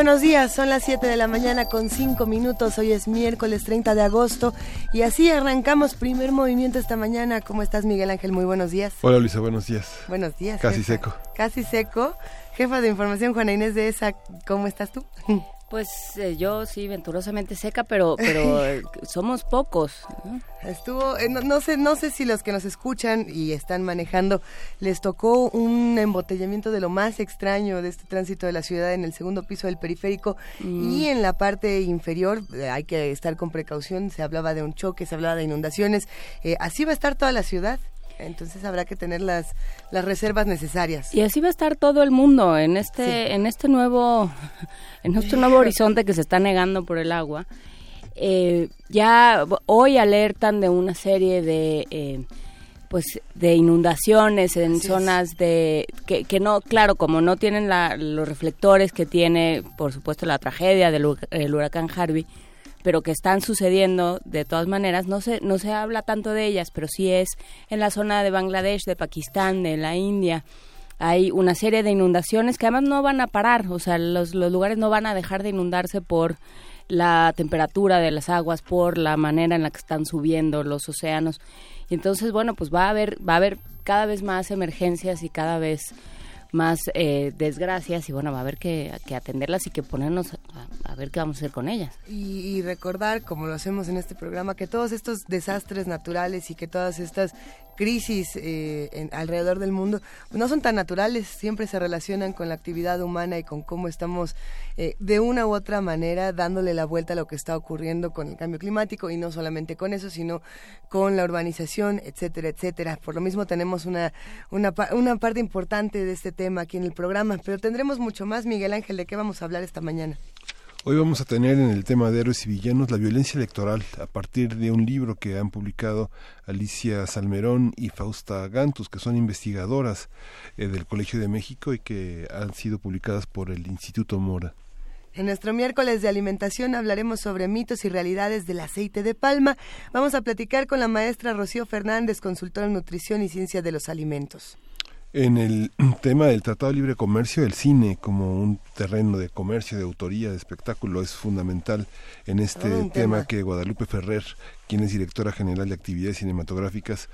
Buenos días, son las 7 de la mañana con 5 minutos, hoy es miércoles 30 de agosto y así arrancamos primer movimiento esta mañana. ¿Cómo estás Miguel Ángel? Muy buenos días. Hola Luisa, buenos días. Buenos días. Casi seco. Casi seco. Jefa de información Juana Inés de ESA, ¿cómo estás tú? Pues eh, yo sí, venturosamente seca, pero pero eh, somos pocos. Estuvo, eh, no, sé, no sé si los que nos escuchan y están manejando les tocó un embotellamiento de lo más extraño de este tránsito de la ciudad en el segundo piso del periférico Mm. y en la parte inferior. hay que estar con precaución. Se hablaba de un choque, se hablaba de inundaciones. así va a estar toda la ciudad. Entonces habrá que tener las, las reservas necesarias. Y así va a estar todo el mundo en este, en este nuevo, en este nuevo horizonte que se está negando por el agua. Eh, ya hoy alertan de una serie de eh, pues de inundaciones en Así zonas de que, que no claro como no tienen la, los reflectores que tiene por supuesto la tragedia del el huracán Harvey pero que están sucediendo de todas maneras no se no se habla tanto de ellas pero sí es en la zona de Bangladesh de Pakistán de la India. Hay una serie de inundaciones que además no van a parar o sea los, los lugares no van a dejar de inundarse por la temperatura de las aguas por la manera en la que están subiendo los océanos. Y entonces bueno pues va a haber va a haber cada vez más emergencias y cada vez más eh, desgracias y bueno va a haber que, que atenderlas y que ponernos a, a ver qué vamos a hacer con ellas Y, y recordar, como lo hacemos en este programa, que todos estos desastres naturales y que todas estas crisis eh, en- alrededor del mundo no son tan naturales, siempre se relacionan con la actividad humana y con cómo estamos eh, de una u otra manera dándole la vuelta a lo que está ocurriendo con el cambio climático y no solamente con eso, sino con la urbanización, etcétera, etcétera. Por lo mismo tenemos una, una, una parte importante de este tema aquí en el programa, pero tendremos mucho más, Miguel Ángel, ¿de qué vamos a hablar esta mañana? Hoy vamos a tener en el tema de héroes y villanos la violencia electoral a partir de un libro que han publicado Alicia Salmerón y Fausta Gantus, que son investigadoras eh, del Colegio de México y que han sido publicadas por el Instituto Mora. En nuestro miércoles de alimentación hablaremos sobre mitos y realidades del aceite de palma. Vamos a platicar con la maestra Rocío Fernández, consultora en nutrición y ciencia de los alimentos. En el tema del Tratado de Libre Comercio, el cine como un terreno de comercio, de autoría, de espectáculo es fundamental en este un tema tema. que Guadalupe Ferrer, quien es directora general de actividades cinematográficas,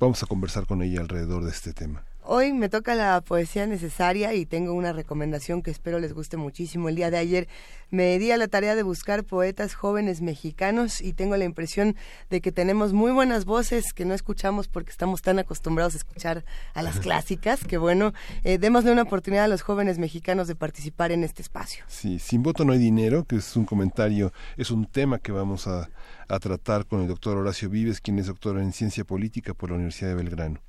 vamos a conversar con ella alrededor de este tema. Hoy me toca la poesía necesaria y tengo una recomendación que espero les guste muchísimo. El día de ayer me di a la tarea de buscar poetas jóvenes mexicanos y tengo la impresión de que tenemos muy buenas voces que no escuchamos porque estamos tan acostumbrados a escuchar a las clásicas que bueno, eh, démosle una oportunidad a los jóvenes mexicanos de participar en este espacio. Sí, sin voto no hay dinero, que es un comentario, es un tema que vamos a, a tratar con el doctor Horacio Vives, quien es doctor en ciencia política por la Universidad de Belgrano.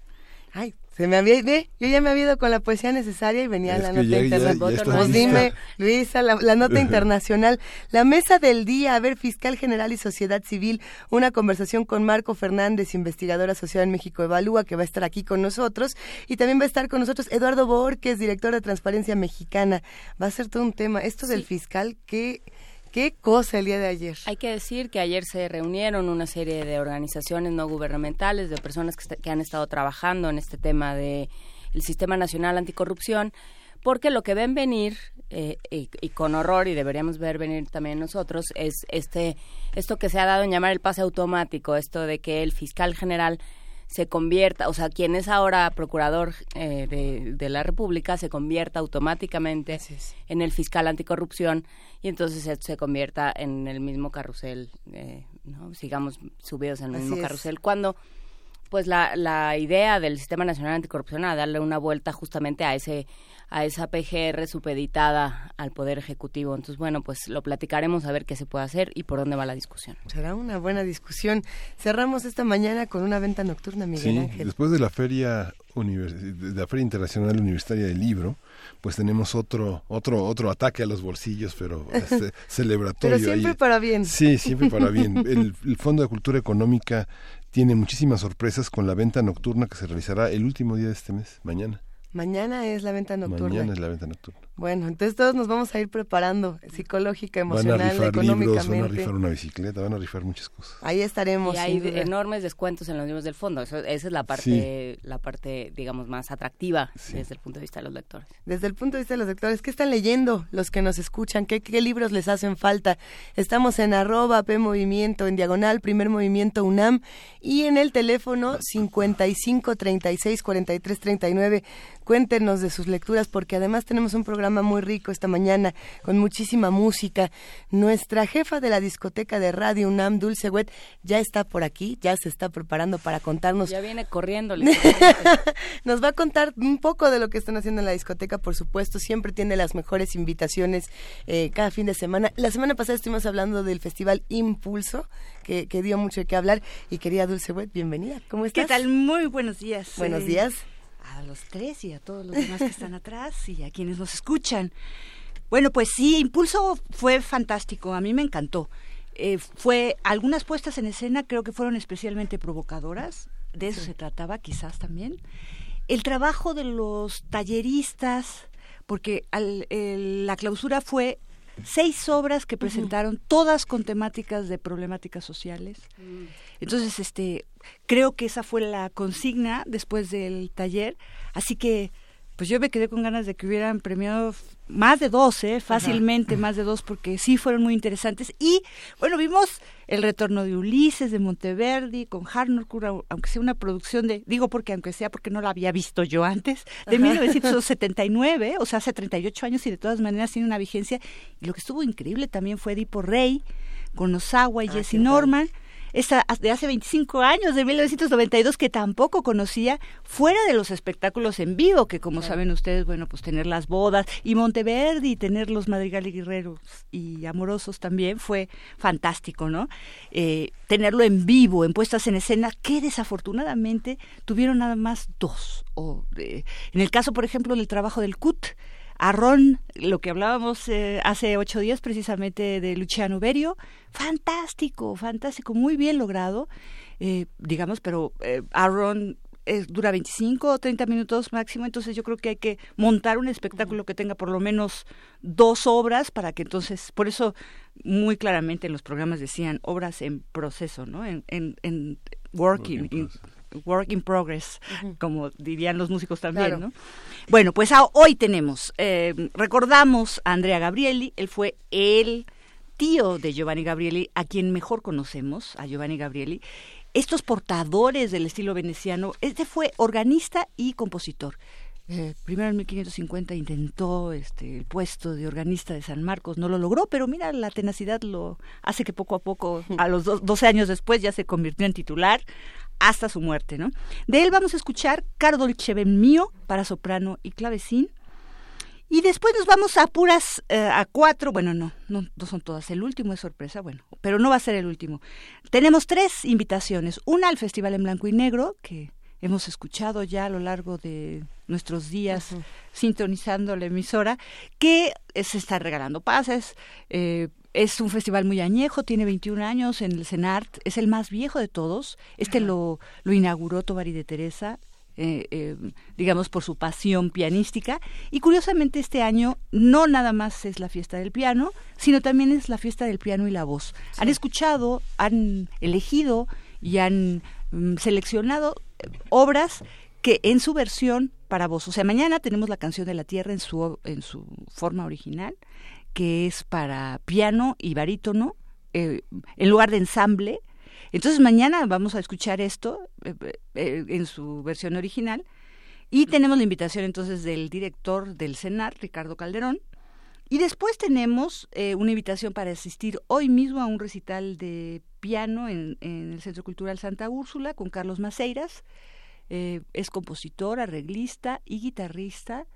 Ay, se me había, ve, yo ya me había ido con la poesía necesaria y venía Es la que nota ya- internacional. ya Pues dime, Luisa, la, la nota internacional. La mesa del día, a ver, fiscal general y sociedad civil, una conversación con Marco Fernández, investigador asociado en México Evalúa, que va a estar aquí con nosotros. Y también va a estar con nosotros Eduardo Borges, director de Transparencia Mexicana. Va a ser todo un tema. Esto del Sí. fiscal, qué, qué cosa el día de ayer. Hay que decir que ayer se reunieron una serie de organizaciones no gubernamentales, de personas que, han estado trabajando en este tema de el Sistema Nacional Anticorrupción, porque lo que ven venir eh, y, y con horror y deberíamos ver venir también nosotros es este esto que se ha dado en llamar el pase automático, esto de que el fiscal general se convierta, o sea, quien es ahora procurador eh, de, de la República se convierta automáticamente en el fiscal anticorrupción y entonces se, se convierta en el mismo carrusel, eh, ¿no? sigamos subidos en el Así mismo es. carrusel, cuando Pues la, la idea del Sistema Nacional Anticorrupción a darle una vuelta justamente a ese a esa PGR supeditada al Poder Ejecutivo. Entonces, bueno, pues lo platicaremos a ver qué se puede hacer y por dónde va la discusión. Será una buena discusión. Cerramos esta mañana con una venta nocturna, Miguel Ángel. Después de la feria de la Feria Internacional Universitaria del Libro, pues tenemos otro otro otro ataque a los bolsillos, pero este, celebratorio. Pero siempre para bien. Sí, siempre para bien. El, el Fondo de Cultura Económica tiene muchísimas sorpresas con la venta nocturna que se realizará el último día de este mes, mañana. Mañana es la venta nocturna. Mañana es la venta nocturna. Bueno, entonces todos nos vamos a ir preparando psicológica, emocional, van a rifar económicamente. van a rifar una bicicleta, van a rifar muchas cosas. Ahí estaremos. Y hay enormes descuentos en los libros del fondo. esa es la parte, la parte, digamos, más atractiva desde el punto de vista de los lectores. Desde el punto de vista de los lectores, ¿qué están leyendo los que nos escuchan? ¿Qué, qué libros les hacen falta? Estamos en arroba P Movimiento, en diagonal, primer movimiento UNAM, y en el teléfono 55 36 43 39. Cuéntenos de sus lecturas, porque además tenemos un programa muy rico esta mañana, con muchísima música. Nuestra jefa de la discoteca de Radio UNAM, Dulce Wet, ya está por aquí, ya se está preparando para contarnos. Ya viene corriendo. Nos va a contar un poco de lo que están haciendo en la discoteca, por supuesto. Siempre tiene las mejores invitaciones eh, cada fin de semana. La semana pasada estuvimos hablando del Festival Impulso, que, dio mucho de qué hablar. Y querida Dulce Wet, bienvenida. ¿Cómo estás? ¿Qué tal? Muy buenos días. Buenos días a los tres y a todos los demás que están atrás y a quienes nos escuchan. Bueno, pues sí, Impulso fue fantástico, a mí me encantó. Eh, fue algunas puestas en escena creo que fueron especialmente provocadoras, de eso se trataba quizás también. El trabajo de los talleristas, porque la clausura fue seis obras que presentaron, todas con temáticas de problemáticas sociales. Mm. Entonces, este, creo que esa fue la consigna después del taller, así que pues yo me quedé con ganas de que hubieran premiado más de dos, ¿eh? fácilmente más de dos, porque sí fueron muy interesantes. Y bueno, vimos el retorno de Ulises, de Monteverdi, con Harnoncourt, aunque sea una producción de, digo porque aunque sea porque no la había visto yo antes, de 1979, o sea, hace 38 años y de todas maneras tiene una vigencia. Y lo que estuvo increíble también fue Edipo Rey, con Osawa y ah, Jesse Norman esta de hace 25 años, de 1992, que tampoco conocía, fuera de los espectáculos en vivo, que como saben ustedes, bueno, pues tener las bodas y Monteverdi, tener los Madrigal y Guerreros y Amorosos también fue fantástico, ¿no? Eh, tenerlo en vivo, en puestas en escena, que desafortunadamente tuvieron nada más dos. O, en el caso, por ejemplo, del trabajo del CUT, Arrón, lo que hablábamos eh, hace ocho días precisamente de Luciano Berio, fantástico, fantástico, muy bien logrado, eh, digamos, pero eh, Arrón dura 25 o 30 minutos máximo, entonces yo creo que hay que montar un espectáculo que tenga por lo menos dos obras para que entonces, por eso muy claramente en los programas decían obras en proceso, ¿no? En, en, working, work in progress, como dirían los músicos también, ¿no? Bueno, pues hoy tenemos, eh, recordamos a Andrea Gabrieli, él fue el tío de Giovanni Gabrieli, a quien mejor conocemos, a Giovanni Gabrieli. Estos portadores del estilo veneciano, este fue organista y compositor. Eh, primero en 1550 intentó este, el puesto de organista de San Marcos, no lo logró, pero mira, la tenacidad lo hace que poco a poco, a los 12 años después, ya se convirtió en titular hasta su muerte, ¿no? De él vamos a escuchar Caro Dolce mío para soprano y clavecín. Y después nos vamos a puras, eh, a cuatro, bueno, no, no, no son todas, el último es sorpresa, bueno, pero no va a ser el último. Tenemos tres invitaciones, una al Festival en Blanco y Negro, que hemos escuchado ya a lo largo de nuestros días sintonizando la emisora, que se está regalando pases, eh, es un festival muy añejo, tiene 21 años en el CENART, es el más viejo de todos. Este lo, lo inauguró Tovari de Teresa, eh, eh, digamos, por su pasión pianística. Y curiosamente este año no nada más es la fiesta del piano, sino también es la fiesta del piano y la voz. Han escuchado, han elegido y han mm, seleccionado eh, obras que en su versión para voz. O sea, mañana tenemos la canción de la tierra en su, en su forma original que es para piano y barítono, eh, en lugar de ensamble. Entonces mañana vamos a escuchar esto eh, eh, en su versión original. Y tenemos la invitación entonces del director del CENAR, Ricardo Calderón. Y después tenemos una invitación para asistir hoy mismo a un recital de piano en, el Centro Cultural Santa Úrsula con Carlos Maceiras. Es compositor, arreglista y guitarrista.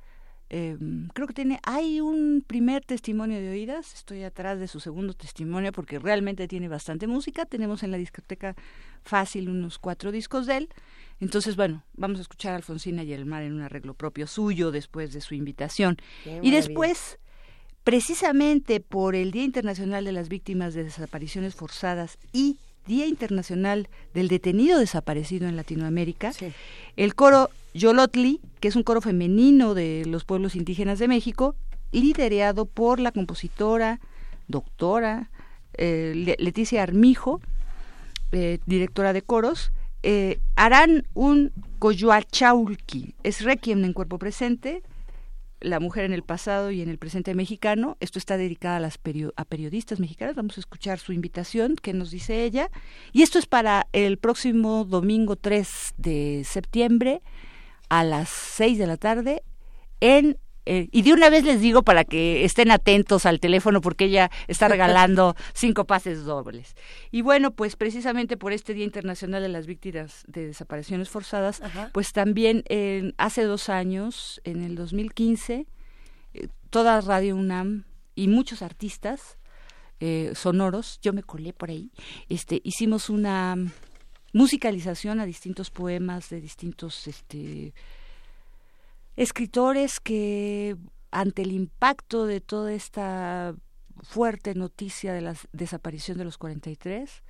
Em, creo que tiene, hay un primer testimonio de oídas, estoy atrás de su segundo testimonio porque realmente tiene bastante música, tenemos en la discoteca fácil unos cuatro discos de él, entonces bueno, vamos a escuchar a Alfonsina y el mar en un arreglo propio suyo después de su invitación. y después, precisamente por el Día Internacional de las Víctimas de Desapariciones Forzadas y Día Internacional del Detenido Desaparecido en Latinoamérica, el coro Yolotli, que es un coro femenino de los pueblos indígenas de México, liderado por la compositora, doctora eh, Leticia Armijo, eh, directora de coros, eh, harán un coyoachaulki, es requiem en cuerpo presente, la mujer en el pasado y en el presente mexicano. Esto está dedicado a, las a periodistas mexicanas. Vamos a escuchar su invitación, que nos dice ella. Y esto es para el próximo domingo 3 de septiembre a las 6 de la tarde en eh, y de una vez les digo para que estén atentos al teléfono porque ella está regalando cinco pases dobles. Y bueno, pues precisamente por este Día Internacional de las Víctimas de Desapariciones Forzadas, pues también hace dos años, en el 2015, eh, toda Radio UNAM y muchos artistas eh, sonoros, yo me colé por ahí, este, hicimos una musicalización a distintos poemas de distintos este, escritores que ante el impacto de toda esta fuerte noticia de la desaparición de los 43,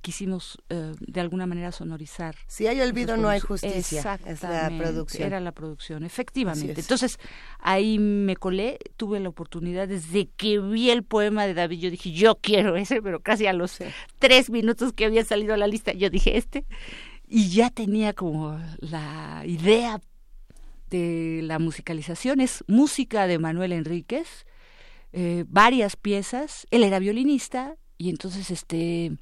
quisimos eh, de alguna manera sonorizar. Si hay olvido no hay justicia. Es la producción. Era la producción, efectivamente. Entonces ahí me colé, tuve la oportunidad desde que vi el poema de David, yo dije yo quiero ese, pero casi a los tres minutos que había salido a la lista, yo dije este y ya tenía como la idea de la musicalización. Es música de Manuel Enríquez, eh, varias piezas. Él era violinista y entonces este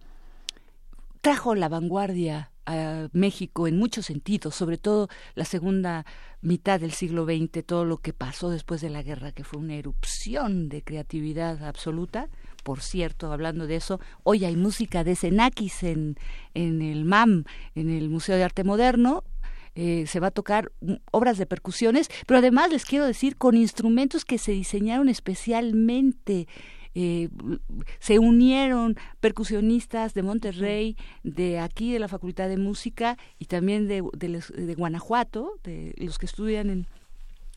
trajo la vanguardia a México en muchos sentidos, sobre todo la segunda mitad del siglo XX, todo lo que pasó después de la guerra, que fue una erupción de creatividad absoluta. Por cierto, hablando de eso, hoy hay música de Senakis en, en el MAM, en el Museo de Arte Moderno, eh, se va a tocar obras de percusiones, pero además les quiero decir con instrumentos que se diseñaron especialmente. Eh, se unieron percusionistas de Monterrey, de aquí de la Facultad de Música y también de, de Guanajuato, de los que estudian en,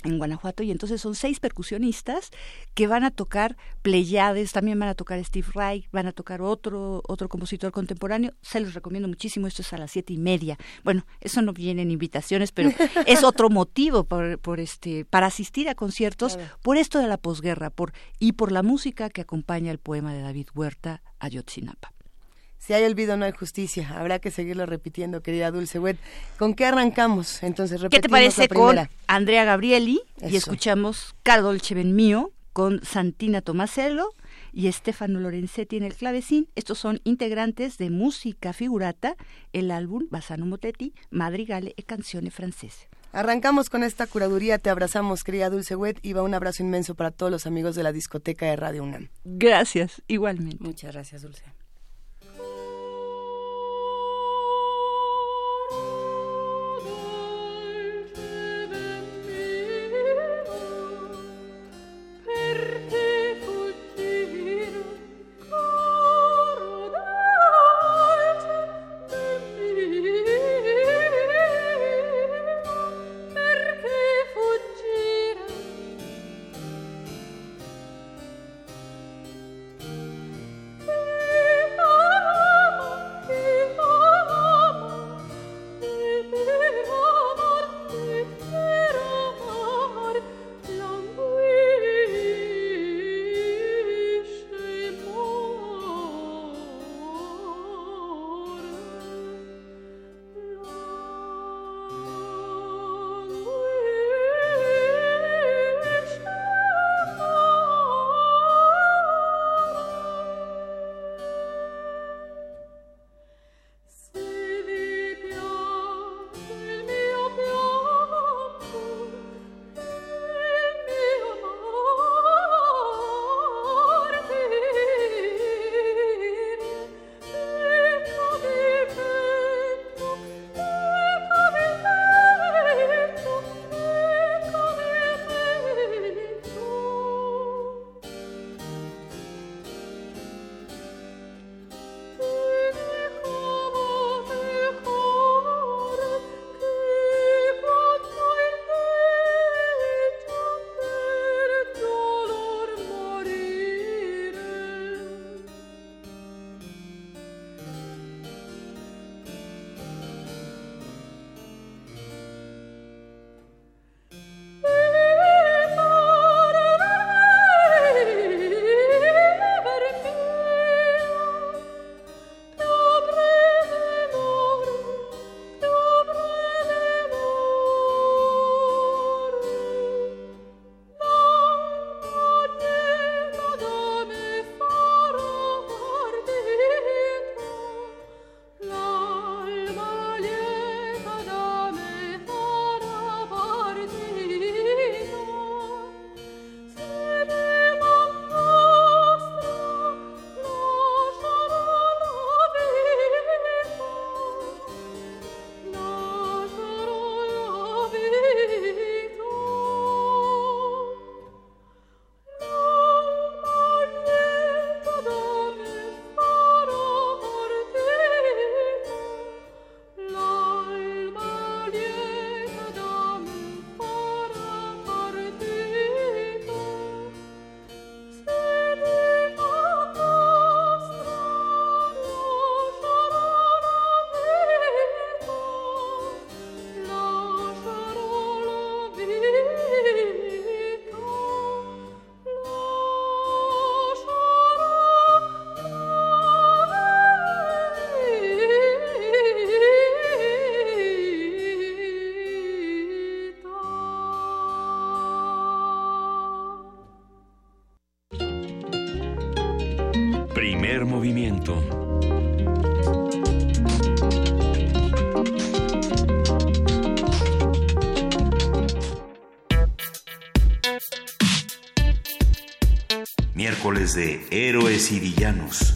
en Guanajuato y entonces son seis percusionistas que van a tocar Pleiades, también van a tocar Steve Reich, van a tocar otro otro compositor contemporáneo. Se los recomiendo muchísimo. Esto es a las siete y media. Bueno, eso no viene en invitaciones, pero es otro motivo por, por este para asistir a conciertos por esto de la posguerra, por y por la música que acompaña el poema de David Huerta Ayotzinapa. Si hay olvido, no hay justicia. Habrá que seguirlo repitiendo, querida Dulce Wet. ¿Con qué arrancamos? Entonces, ¿Qué te parece con Andrea Gabrieli? Y escuchamos Cardolce Ben Mío con Santina Tomasello y Stefano Lorenzetti en el clavecín. Estos son integrantes de Música Figurata, el álbum Basano Motetti, Madrigale e Canzone Francese. Arrancamos con esta curaduría, te abrazamos, querida Dulce Wet, y va un abrazo inmenso para todos los amigos de la discoteca de Radio UNAM. Gracias, igualmente. Muchas gracias, Dulce. De Héroes y Villanos.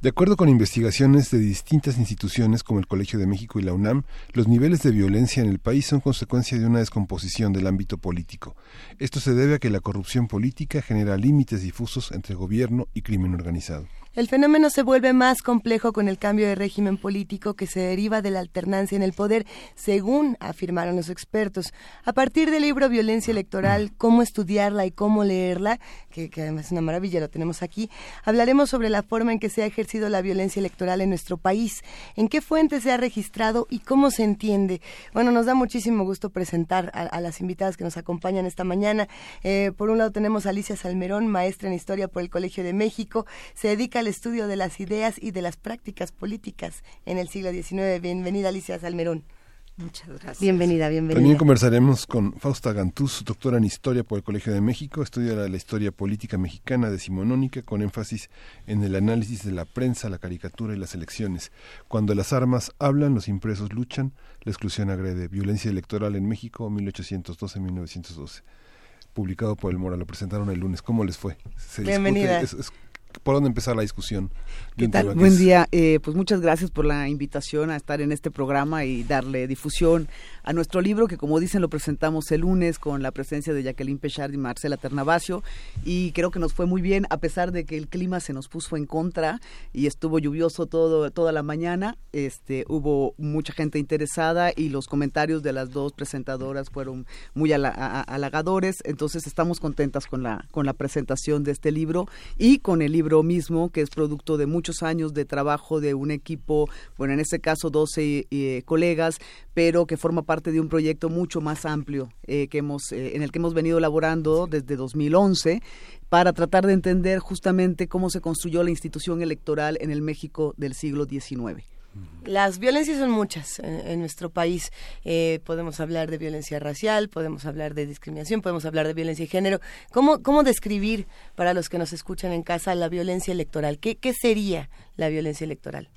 De acuerdo con investigaciones de distintas instituciones como el Colegio de México y la UNAM, los niveles de violencia en el país son consecuencia de una descomposición del ámbito político. Esto se debe a que la corrupción política genera límites difusos entre gobierno y crimen organizado. El fenómeno se vuelve más complejo con el cambio de régimen político que se deriva de la alternancia en el poder, según afirmaron los expertos. A partir del libro Violencia Electoral, cómo estudiarla y cómo leerla, que, además es una maravilla, lo tenemos aquí, hablaremos sobre la forma en que se ha ejercido la violencia electoral en nuestro país, en qué fuentes se ha registrado y cómo se entiende. Bueno, nos da muchísimo gusto presentar a, las invitadas que nos acompañan esta mañana. Eh, por un lado tenemos Alicia Salmerón, maestra en Historia por el Colegio de México, se dedica al estudio de las ideas y de las prácticas políticas en el siglo XIX. Bienvenida Alicia Salmerón. Muchas gracias. Bienvenida, bienvenida. También conversaremos con Fausta Gantús, doctora en Historia por el Colegio de México, estudia la historia política mexicana decimonónica con énfasis en el análisis de la prensa, la caricatura y las elecciones. Cuando las armas hablan, los impresos luchan, la exclusión agrede. Violencia electoral en México, 1812-1912 publicado por el Mora, lo presentaron el lunes. ¿Cómo les fue? Bienvenida por dónde empezar la discusión. ¿Qué tal? Buen día. Eh, pues muchas gracias por la invitación a estar en este programa y darle difusión a nuestro libro, que como dicen lo presentamos el lunes con la presencia de Jacqueline Pechard y Marcela Ternavasio, y creo que nos fue muy bien, a pesar de que el clima se nos puso en contra y estuvo lluvioso todo, toda la mañana, este, hubo mucha gente interesada y los comentarios de las dos presentadoras fueron muy halagadores, entonces estamos contentas con la, con la presentación de este libro y con el libro mismo, que es producto de muchos años de trabajo de un equipo, bueno, en este caso 12 eh, colegas, pero que forma parte de un proyecto mucho más amplio eh, que hemos, eh, en el que hemos venido elaborando desde 2011 para tratar de entender justamente cómo se construyó la institución electoral en el México del siglo XIX. Las violencias son muchas en, nuestro país. Eh, podemos hablar de violencia racial, podemos hablar de discriminación, podemos hablar de violencia de género. ¿Cómo, cómo describir para los que nos escuchan en casa la violencia electoral? ¿Qué, qué sería la violencia electoral?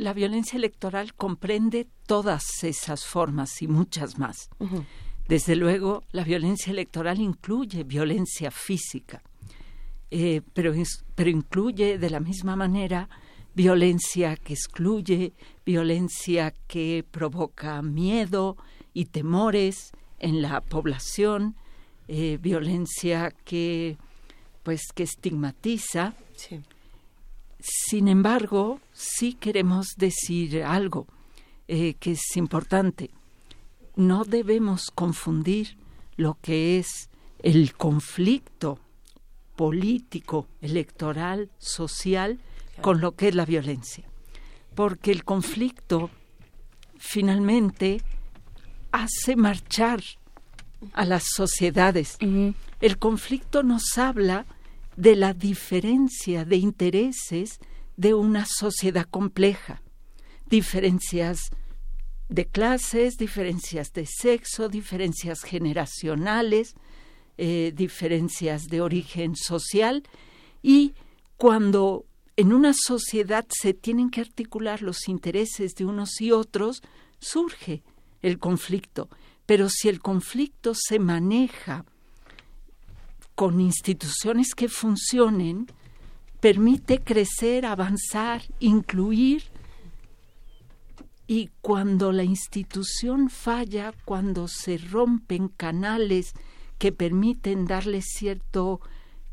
La violencia electoral comprende todas esas formas y muchas más. Desde luego, la violencia electoral incluye violencia física, eh, pero, pero incluye de la misma manera violencia que excluye, violencia que provoca miedo y temores en la población, eh, violencia que pues que estigmatiza. Sin embargo, sí queremos decir algo eh, que es importante. No debemos confundir lo que es el conflicto político, electoral, social, con lo que es la violencia. Porque el conflicto finalmente hace marchar a las sociedades. El conflicto nos habla de la diferencia de intereses de una sociedad compleja. Diferencias de clases, diferencias de sexo, diferencias generacionales, eh, diferencias de origen social y cuando en una sociedad se tienen que articular los intereses de unos y otros, surge el conflicto. Pero si el conflicto se maneja con instituciones que funcionen, permite crecer, avanzar, incluir. Y cuando la institución falla, cuando se rompen canales que permiten darle cierto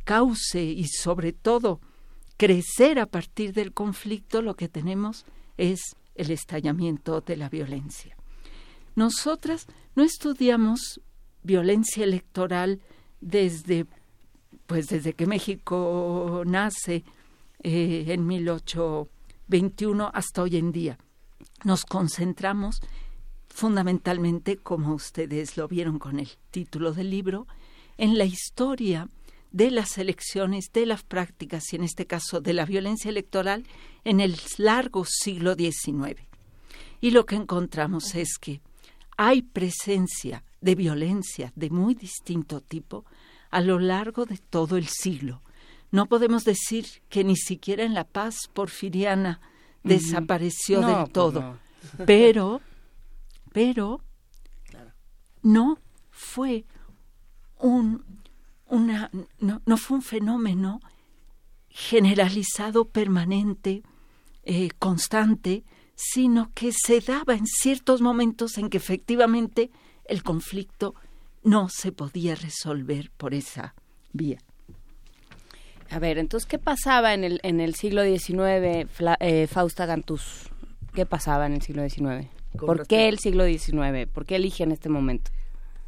cauce y sobre todo crecer a partir del conflicto, lo que tenemos es el estallamiento de la violencia. Nosotras no estudiamos violencia electoral desde pues desde que México nace eh, en 1821 hasta hoy en día. Nos concentramos fundamentalmente, como ustedes lo vieron con el título del libro, en la historia de las elecciones, de las prácticas y en este caso de la violencia electoral en el largo siglo XIX. Y lo que encontramos es que hay presencia de violencia de muy distinto tipo a lo largo de todo el siglo. No podemos decir que ni siquiera en la paz porfiriana desapareció del pues todo, pero, pero, no fue un, una, no, no fue un fenómeno generalizado, permanente, eh, constante, sino que se daba en ciertos momentos en que efectivamente el conflicto no se podía resolver por esa vía. A ver, entonces, ¿qué pasaba en el, en el siglo XIX, eh, Fausta Gantuz? ¿Qué pasaba en el siglo XIX? ¿Por qué el siglo XIX? ¿Por qué elige en este momento?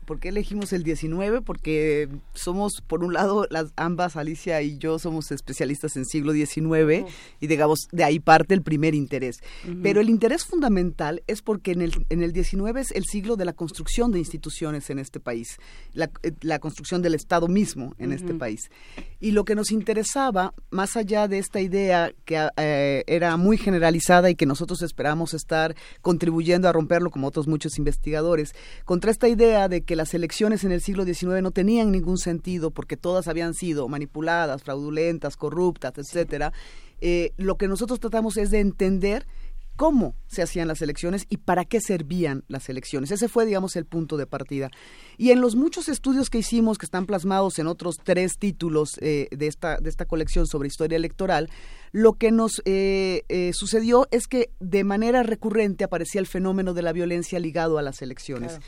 ¿Por qué elegimos el 19? Porque somos, por un lado, las ambas, Alicia y yo, somos especialistas en siglo XIX y digamos, de ahí parte el primer interés. Pero el interés fundamental es porque en el, en el 19 es el siglo de la construcción de instituciones en este país, la, eh, construcción del Estado mismo en este país. Y lo que nos interesaba, más allá de esta idea que eh, era muy generalizada y que nosotros esperamos estar contribuyendo a romperlo como otros muchos investigadores, contra esta idea de que las elecciones en el siglo XIX no tenían ningún sentido porque todas habían sido manipuladas, fraudulentas, corruptas, etcétera. Eh, lo que nosotros tratamos es de entender cómo se hacían las elecciones y para qué servían las elecciones. Ese fue, digamos, el punto de partida. Y en los muchos estudios que hicimos, que están plasmados en otros tres títulos eh, de, esta, de esta colección sobre historia electoral, lo que nos eh, sucedió es que de manera recurrente aparecía el fenómeno de la violencia ligado a las elecciones.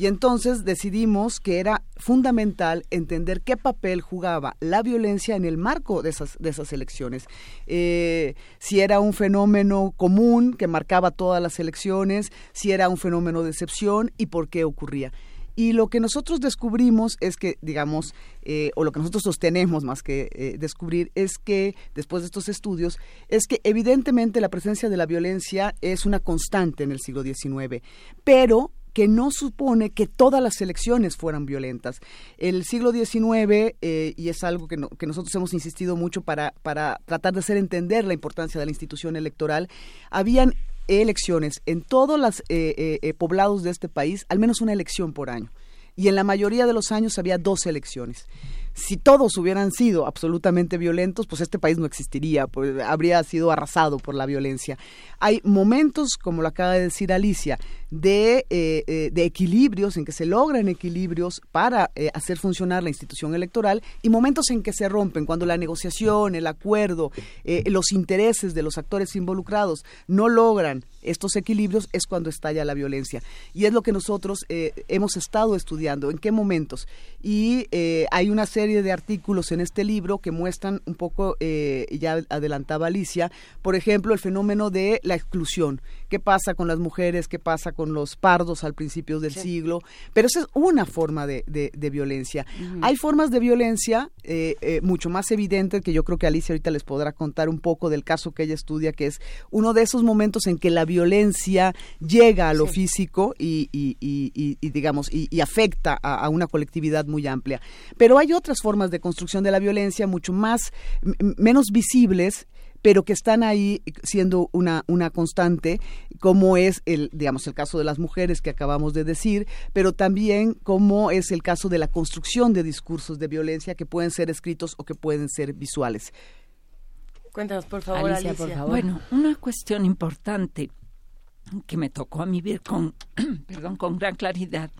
Y entonces decidimos que era fundamental entender qué papel jugaba la violencia en el marco de esas, de esas elecciones. Eh, si era un fenómeno común que marcaba todas las elecciones, si era un fenómeno de excepción y por qué ocurría. Y lo que nosotros descubrimos es que, digamos, eh, o lo que nosotros sostenemos más que eh, descubrir, es que, después de estos estudios, es que evidentemente la presencia de la violencia es una constante en el siglo XIX, pero que no supone que todas las elecciones fueran violentas. El siglo XIX, eh, y es algo que, que, nosotros hemos insistido mucho para, para tratar de hacer entender la importancia de la institución electoral, habían elecciones en todos los eh, eh, poblados de este país, al menos una elección por año. Y en la mayoría de los años había dos elecciones si todos hubieran sido absolutamente violentos, pues este país no existiría, pues habría sido arrasado por la violencia. Hay momentos, como lo acaba de decir Alicia, de, eh, eh, de equilibrios, en que se logran equilibrios para eh, hacer funcionar la institución electoral y momentos en que se rompen, cuando la negociación, el acuerdo, los intereses de los actores involucrados no logran estos equilibrios, es cuando estalla la violencia. Y es lo que nosotros hemos estado estudiando, en qué momentos. Y hay una serie de artículos en este libro que muestran un poco, ya adelantaba Alicia, por ejemplo, el fenómeno de la exclusión. ¿Qué pasa con las mujeres? ¿Qué pasa con los pardos al principio del siglo? Pero esa es una forma de, violencia. Hay formas de violencia eh, eh, mucho más evidentes que yo creo que Alicia ahorita les podrá contar un poco del caso que ella estudia, que es uno de esos momentos en que la violencia llega a lo físico y, digamos, y, afecta a, una colectividad muy amplia. Pero hay otras formas de construcción de la violencia mucho más, menos visibles pero que están ahí siendo una, una constante, como es el, digamos, el caso de las mujeres que acabamos de decir, pero también como es el caso de la construcción de discursos de violencia que pueden ser escritos o que pueden ser visuales. Cuéntanos, por favor, Alicia, Por favor. Bueno, una cuestión importante que me tocó a mí ver con, perdón, con gran claridad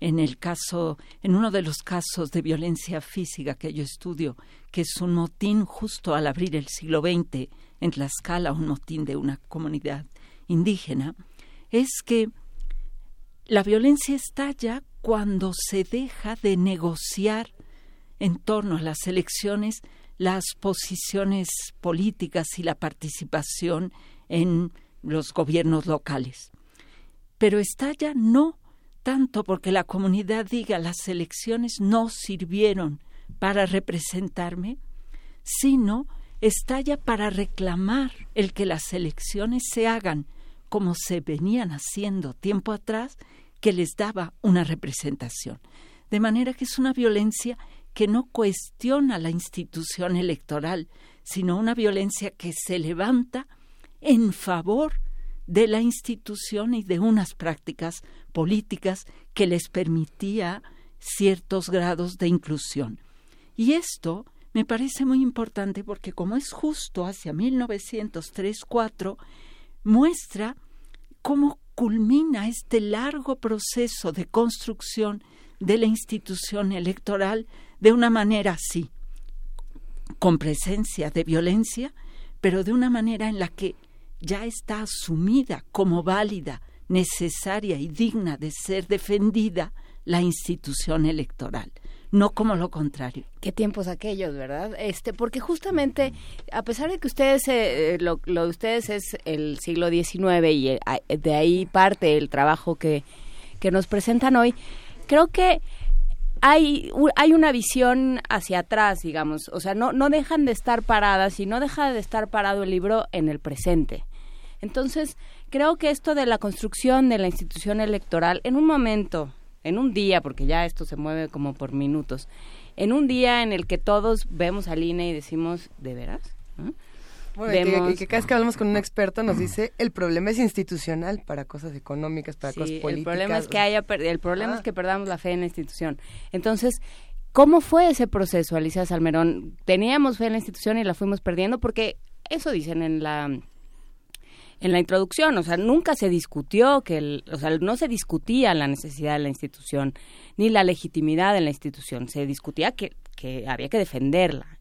en el caso, en uno de los casos de violencia física que yo estudio, que es un motín justo al abrir el siglo XX en Tlaxcala, un motín de una comunidad indígena, es que la violencia estalla cuando se deja de negociar en torno a las elecciones las posiciones políticas y la participación en los gobiernos locales. Pero estalla no tanto porque la comunidad diga las elecciones no sirvieron para representarme, sino estalla para reclamar el que las elecciones se hagan como se venían haciendo tiempo atrás, que les daba una representación. De manera que es una violencia que no cuestiona la institución electoral, sino una violencia que se levanta en favor de la institución y de unas prácticas políticas que les permitía ciertos grados de inclusión. Y esto me parece muy importante porque como es justo hacia 1903-4, muestra cómo culmina este largo proceso de construcción de la institución electoral de una manera así, con presencia de violencia, pero de una manera en la que ya está asumida como válida, necesaria y digna de ser defendida la institución electoral no como lo contrario. Qué tiempos aquellos, ¿verdad? Este, porque justamente, a pesar de que ustedes, eh, lo, lo, de ustedes es el siglo XIX y eh, de ahí parte el trabajo que, que nos presentan hoy, creo que hay, hay una visión hacia atrás, digamos, o sea, no, no dejan de estar paradas y no deja de estar parado el libro en el presente. Entonces, creo que esto de la construcción de la institución electoral, en un momento, en un día, porque ya esto se mueve como por minutos, en un día en el que todos vemos al INE y decimos, ¿de veras? Bueno, y, que, cada vez que hablamos con un experto nos dice el problema es institucional para cosas económicas, para cosas políticas. El problema es que haya el problema es ah. que perdamos la fe en la institución. Entonces, ¿cómo fue ese proceso, Alicia Salmerón? Teníamos fe en la institución y la fuimos perdiendo porque eso dicen en la en la introducción, o sea, nunca se discutió que, el, o sea, no se discutía la necesidad de la institución ni la legitimidad de la institución, se discutía que, que había que defenderla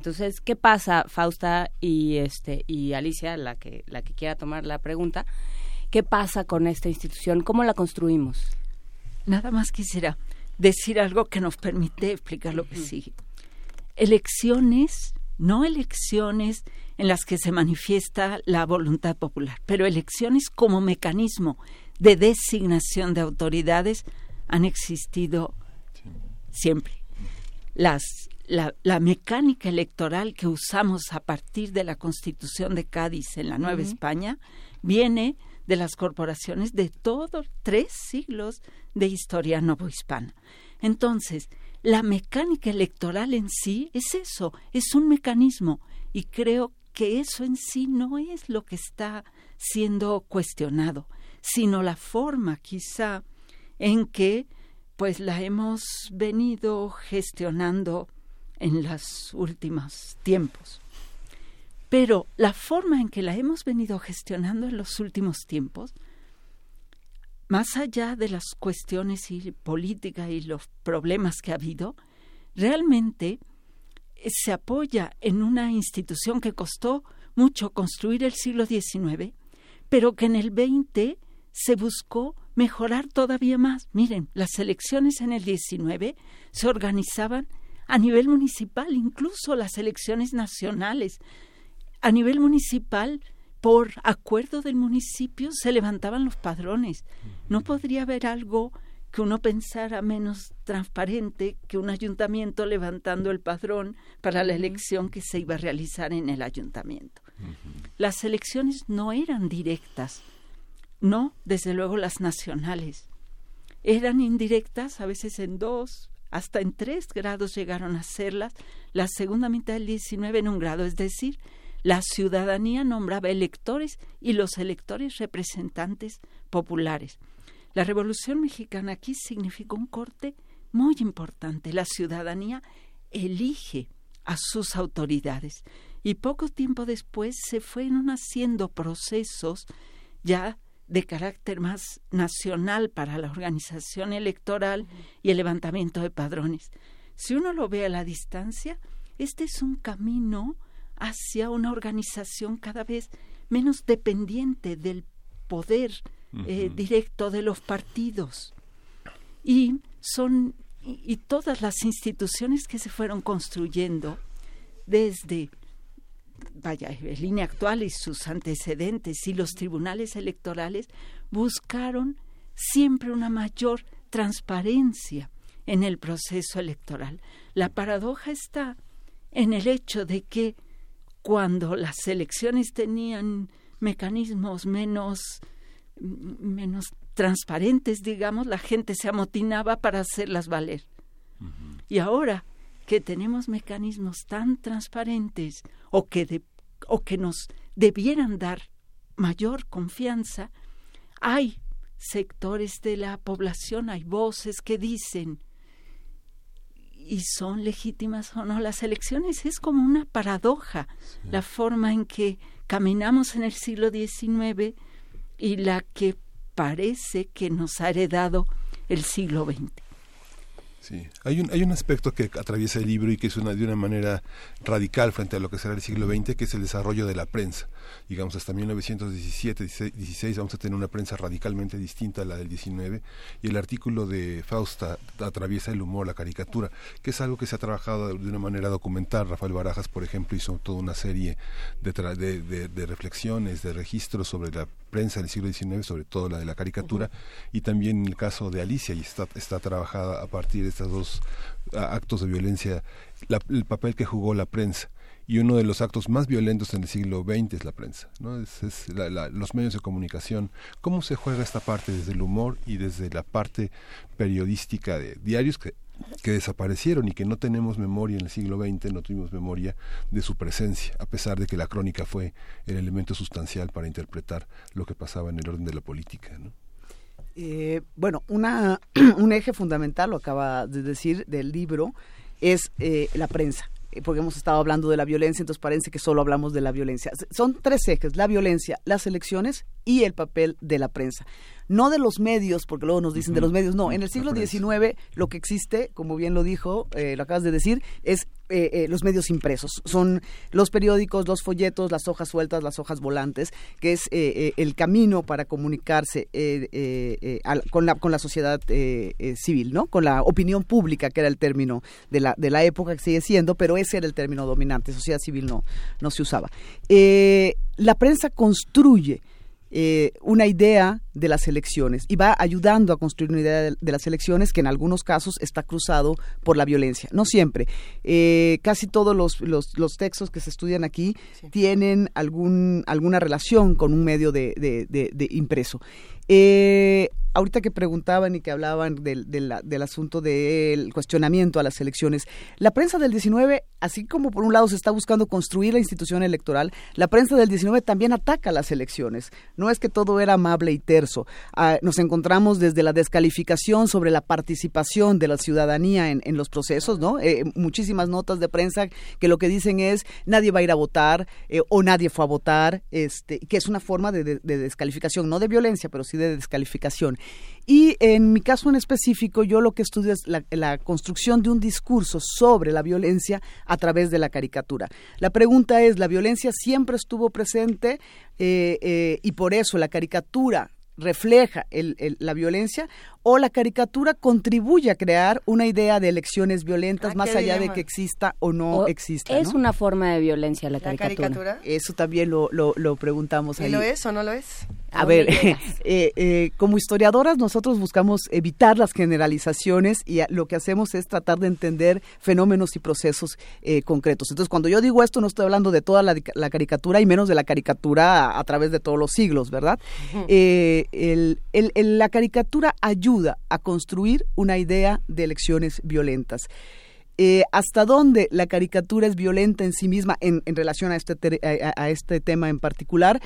entonces, ¿qué pasa, Fausta y este y Alicia, la que la que quiera tomar la pregunta? ¿Qué pasa con esta institución? ¿Cómo la construimos? Nada más quisiera decir algo que nos permite explicar lo que sigue. Elecciones, no elecciones en las que se manifiesta la voluntad popular, pero elecciones como mecanismo de designación de autoridades han existido siempre. Las la, mecánica electoral que usamos a partir de la Constitución de Cádiz en la Nueva España viene de las corporaciones de todos tres siglos de historia novohispana. Entonces, la mecánica electoral en sí es eso, es un mecanismo y creo que eso en sí no es lo que está siendo cuestionado, sino la forma quizá en que pues la hemos venido gestionando en los últimos tiempos. Pero la forma en que la hemos venido gestionando en los últimos tiempos, más allá de las cuestiones y política y los problemas que ha habido, realmente eh, se apoya en una institución que costó mucho construir el siglo XIX, pero que en el XX se buscó mejorar todavía más. Miren, las elecciones en el XIX se organizaban a nivel municipal, incluso las elecciones nacionales. A nivel municipal, por acuerdo del municipio, se levantaban los padrones. No podría haber algo que uno pensara menos transparente que un ayuntamiento levantando el padrón para la elección que se iba a realizar en el ayuntamiento. Las elecciones no eran directas, no, desde luego las nacionales. Eran indirectas, a veces en dos, hasta en tres grados llegaron a serlas, la segunda mitad del 19 en un grado, es decir, la ciudadanía nombraba electores y los electores representantes populares. La Revolución Mexicana aquí significó un corte muy importante. La ciudadanía elige a sus autoridades y poco tiempo después se fueron haciendo procesos ya de carácter más nacional para la organización electoral y el levantamiento de padrones. Si uno lo ve a la distancia, este es un camino hacia una organización cada vez menos dependiente del poder eh, directo de los partidos. Y son y todas las instituciones que se fueron construyendo desde vaya, en línea actual y sus antecedentes y los tribunales electorales buscaron siempre una mayor transparencia en el proceso electoral. La paradoja está en el hecho de que cuando las elecciones tenían mecanismos menos menos transparentes, digamos, la gente se amotinaba para hacerlas valer. Y ahora que tenemos mecanismos tan transparentes o que, o que nos debieran dar mayor confianza, hay sectores de la población, hay voces que dicen, y son legítimas o no las elecciones. Es como una paradoja la forma en que caminamos en el siglo XIX y la que parece que nos ha heredado el siglo XX. Sí, hay un, hay un aspecto que atraviesa el libro y que es una, de una manera radical frente a lo que será el siglo XX, que es el desarrollo de la prensa. Digamos, hasta 1917, 16 vamos a tener una prensa radicalmente distinta a la del 19 y el artículo de Fausta atraviesa el humor, la caricatura, que es algo que se ha trabajado de, una manera documental. Rafael Barajas, por ejemplo, hizo toda una serie de, de, de reflexiones, de registros sobre la prensa del siglo XIX, sobre todo la de la caricatura, y también el caso de Alicia, y está, está trabajada a partir de estos dos actos de violencia, el papel que jugó la prensa. Y uno de los actos más violentos en el siglo XX es la prensa, ¿no? es, los medios de comunicación. ¿Cómo se juega esta parte desde el humor y desde la parte periodística de diarios que que desaparecieron y que no tenemos memoria en el siglo XX, no tuvimos memoria de su presencia, a pesar de que la crónica fue el elemento sustancial para interpretar lo que pasaba en el orden de la política. Eh, bueno, una, un eje fundamental, lo acaba de decir, del libro, es eh, la prensa porque hemos estado hablando de la violencia, entonces parece que solo hablamos de la violencia. Son tres ejes, la violencia, las elecciones y el papel de la prensa. No de los medios, porque luego nos dicen de los medios, no, en el siglo XIX lo que existe, como bien lo dijo, eh, lo acabas de decir, es eh, eh, los medios impresos. Son los periódicos, los folletos, las hojas sueltas, las hojas volantes, que es el camino para comunicarse con, la, con la sociedad civil, ¿no? Con la opinión pública, que era el término de la, de la época que sigue siendo, pero ese era el término dominante. Sociedad civil no, no se usaba. la prensa construye eh, una idea de las elecciones y va ayudando a construir una idea de, las elecciones que en algunos casos está cruzado por la violencia. No siempre. Eh, casi todos los, los, textos que se estudian aquí tienen algún, alguna relación con un medio de, de impreso. Eh, ahorita que preguntaban y que hablaban del, del, asunto del cuestionamiento a las elecciones, la prensa del 19, así como por un lado se está buscando construir la institución electoral, la prensa del 19 también ataca las elecciones. No es que todo era amable y terso. Ah, nos encontramos desde la descalificación sobre la participación de la ciudadanía en, los procesos, ¿no? Eh, muchísimas notas de prensa que lo que dicen es nadie va a ir a votar eh, o nadie fue a votar, este, que es una forma de descalificación, no de violencia, pero sí de descalificación. Y en mi caso en específico, yo lo que estudio es la, construcción de un discurso sobre la violencia a través de la caricatura. La pregunta es, ¿la violencia siempre estuvo presente eh, eh, y por eso la caricatura refleja la violencia o la caricatura contribuye a crear una idea de elecciones violentas ah, más allá de que exista o no exista. Es una forma de violencia la caricatura. Eso también lo, lo, preguntamos ¿Y lo es o no lo es? A ver, eh, eh, como historiadoras nosotros buscamos evitar las generalizaciones y lo que hacemos es tratar de entender fenómenos y procesos eh, concretos. Entonces, cuando yo digo esto, no estoy hablando de toda la, caricatura y menos de la caricatura a, través de todos los siglos, ¿verdad? la caricatura ayuda a construir una idea de elecciones violentas. Eh, hasta dónde la caricatura es violenta en sí misma en, relación a este, a, este tema en particular.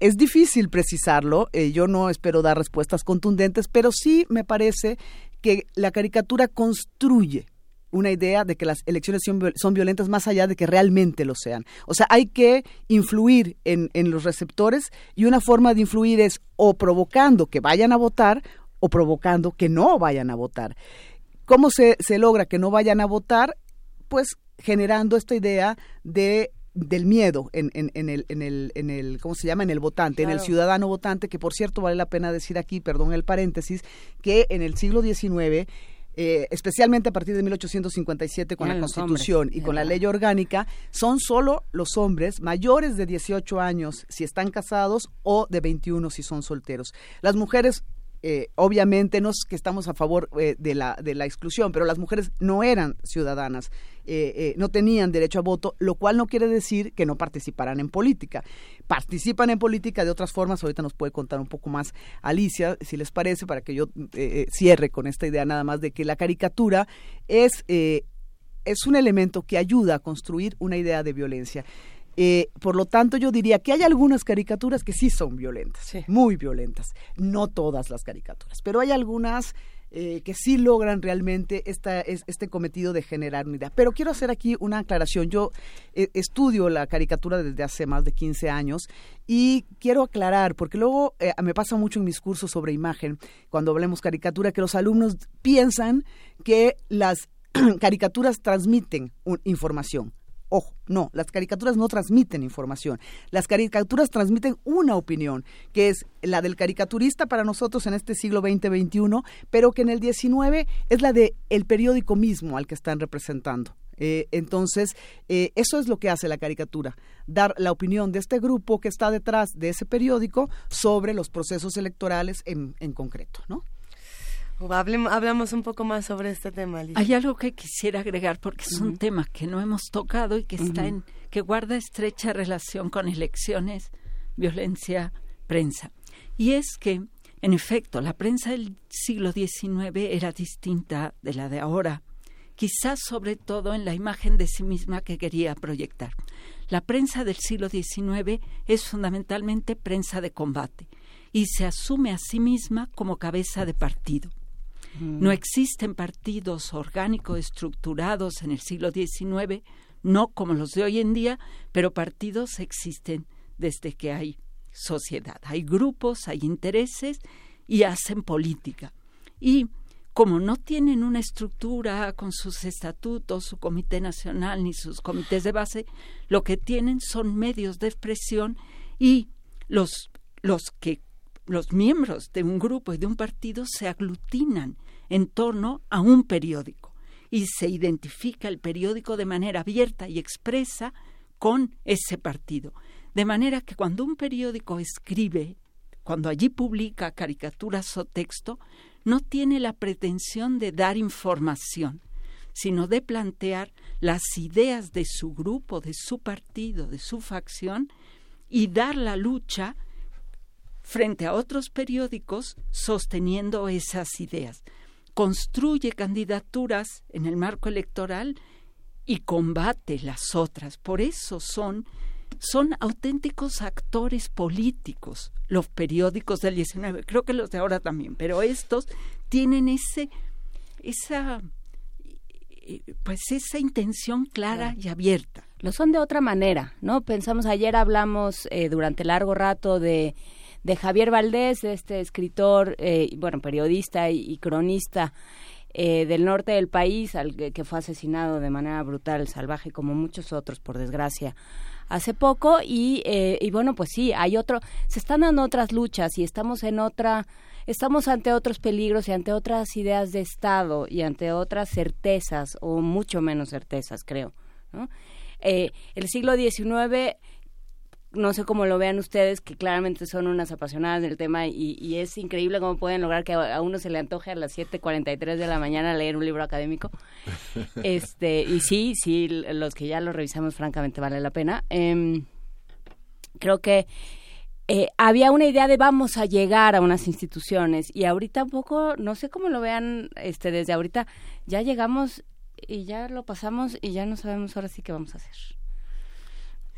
Es difícil precisarlo, eh, yo no espero dar respuestas contundentes, pero sí me parece que la caricatura construye una idea de que las elecciones son, violentas más allá de que realmente lo sean. O sea, hay que influir en los receptores y una forma de influir es o provocando que vayan a votar o provocando que no vayan a votar. ¿Cómo se, se logra que no vayan a votar? Pues generando esta idea de del miedo en, en, en, el, en, el, en el, ¿cómo se llama? En el votante, en el ciudadano votante, que por cierto vale la pena decir aquí, perdón el paréntesis, que en el siglo XIX, eh, especialmente a partir de 1857 con la Constitución y con la ley orgánica, son solo los hombres mayores de 18 años si están casados o de 21 si son solteros. Las mujeres eh, obviamente no es que estamos a favor eh, de, la, de la exclusión, pero las mujeres no eran ciudadanas, eh, no tenían derecho a voto, lo cual no quiere decir que no participaran en política. Participan en política de otras formas, ahorita nos puede contar un poco más Alicia, si les parece, para que yo cierre con esta idea nada más de que la caricatura es, es un elemento que ayuda a construir una idea de violencia. Eh, por lo tanto, yo diría que hay algunas caricaturas que sí son violentas, muy violentas. No todas las caricaturas, pero hay algunas eh, que sí logran realmente esta, este cometido de generar unidad. Pero quiero hacer aquí una aclaración. Yo eh, estudio la caricatura desde hace más de 15 años y quiero aclarar, porque luego eh, me pasa mucho en mis cursos sobre imagen, cuando hablemos caricatura, que los alumnos piensan que las caricaturas transmiten información. Ojo, no, las caricaturas no transmiten información. Las caricaturas transmiten una opinión, que es la del caricaturista para nosotros en este siglo XX-XXI, pero que en el XIX es la del el periódico mismo al que están representando. Eh, entonces, eh, eso es lo que hace la caricatura, dar la opinión de este grupo que está detrás de ese periódico sobre los procesos electorales en, en concreto, ¿no? Hablamos un poco más sobre este tema. Hay algo que quisiera agregar porque es un tema que no hemos tocado y que está en que guarda estrecha relación con elecciones, violencia, prensa. Y es que, en efecto, la prensa del siglo XIX era distinta de la de ahora, quizás sobre todo en la imagen de sí misma que quería proyectar. La prensa del siglo XIX es fundamentalmente prensa de combate y se asume a sí misma como cabeza de partido. No existen partidos orgánicos estructurados en el siglo XIX, no como los de hoy en día, pero partidos existen desde que hay sociedad. Hay grupos, hay intereses y hacen política. Y como no tienen una estructura con sus estatutos, su comité nacional ni sus comités de base, lo que tienen son medios de expresión y los, los que los miembros de un grupo y de un partido se aglutinan en torno a un periódico y se identifica el periódico de manera abierta y expresa con ese partido. De manera que cuando un periódico escribe, cuando allí publica caricaturas o texto, no tiene la pretensión de dar información, sino de plantear las ideas de su grupo, de su partido, de su facción, y dar la lucha frente a otros periódicos sosteniendo esas ideas construye candidaturas en el marco electoral y combate las otras. Por eso son, son auténticos actores políticos los periódicos del 19, creo que los de ahora también, pero estos tienen ese, esa, pues esa intención clara y abierta. Lo son de otra manera, ¿no? Pensamos, ayer hablamos eh, durante largo rato de de Javier Valdés, este escritor, eh, bueno, periodista y, cronista eh, del norte del país, al que, fue asesinado de manera brutal, salvaje, como muchos otros, por desgracia, hace poco. Y, eh, y bueno, pues sí, hay otro, se están dando otras luchas y estamos en otra, estamos ante otros peligros y ante otras ideas de Estado y ante otras certezas, o mucho menos certezas, creo. ¿no? el siglo XIX no sé cómo lo vean ustedes, que claramente son unas apasionadas del tema y, es increíble cómo pueden lograr que a, uno se le antoje a las 7.43 de la mañana leer un libro académico. este Y sí, sí, los que ya lo revisamos francamente vale la pena. Em, creo que eh, había una idea de vamos a llegar a unas instituciones y ahorita un poco, no sé cómo lo vean este desde ahorita, ya llegamos y ya lo pasamos y ya no sabemos ahora sí qué vamos a hacer.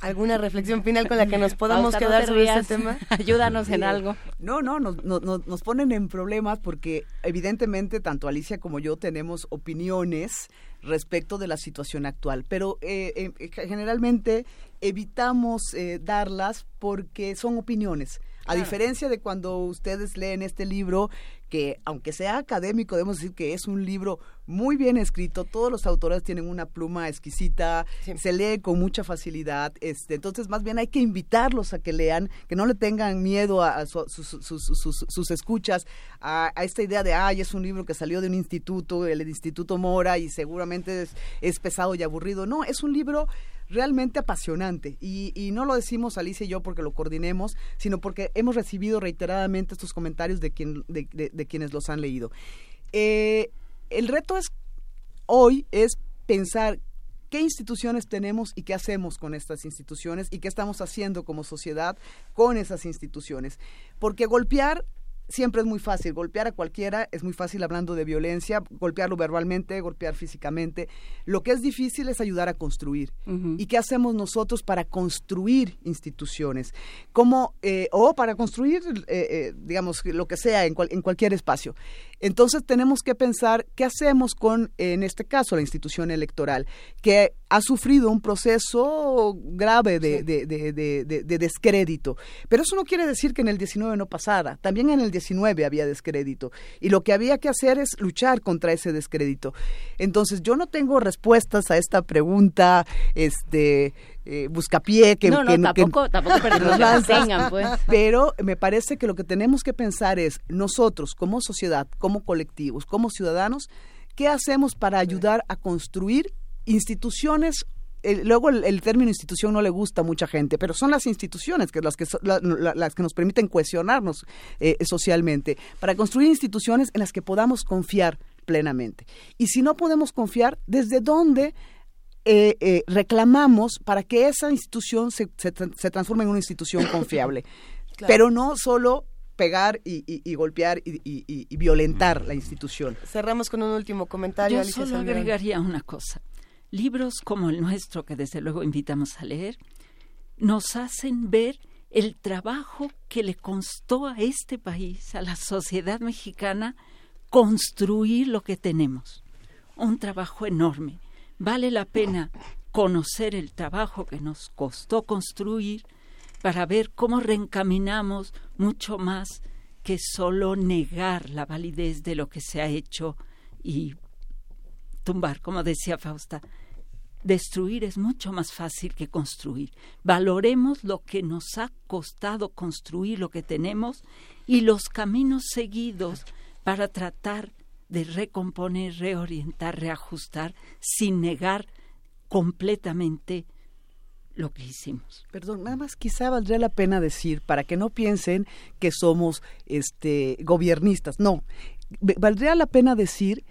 ¿Alguna reflexión final con la que nos podamos quedar sobre este tema? Ayúdanos en algo. No, no, nos, nos ponen en problemas porque evidentemente tanto Alicia como yo tenemos opiniones respecto de la situación actual, pero eh, eh, generalmente evitamos eh, darlas porque son opiniones. A diferencia de cuando ustedes leen este libro, que aunque sea académico, debemos decir que es un libro muy bien escrito, todos los autores tienen una pluma exquisita, se lee con mucha facilidad, este, entonces más bien hay que invitarlos a que lean, que no le tengan miedo a, sus, escuchas, a, esta idea de, ay, es un libro que salió de un instituto, el Instituto Mora, y seguramente es, es pesado y aburrido. No, es un libro realmente apasionante. Y, no lo decimos Alicia y yo porque lo coordinemos, sino porque hemos recibido reiteradamente estos comentarios de, quien, de, quienes los han leído. Eh, el reto es hoy es pensar qué instituciones tenemos y qué hacemos con estas instituciones y qué estamos haciendo como sociedad con esas instituciones. Porque golpear siempre es muy fácil. Golpear a cualquiera es muy fácil hablando de violencia, golpearlo verbalmente, golpear físicamente. Lo que es difícil es ayudar a construir. ¿Y qué hacemos nosotros para construir instituciones? ¿Cómo, eh, o para construir, eh, eh, digamos, lo que sea en, en cualquier espacio. Entonces tenemos que pensar qué hacemos con, en este caso, la institución electoral, que ha sufrido un proceso grave de, de, de, de, descrédito. Pero eso no quiere decir que en el 19 no pasara. También en el 19 había descrédito. Y lo que había que hacer es luchar contra ese descrédito. Entonces yo no tengo respuestas a esta pregunta, este eh, buscapié que no, no, tampoco, tampoco pues. pero me parece que lo que tenemos que pensar es nosotros como sociedad, como colectivos, como ciudadanos, ¿qué hacemos para ayudar a construir instituciones luego el, término institución no le gusta a mucha gente, pero son las instituciones que las que las que nos permiten cohesionarnos eh, socialmente para construir instituciones en las que podamos confiar plenamente. Y si no podemos confiar, ¿desde dónde eh, eh, reclamamos para que esa institución se, se, transforme en una institución confiable? Pero no solo pegar y, golpear y, violentar la institución. Cerramos con un último comentario. Yo solo agregaría una cosa. Libros como el nuestro, que desde luego invitamos a leer, nos hacen ver el trabajo que le costó a este país, a la sociedad mexicana, construir lo que tenemos. Un trabajo enorme. Vale la pena conocer el trabajo que nos costó construir para ver cómo reencaminamos mucho más que solo negar la validez de lo que se ha hecho y tumbar, como decía Fausta. Destruir es mucho más fácil que construir. Valoremos lo que nos ha costado construir lo que tenemos y los caminos seguidos para tratar de recomponer, reorientar, reajustar, sin negar completamente lo que hicimos. Perdón, nada más quizá valdría la pena decir, para que no piensen que somos este gobiernistas, no, valdría la pena decir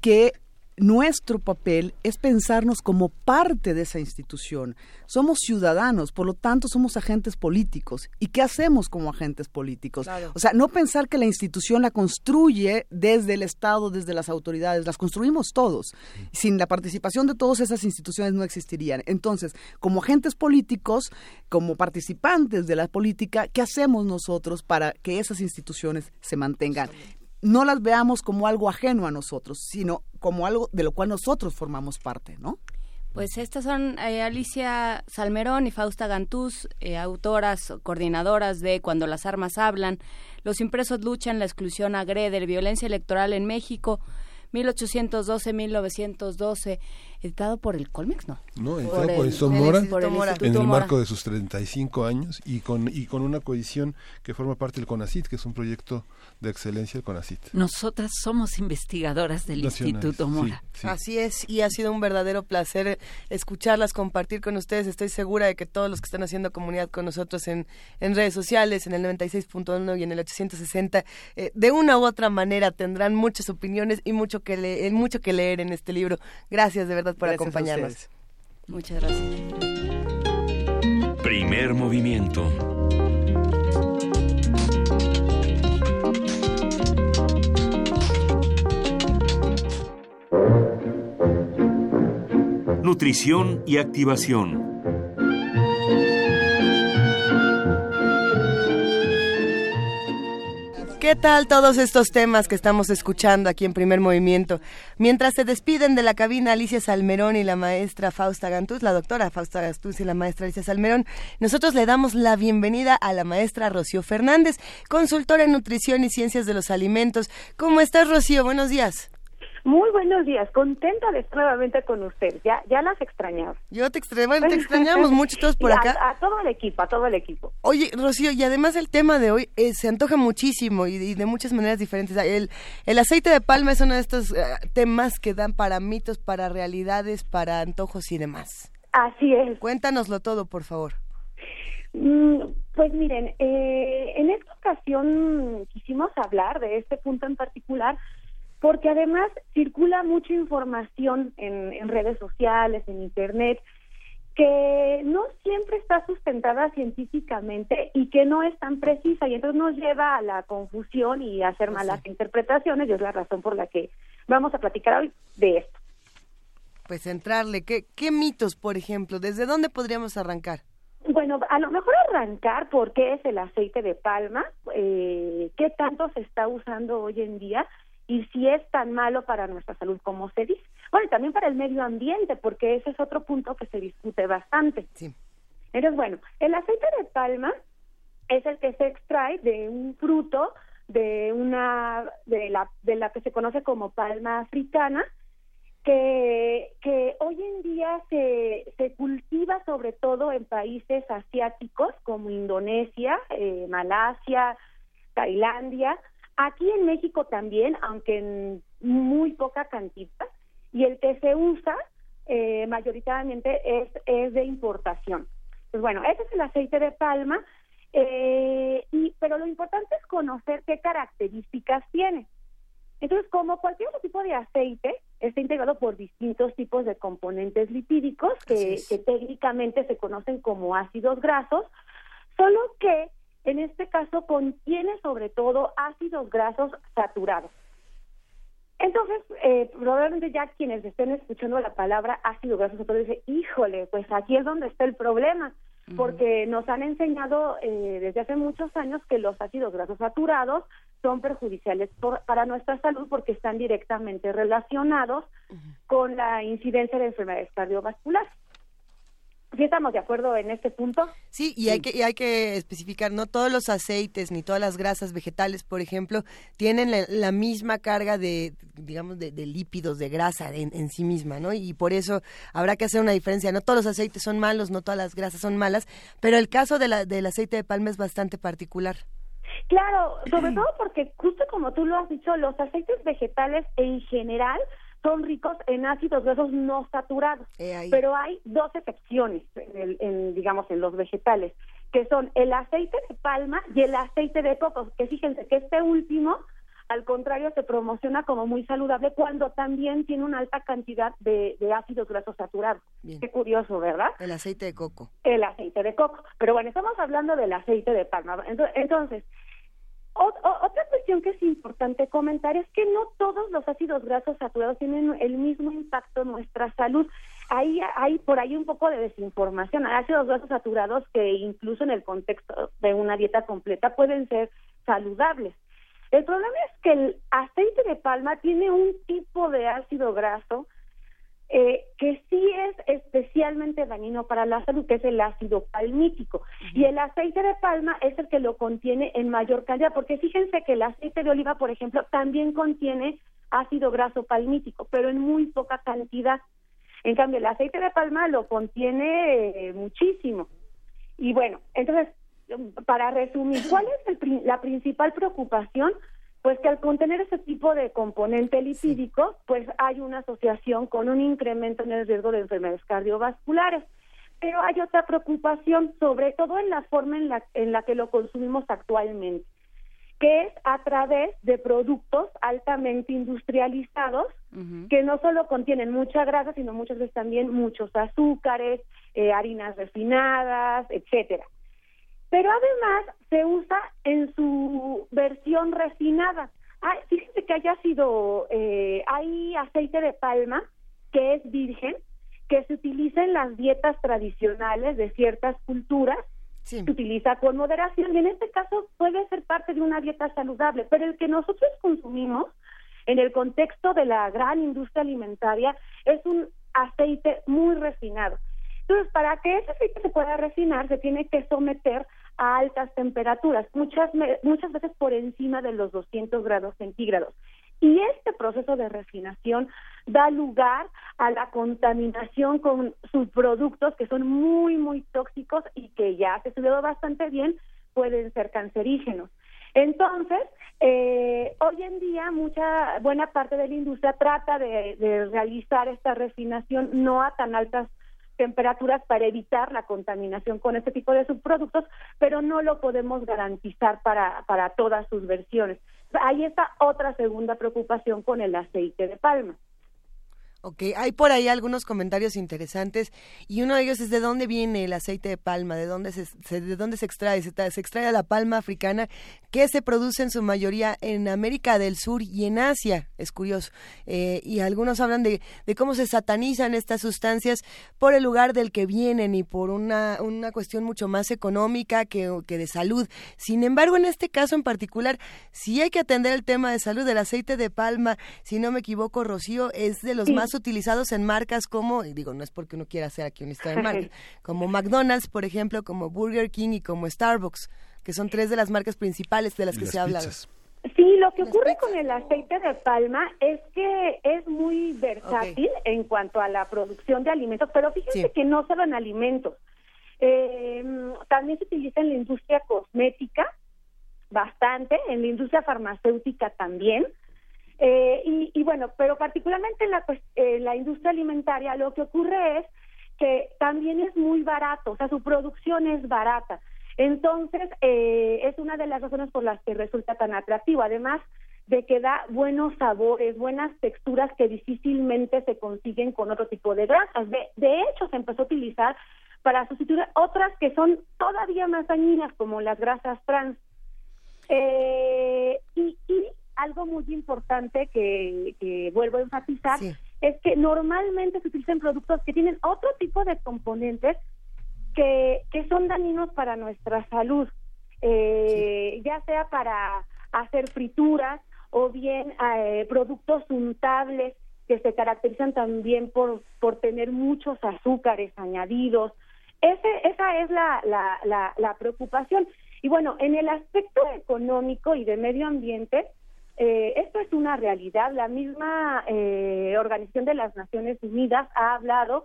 que nuestro papel es pensarnos como parte de esa institución. Somos ciudadanos, por lo tanto somos agentes políticos. ¿Y qué hacemos como agentes políticos? O sea, no pensar que la institución la construye desde el Estado, desde las autoridades, las construimos todos. Sin la participación de todas esas instituciones no existirían. Entonces, como agentes políticos, como participantes de la política, ¿qué hacemos nosotros para que esas instituciones se mantengan? No las veamos como algo ajeno a nosotros, sino como algo de lo cual nosotros formamos parte, ¿no? Pues estas son eh, Alicia Salmerón y Fausta Gantús, eh, autoras, coordinadoras de Cuando las armas hablan, Los impresos luchan, la exclusión agrede, violencia electoral en México, 1812-1912 editado por el Colmex, ¿no? No, editado por, el, Somora, en el marco de sus 35 años y con, y con una coedición que forma parte del CONACIT, que es un proyecto de excelencia del CONACIT. Nosotras somos investigadoras del Instituto Mora. Así es, y ha sido un verdadero placer escucharlas, compartir con ustedes. Estoy segura de que todos los que están haciendo comunidad con nosotros en, en redes sociales, en el 96.1 y en el 860, eh, de una u otra manera tendrán muchas opiniones y mucho que, le mucho que leer en este libro. Gracias de verdad por acompañarnos. Muchas gracias. Primer movimiento. Nutrición y activación. ¿Qué tal todos estos temas que estamos escuchando aquí en Primer Movimiento? Mientras se despiden de la cabina Alicia Salmerón y la maestra Fausta Gantuz, la doctora Fausta Gantuz y la maestra Alicia Salmerón, nosotros le damos la bienvenida a la maestra Rocío Fernández, consultora en nutrición y ciencias de los alimentos. ¿Cómo estás, Rocío? Buenos días. Muy buenos días, contenta de estar nuevamente con usted. Ya, ya las extrañaba. Yo te, te extrañamos mucho todos por acá. A, todo el equipo, a todo el equipo. Oye, Rocío, y además el tema de hoy eh, se antoja muchísimo y, de muchas maneras diferentes. El, el aceite de palma es uno de estos eh, temas que dan para mitos, para realidades, para antojos y demás. Así es. Cuéntanoslo todo, por favor. Mm, pues miren, eh, en esta ocasión quisimos hablar de este punto en particular porque además circula mucha información en, redes sociales, en Internet, que no siempre está sustentada científicamente y que no es tan precisa y entonces nos lleva a la confusión y a hacer malas interpretaciones y es la razón por la que vamos a platicar hoy de esto. Pues entrarle, ¿qué, qué mitos, por ejemplo? ¿Desde dónde podríamos arrancar? Bueno, a lo mejor arrancar por qué es el aceite de palma, eh, qué tanto se está usando hoy en día y si es tan malo para nuestra salud como se dice. Bueno, y también para el medio ambiente, porque ese es otro punto que se discute bastante. Sí. Entonces, bueno, el aceite de palma es el que se extrae de un fruto de una de la de la que se conoce como palma africana que que hoy en día se se cultiva sobre todo en países asiáticos como Indonesia, eh, Malasia, Tailandia, aquí en México también, aunque en muy poca cantidad y el que se usa eh, mayoritariamente es es de importación. Pues bueno, ese es el aceite de palma eh, y, pero lo importante es conocer qué características tiene. Entonces, como cualquier otro tipo de aceite, está integrado por distintos tipos de componentes lipídicos que, que técnicamente se conocen como ácidos grasos, solo que en este caso contiene sobre todo ácidos grasos saturados. Entonces, eh, probablemente ya quienes estén escuchando la palabra ácido graso saturado dicen, híjole, pues aquí es donde está el problema porque nos han enseñado eh, desde hace muchos años que los ácidos grasos saturados son perjudiciales por, para nuestra salud porque están directamente relacionados con la incidencia de enfermedades cardiovasculares. ¿Sí estamos de acuerdo en este punto? Sí, y hay que y hay que especificar, no todos los aceites ni todas las grasas vegetales, por ejemplo, tienen la, la misma carga de, digamos, de, de lípidos, de grasa en, en, sí misma, ¿no? Y por eso habrá que hacer una diferencia. No todos los aceites son malos, no todas las grasas son malas, pero el caso de la, del aceite de palma es bastante particular. Claro, sobre todo porque justo como tú lo has dicho, los aceites vegetales en general son ricos en ácidos grasos no saturados, eh, pero hay dos excepciones, en, el, en, digamos, en los vegetales, que son el aceite de palma y el aceite de coco, que fíjense que este último, al contrario, se promociona como muy saludable cuando también tiene una alta cantidad de, de ácidos grasos saturados. Bien. Qué curioso, ¿verdad? El aceite de coco. El aceite de coco. Pero bueno, estamos hablando del aceite de palma. Entonces, otra cuestión que es importante comentar es que no todos los ácidos grasos saturados tienen el mismo impacto en nuestra salud. Hay, hay por ahí un poco de desinformación. Hay ácidos grasos saturados que incluso en el contexto de una dieta completa pueden ser saludables. El problema es que el aceite de palma tiene un tipo de ácido graso eh, que sí es especialmente dañino para la salud, que es el ácido palmítico. Uh -huh. Y el aceite de palma es el que lo contiene en mayor cantidad, porque fíjense que el aceite de oliva, por ejemplo, también contiene ácido graso palmítico, pero en muy poca cantidad. En cambio, el aceite de palma lo contiene eh, muchísimo. Y bueno, entonces, para resumir, ¿cuál es el, la principal preocupación? Pues que al contener ese tipo de componente lipídico, pues hay una asociación con un incremento en el riesgo de enfermedades cardiovasculares. Pero hay otra preocupación, sobre todo en la forma en la, en la que lo consumimos actualmente, que es a través de productos altamente industrializados, uh -huh. que no solo contienen mucha grasa, sino muchas veces también muchos azúcares, eh, harinas refinadas, etcétera pero además se usa en su versión refinada. Ah, fíjense que haya sido, eh, hay aceite de palma que es virgen, que se utiliza en las dietas tradicionales de ciertas culturas, sí. se utiliza con moderación y en este caso puede ser parte de una dieta saludable, pero el que nosotros consumimos en el contexto de la gran industria alimentaria es un aceite muy refinado. Entonces, para que ese aceite se pueda refinar, se tiene que someter a altas temperaturas, muchas, muchas veces por encima de los 200 grados centígrados. Y este proceso de refinación da lugar a la contaminación con subproductos que son muy, muy tóxicos y que ya se ha estudiado bastante bien, pueden ser cancerígenos. Entonces, eh, hoy en día mucha buena parte de la industria trata de, de realizar esta refinación no a tan altas temperaturas para evitar la contaminación con este tipo de subproductos, pero no lo podemos garantizar para, para todas sus versiones. Ahí está otra segunda preocupación con el aceite de palma. Ok, hay por ahí algunos comentarios interesantes y uno de ellos es de dónde viene el aceite de palma, de dónde se, de dónde se extrae. Se, se, extrae la palma africana que se produce en su mayoría en América del Sur y en Asia, es curioso. Eh, y algunos hablan de, de, cómo se satanizan estas sustancias por el lugar del que vienen y por una, una cuestión mucho más económica que, que de salud. Sin embargo, en este caso en particular, sí hay que atender el tema de salud. del aceite de palma, si no me equivoco, Rocío, es de los más utilizados en marcas como, y digo, no es porque uno quiera hacer aquí una historia de marca, como McDonald's, por ejemplo, como Burger King y como Starbucks, que son tres de las marcas principales de las que se habla. Sí, lo que ocurre con el aceite de palma es que es muy versátil en cuanto a la producción de alimentos, pero fíjense que no solo en alimentos. Eh, también se utiliza en la industria cosmética bastante, en la industria farmacéutica también. Eh, y, bueno, pero particularmente en la, pues, la industria alimentaria lo que ocurre es que también es muy barato, o sea, su producción es barata. Entonces, eh, es una de las razones por las que resulta tan atractivo. Además de que da buenos sabores, buenas texturas que difícilmente se consiguen con otro tipo de grasas. De, de hecho, se empezó a utilizar para sustituir otras que son todavía más dañinas, como las grasas trans. Eh, y, y algo muy importante que, vuelvo a enfatizar es que normalmente se utilizan productos que tienen otro tipo de componentes que, que son dañinos para nuestra salud, eh, ya sea para hacer frituras o bien eh, productos untables que se caracterizan también por, por tener muchos azúcares añadidos. Ese, esa es la, la, la, la preocupación. Y bueno, en el aspecto económico y de medio ambiente, eh, esto es una realidad. La misma eh, Organización de las Naciones Unidas ha hablado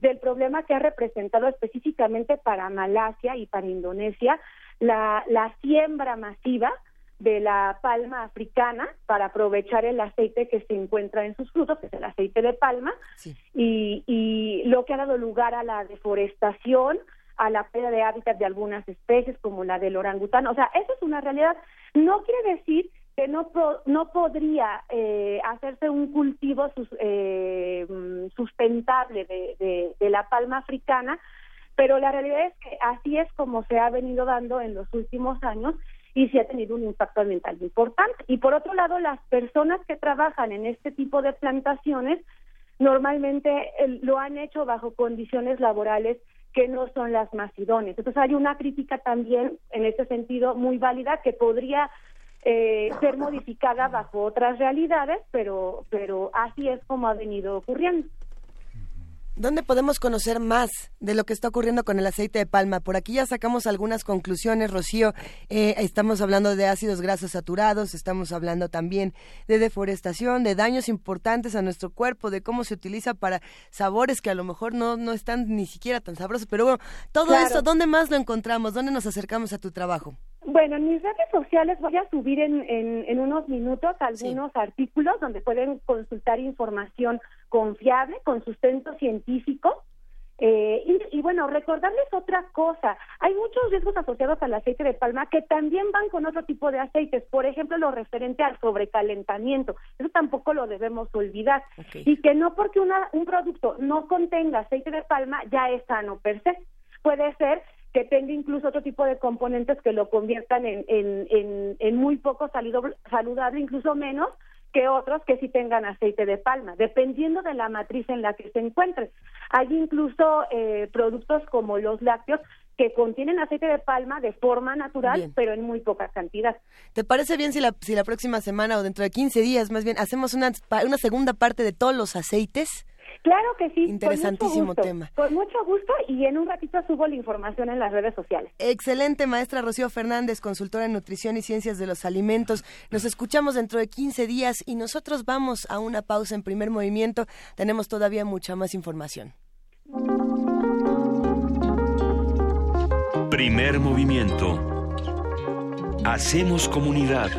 del problema que ha representado específicamente para Malasia y para Indonesia la, la siembra masiva de la palma africana para aprovechar el aceite que se encuentra en sus frutos, que es el aceite de palma, y, y lo que ha dado lugar a la deforestación, a la pérdida de hábitat de algunas especies como la del orangután. O sea, eso es una realidad. No quiere decir que no, no podría eh, hacerse un cultivo eh, sustentable de, de, la palma africana, pero la realidad es que así es como se ha venido dando en los últimos años y sí ha tenido un impacto ambiental importante. Y por otro lado, las personas que trabajan en este tipo de plantaciones normalmente lo han hecho bajo condiciones laborales que no son las más idóneas. Entonces hay una crítica también en este sentido muy válida que podría eh, ser modificada bajo otras realidades, pero, pero así es como ha venido ocurriendo. ¿Dónde podemos conocer más de lo que está ocurriendo con el aceite de palma? Por aquí ya sacamos algunas conclusiones, Rocío. Eh, estamos hablando de ácidos grasos saturados, estamos hablando también de deforestación, de daños importantes a nuestro cuerpo, de cómo se utiliza para sabores que a lo mejor no, no están ni siquiera tan sabrosos. Pero bueno, todo eso, ¿dónde más lo encontramos? ¿Dónde nos acercamos a tu trabajo? Bueno, en mis redes sociales voy a subir en, en, unos minutos algunos artículos donde pueden consultar información confiable, con sustento científico. Eh, y, bueno, recordarles otra cosa, hay muchos riesgos asociados al aceite de palma que también van con otro tipo de aceites, por ejemplo, lo referente al sobrecalentamiento, eso tampoco lo debemos olvidar, y que no porque una, un producto no contenga aceite de palma ya es sano per se, puede ser que tenga incluso otro tipo de componentes que lo conviertan en, en, en, muy poco saludable, incluso menos que otros que sí tengan aceite de palma, dependiendo de la matriz en la que se encuentre. Hay incluso eh, productos como los lácteos que contienen aceite de palma de forma natural, pero en muy poca cantidad. ¿Te parece bien si la, si la próxima semana o dentro de 15 días más bien hacemos una, una segunda parte de todos los aceites? Claro que sí. Interesantísimo tema. Con mucho gusto y en un ratito subo la información en las redes sociales. Excelente, maestra Rocío Fernández, consultora en nutrición y ciencias de los alimentos. Nos escuchamos dentro de 15 días y nosotros vamos a una pausa en primer movimiento. Tenemos todavía mucha más información. Primer movimiento. Hacemos comunidad.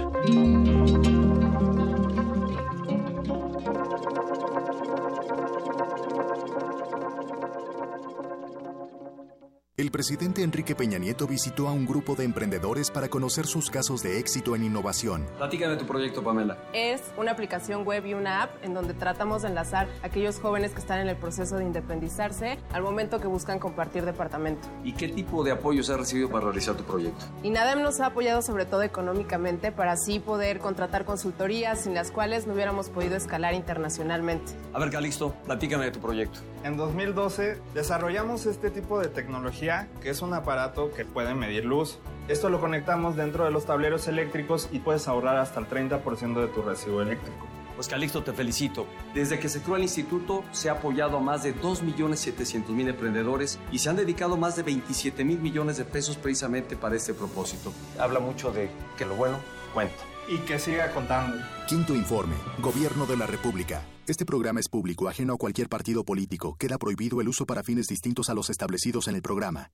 El presidente Enrique Peña Nieto visitó a un grupo de emprendedores para conocer sus casos de éxito en innovación. Platícame tu proyecto, Pamela. Es una aplicación web y una app en donde tratamos de enlazar a aquellos jóvenes que están en el proceso de independizarse al momento que buscan compartir departamento. ¿Y qué tipo de apoyos has recibido para realizar tu proyecto? INADEM nos ha apoyado sobre todo económicamente para así poder contratar consultorías sin las cuales no hubiéramos podido escalar internacionalmente. A ver, Calixto, platícame de tu proyecto. En 2012 desarrollamos este tipo de tecnología que es un aparato que puede medir luz. Esto lo conectamos dentro de los tableros eléctricos y puedes ahorrar hasta el 30% de tu recibo eléctrico. Pues Calixto, te felicito. Desde que se creó el instituto, se ha apoyado a más de 2.700.000 emprendedores y se han dedicado más de 27 mil millones de pesos precisamente para este propósito. Habla mucho de que lo bueno cuenta. Y que siga contando. Quinto informe, Gobierno de la República. Este programa es público, ajeno a cualquier partido político. Queda prohibido el uso para fines distintos a los establecidos en el programa.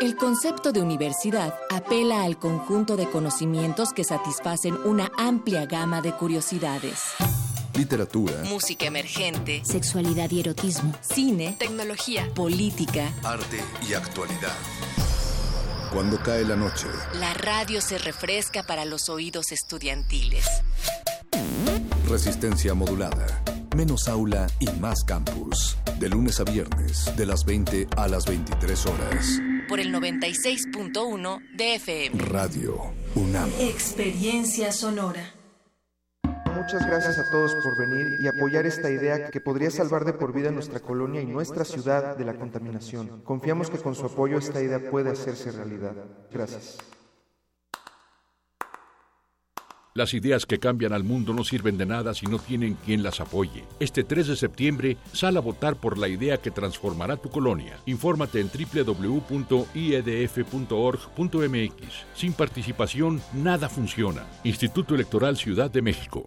El concepto de universidad apela al conjunto de conocimientos que satisfacen una amplia gama de curiosidades. Literatura, música emergente, sexualidad y erotismo, cine, tecnología, política, arte y actualidad. Cuando cae la noche, la radio se refresca para los oídos estudiantiles. Resistencia modulada. Menos aula y más campus. De lunes a viernes, de las 20 a las 23 horas. Por el 96.1 de FM. Radio UNAM. Experiencia sonora. Muchas gracias a todos por venir y apoyar esta idea que podría salvar de por vida nuestra colonia y nuestra ciudad de la contaminación. Confiamos que con su apoyo esta idea puede hacerse realidad. Gracias. Las ideas que cambian al mundo no sirven de nada si no tienen quien las apoye. Este 3 de septiembre, sal a votar por la idea que transformará tu colonia. Infórmate en www.iedf.org.mx. Sin participación, nada funciona. Instituto Electoral Ciudad de México.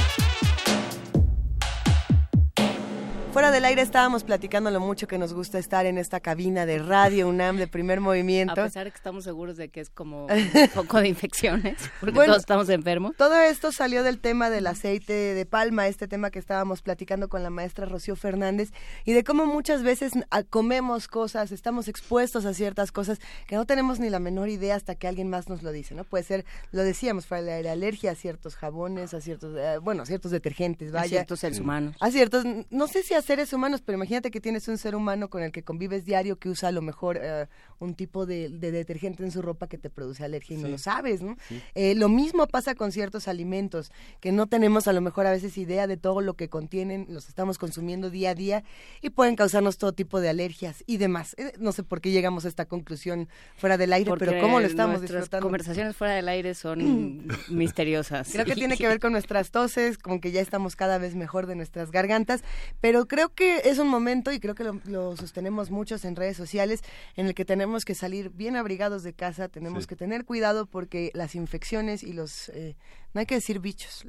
Fuera del aire estábamos platicando lo mucho que nos gusta estar en esta cabina de radio UNAM de primer movimiento. A pesar de que estamos seguros de que es como un poco de infecciones, porque todos estamos enfermos. Todo esto salió del tema del aceite de palma, este tema que estábamos platicando con la maestra Rocío Fernández, y de cómo muchas veces comemos cosas, estamos expuestos a ciertas cosas que no tenemos ni la menor idea hasta que alguien más nos lo dice, ¿no? Puede ser, lo decíamos, fuera del aire, alergia a ciertos jabones, a ciertos, eh, bueno, a ciertos detergentes, vaya. A ciertos seres humanos. A ciertos, no sé si a seres humanos, pero imagínate que tienes un ser humano con el que convives diario que usa a lo mejor eh, un tipo de, de, detergente en su ropa que te produce alergia y sí. no lo sabes, ¿no? Sí. Eh, lo mismo pasa con ciertos alimentos que no tenemos a lo mejor a veces idea de todo lo que contienen, los estamos consumiendo día a día y pueden causarnos todo tipo de alergias y demás. Eh, no sé por qué llegamos a esta conclusión fuera del aire, Porque pero cómo lo estamos nuestras disfrutando. conversaciones fuera del aire son misteriosas. Creo que tiene que ver con nuestras toses, con que ya estamos cada vez mejor de nuestras gargantas, pero creo que es un momento, y creo que lo, sostenemos muchos en redes sociales, en el que tenemos que salir bien abrigados de casa, tenemos que tener cuidado porque las infecciones y los, eh, no hay que decir bichos,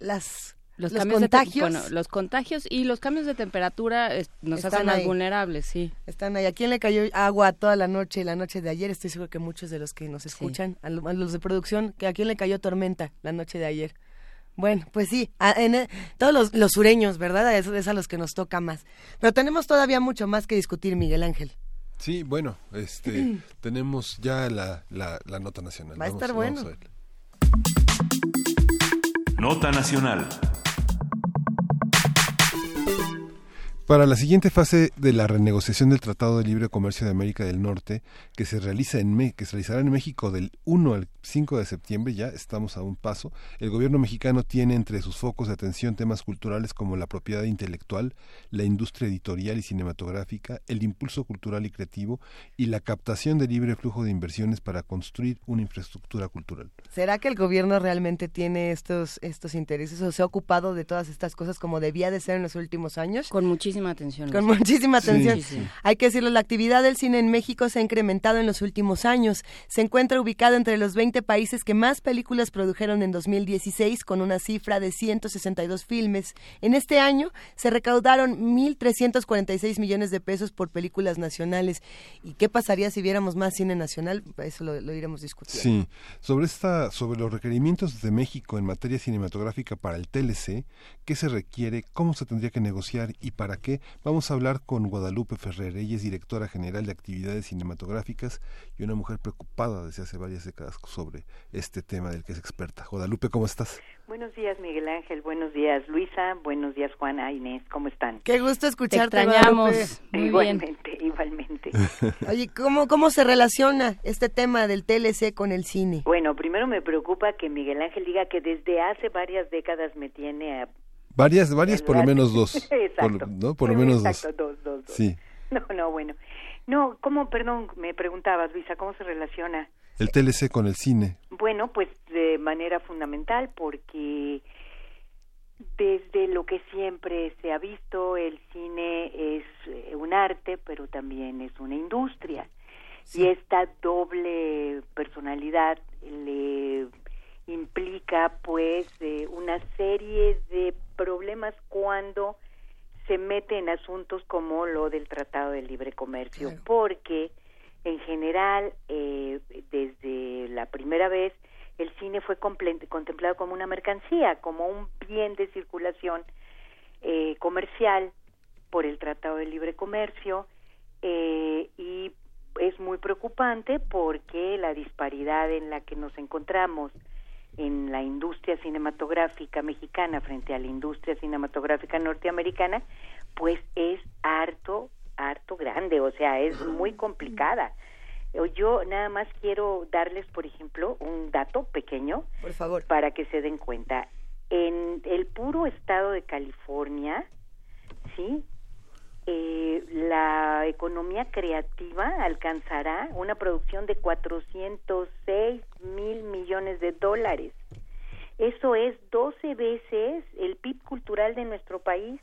las los, contagios. los contagios y los cambios de temperatura nos hacen más vulnerables, sí. Están ahí. ¿A quién le cayó agua toda la noche y la noche de ayer? Estoy seguro que muchos de los que nos escuchan, a, los de producción, que a quién le cayó tormenta la noche de ayer. Bueno, pues sí, en, e, todos los, los, sureños, ¿verdad? Es, es a los que nos toca más. Pero tenemos todavía mucho más que discutir, Miguel Ángel. Sí, bueno, este, tenemos ya la, la, nota nacional. Va a estar bueno. Nota nacional. Para la siguiente fase de la renegociación del Tratado de Libre Comercio de América del Norte, que se, realiza en que se realizará en México del 1 al 5 de septiembre, ya estamos a un paso, el gobierno mexicano tiene entre sus focos de atención temas culturales como la propiedad intelectual, la industria editorial y cinematográfica, el impulso cultural y creativo y la captación de libre flujo de inversiones para construir una infraestructura cultural. ¿Será que el gobierno realmente tiene estos, estos intereses o se ha ocupado de todas estas cosas como debía de ser en los últimos años? Con muchísimo atención. Con muchísima atención. Hay que decirlo, la actividad del cine en México se ha incrementado en los últimos años. Se encuentra ubicado entre los 20 países que más películas produjeron en 2016 con una cifra de 162 filmes. En este año se recaudaron 1.346 millones de pesos por películas nacionales. ¿Y qué pasaría si viéramos más cine nacional? Eso lo, lo iremos discutiendo. Sí, sobre, esta, sobre los requerimientos de México en materia cinematográfica para el TLC, ¿qué se requiere? ¿Cómo se tendría que negociar y para qué? Vamos a hablar con Guadalupe Ferrer. Ella es directora general de actividades cinematográficas y una mujer preocupada desde hace varias décadas sobre este tema del que es experta. Guadalupe, ¿cómo estás? Buenos días, Miguel Ángel. Buenos días, Luisa. Buenos días, Juana, Inés. ¿Cómo están? Qué gusto escucharte, Te extrañamos. igualmente, igualmente. Oye, ¿cómo, ¿cómo se relaciona este tema del TLC con el cine? Bueno, primero me preocupa que Miguel Ángel diga que desde hace varias décadas me tiene a Varias, varias, por lo menos dos. exacto. ¿no? Por lo menos exacto, dos. dos, dos. Sí. No, no, bueno. No, ¿cómo, perdón, me preguntabas, Luisa, cómo se relaciona? El TLC con el cine. Bueno, pues de manera fundamental porque desde lo que siempre se ha visto, el cine es eh, un arte, pero también es una industria. Y esta doble personalidad le implica pues eh, una serie de problemas cuando se mete en asuntos como lo del Tratado de Libre Comercio, porque en general eh, desde la primera vez el cine fue contemplado como una mercancía, como un bien de circulación eh, comercial por el Tratado de Libre Comercio y es muy preocupante porque la disparidad en la que nos encontramos en la industria cinematográfica mexicana frente a la industria cinematográfica norteamericana, pues es harto, harto grande, o sea, es muy complicada. Yo nada más quiero darles, por ejemplo, un dato pequeño, por favor, para que se den cuenta. En el puro estado de California, sí, eh, la economía creativa alcanzará una producción de 406 mil millones de dólares. Eso es 12 veces el PIB cultural de nuestro país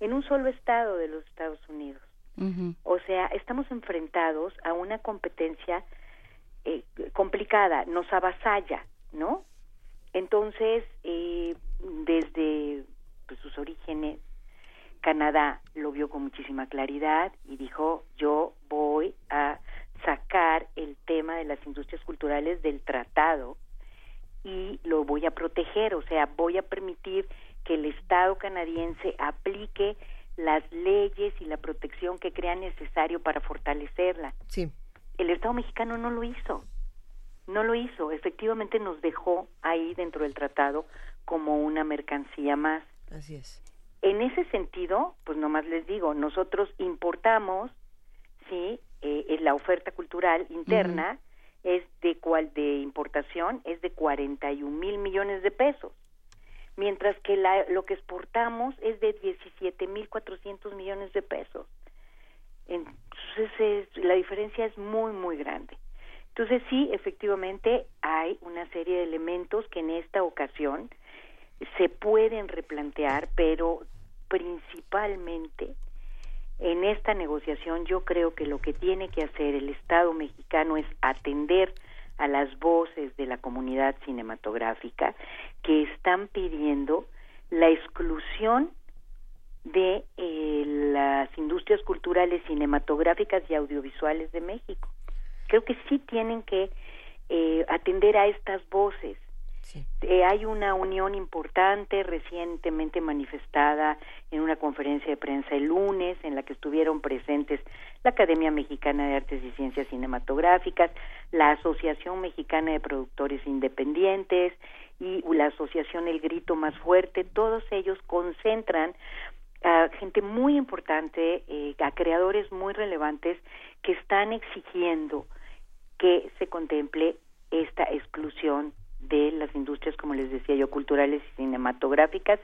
en un solo estado de los Estados Unidos. O sea, estamos enfrentados a una competencia eh, complicada, nos avasalla, ¿no? Entonces, eh, desde pues, sus orígenes, Canadá lo vio con muchísima claridad y dijo, yo voy a sacar el tema de las industrias culturales del tratado y lo voy a proteger, o sea, voy a permitir que el Estado canadiense aplique las leyes y la protección que crea necesario para fortalecerla. Sí. El Estado mexicano no lo hizo. No lo hizo. Efectivamente nos dejó ahí dentro del tratado como una mercancía más. Así es. En ese sentido, pues nomás les digo, nosotros importamos, sí, eh, la oferta cultural interna es de cual de importación es de 41 mil millones de pesos, mientras que la, lo que exportamos es de 17 mil 400 millones de pesos. Entonces la diferencia es muy muy grande. Entonces sí, efectivamente hay una serie de elementos que en esta ocasión se pueden replantear, pero principalmente en esta negociación yo creo que lo que tiene que hacer el Estado mexicano es atender a las voces de la comunidad cinematográfica que están pidiendo la exclusión de eh, las industrias culturales cinematográficas y audiovisuales de México. Creo que sí tienen que eh, atender a estas voces. Eh, hay una unión importante recientemente manifestada en una conferencia de prensa el lunes en la que estuvieron presentes la Academia Mexicana de Artes y Ciencias Cinematográficas, la Asociación Mexicana de Productores Independientes y la Asociación El Grito Más Fuerte. Todos ellos concentran a gente muy importante, eh, a creadores muy relevantes que están exigiendo que se contemple esta exclusión de las industrias, como les decía yo, culturales y cinematográficas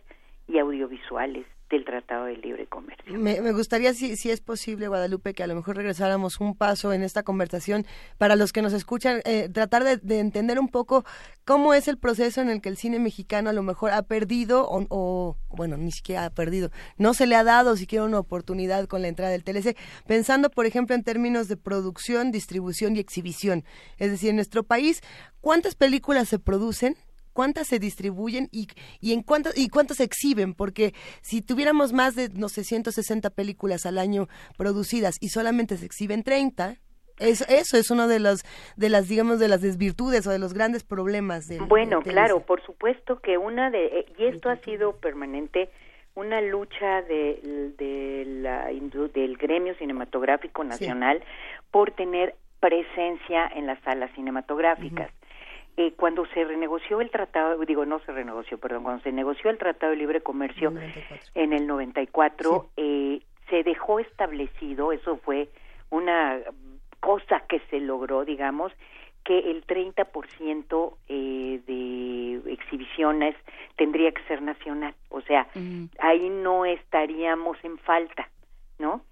y audiovisuales del Tratado de Libre Comercio. Me, gustaría, si, si, es posible, Guadalupe, que a lo mejor regresáramos un paso en esta conversación para los que nos escuchan, eh, tratar de, entender un poco cómo es el proceso en el que el cine mexicano a lo mejor ha perdido o, bueno, ni siquiera ha perdido, no se le ha dado siquiera una oportunidad con la entrada del TLC, pensando, por ejemplo, en términos de producción, distribución y exhibición. Es decir, en nuestro país, ¿cuántas películas se producen? Cuántas se distribuyen y, y en cuántas y cuántas se exhiben, porque si tuviéramos más de, no sé, 160 películas al año producidas y solamente se exhiben 30, eso, eso es uno de los de las digamos de las desvirtudes o de los grandes problemas del bueno claro por supuesto que una de eh, y esto ha sido permanente una lucha de, de la, del gremio cinematográfico nacional por tener presencia en las salas cinematográficas eh, cuando se renegoció el tratado, digo, no se renegoció, perdón, cuando se negoció el Tratado de Libre Comercio en el 94, eh, se dejó establecido, eso fue una cosa que se logró, digamos, que el 30% eh, de exhibiciones tendría que ser nacional. O sea, ahí no estaríamos en falta, ¿no?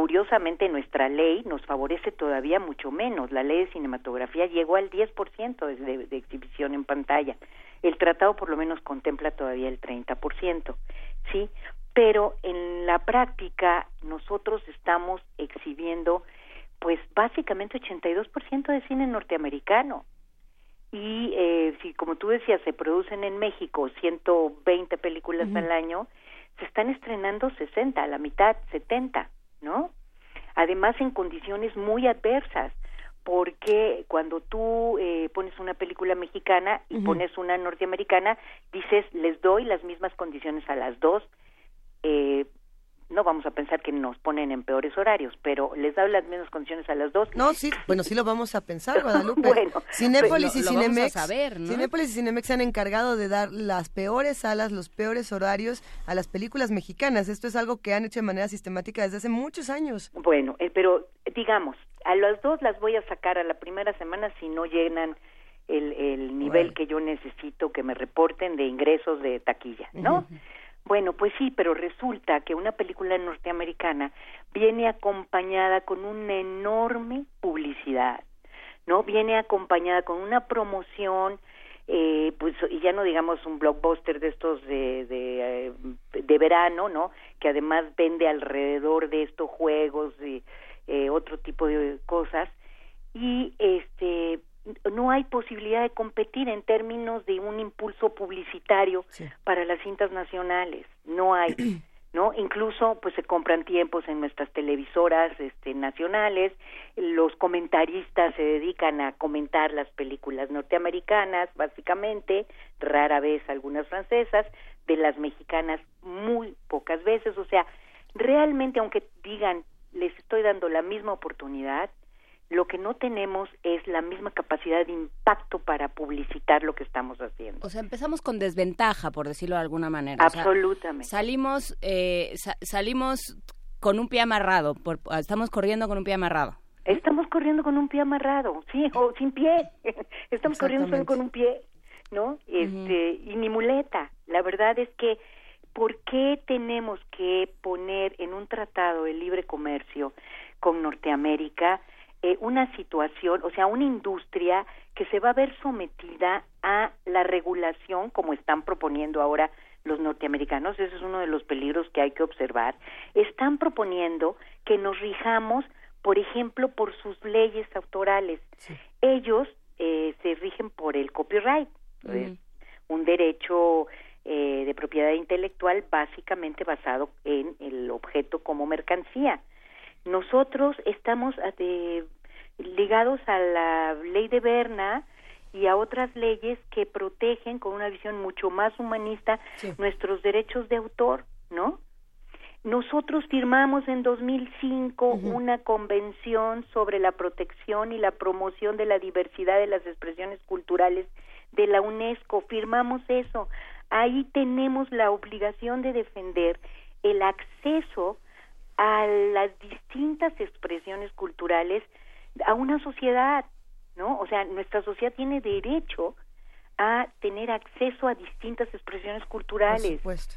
Curiosamente, nuestra ley nos favorece todavía mucho menos. La ley de cinematografía llegó al 10% de, de exhibición en pantalla. El tratado por lo menos contempla todavía el 30%, ¿sí? Pero en la práctica nosotros estamos exhibiendo pues básicamente 82% de cine norteamericano. Y eh, si, como tú decías, se producen en México 120 películas al año, se están estrenando 60, a la mitad, 70. ¿No? Además, en condiciones muy adversas, porque cuando tú eh, pones una película mexicana y pones una norteamericana, dices, les doy las mismas condiciones a las dos, eh, no vamos a pensar que nos ponen en peores horarios, pero les da las mismas condiciones a las dos. No, sí, bueno, sí lo vamos a pensar, Guadalupe. bueno, Cinépolis y Cinemex, Cinépolis y Cinemex se han encargado de dar las peores salas, los peores horarios a las películas mexicanas. Esto es algo que han hecho de manera sistemática desde hace muchos años. Bueno, eh, pero digamos, a las dos las voy a sacar a la primera semana si no llenan el, el nivel que yo necesito que me reporten de ingresos de taquilla, ¿no? Bueno, pues sí, pero resulta que una película norteamericana viene acompañada con una enorme publicidad, ¿no? Viene acompañada con una promoción, eh, pues, y ya no digamos un blockbuster de estos de, de, eh, verano, ¿no? Que además vende alrededor de estos juegos y eh, otro tipo de cosas. Y este, no hay posibilidad de competir en términos de un impulso publicitario para las cintas nacionales no hay no incluso pues se compran tiempos en nuestras televisoras este nacionales los comentaristas se dedican a comentar las películas norteamericanas básicamente rara vez algunas francesas de las mexicanas muy pocas veces o sea realmente aunque digan les estoy dando la misma oportunidad lo que no tenemos es la misma capacidad de impacto para publicitar lo que estamos haciendo. O sea, empezamos con desventaja, por decirlo de alguna manera. Absolutamente. salimos, eh, salimos con un pie amarrado, estamos corriendo con un pie amarrado. Estamos corriendo con un pie amarrado, sí, o sin pie. estamos corriendo solo con un pie, ¿no? Este, y ni muleta. La verdad es que ¿por qué tenemos que poner en un tratado de libre comercio con Norteamérica eh, una situación, o sea, una industria que se va a ver sometida a la regulación, como están proponiendo ahora los norteamericanos, ese es uno de los peligros que hay que observar, están proponiendo que nos rijamos, por ejemplo, por sus leyes autorales. Ellos eh, se rigen por el copyright, es un derecho eh, de propiedad intelectual básicamente basado en el objeto como mercancía. Nosotros estamos eh, ligados a la ley de Berna y a otras leyes que protegen con una visión mucho más humanista nuestros derechos de autor, ¿no? Nosotros firmamos en 2005 una convención sobre la protección y la promoción de la diversidad de las expresiones culturales de la UNESCO. Firmamos eso. Ahí tenemos la obligación de defender el acceso a las distintas expresiones culturales a una sociedad, ¿no? O sea, nuestra sociedad tiene derecho a tener acceso a distintas expresiones culturales. Por supuesto.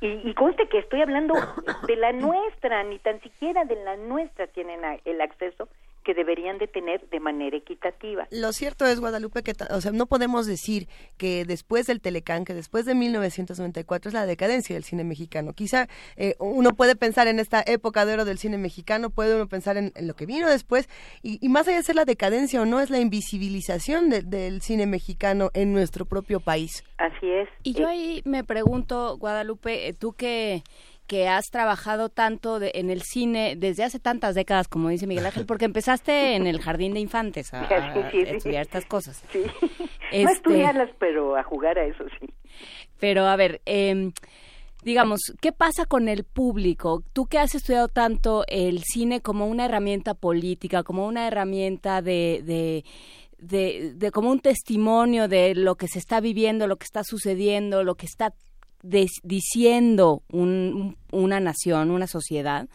Y, y conste que estoy hablando de la nuestra, ni tan siquiera de la nuestra tienen el acceso que deberían de tener de manera equitativa. Lo cierto es, Guadalupe, que o sea, no podemos decir que después del Telecán, que después de 1994 es la decadencia del cine mexicano. Quizá eh, uno puede pensar en esta época de oro del cine mexicano, puede uno pensar en, en lo que vino después, y, y más allá de ser la decadencia o no, es la invisibilización de- del cine mexicano en nuestro propio país. Así es. Y yo ahí me pregunto, Guadalupe, eh, tú que que has trabajado tanto de- en el cine desde hace tantas décadas, como dice Miguel Ángel, porque empezaste en el jardín de infantes a, estudiar estas cosas. Sí. No Este- estudiarlas, pero a jugar a eso sí. Pero a ver, eh, digamos, ¿qué pasa con el público? Tú que has estudiado tanto el cine como una herramienta política, como una herramienta de, de, de, de como un testimonio de lo que se está viviendo, lo que está sucediendo, lo que está diciendo un- un- una nación, una sociedad.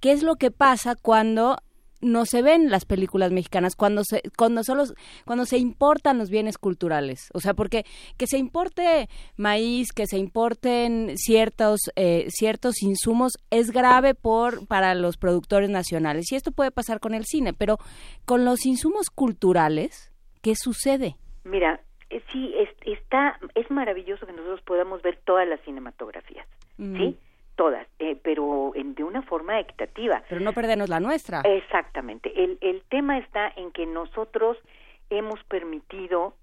¿Qué es lo que pasa cuando no se ven las películas mexicanas cuando se cuando solo cuando se importan los bienes culturales. O sea porque que se importe maíz que se importen ciertos eh, ciertos insumos es grave por para los productores nacionales. Y esto puede pasar con el cine pero con los insumos culturales qué sucede Mira, eh, sí, está, es maravilloso que nosotros podamos ver todas las cinematografías, ¿sí? Todas, eh, pero en- de una forma equitativa. pero no perdernos la nuestra Exactamente. El, el tema está en que nosotros hemos permitido,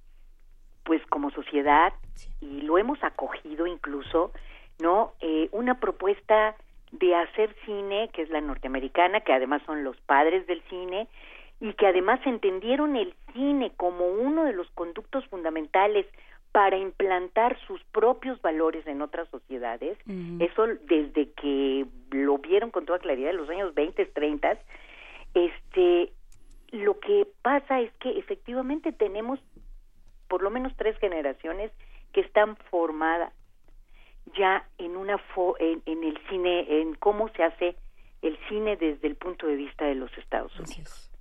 pues como sociedad, y lo hemos acogido incluso, ¿no? Eh, una propuesta de hacer cine, que es la norteamericana, que además son los padres del cine, y que además entendieron el cine como uno de los conductos fundamentales para implantar sus propios valores en otras sociedades. Eso desde que lo vieron con toda claridad en los años 20, 30, este lo que pasa es que efectivamente tenemos por lo menos tres generaciones que están formadas ya en una fo- en, en el cine en cómo se hace el cine desde el punto de vista de los Estados Unidos.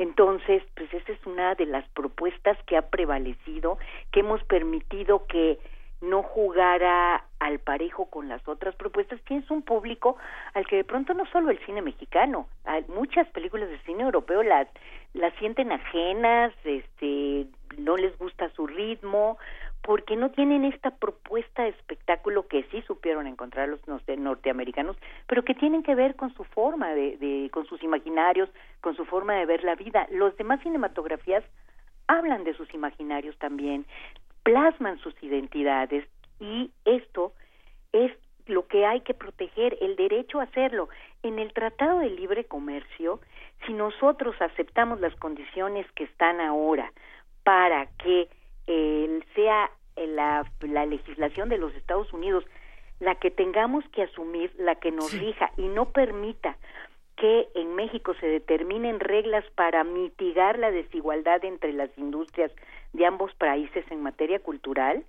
Entonces, pues esa es una de las propuestas que ha prevalecido, que hemos permitido que no jugara al parejo con las otras propuestas. Tienes un público al que de pronto no solo el cine mexicano, hay muchas películas de cine europeo las las sienten ajenas, este, no les gusta su ritmo, porque no tienen esta propuesta de espectáculo que sí supieron encontrar los norte- norteamericanos, pero que tienen que ver con su forma de, de, con sus imaginarios, con su forma de ver la vida. Los demás cinematografías hablan de sus imaginarios también, plasman sus identidades y esto es lo que hay que proteger, el derecho a hacerlo. En el Tratado de Libre Comercio, si nosotros aceptamos las condiciones que están ahora para que eh, sea la, la legislación de los Estados Unidos la que tengamos que asumir, la que nos rija y no permita que en México se determinen reglas para mitigar la desigualdad entre las industrias de ambos países en materia cultural,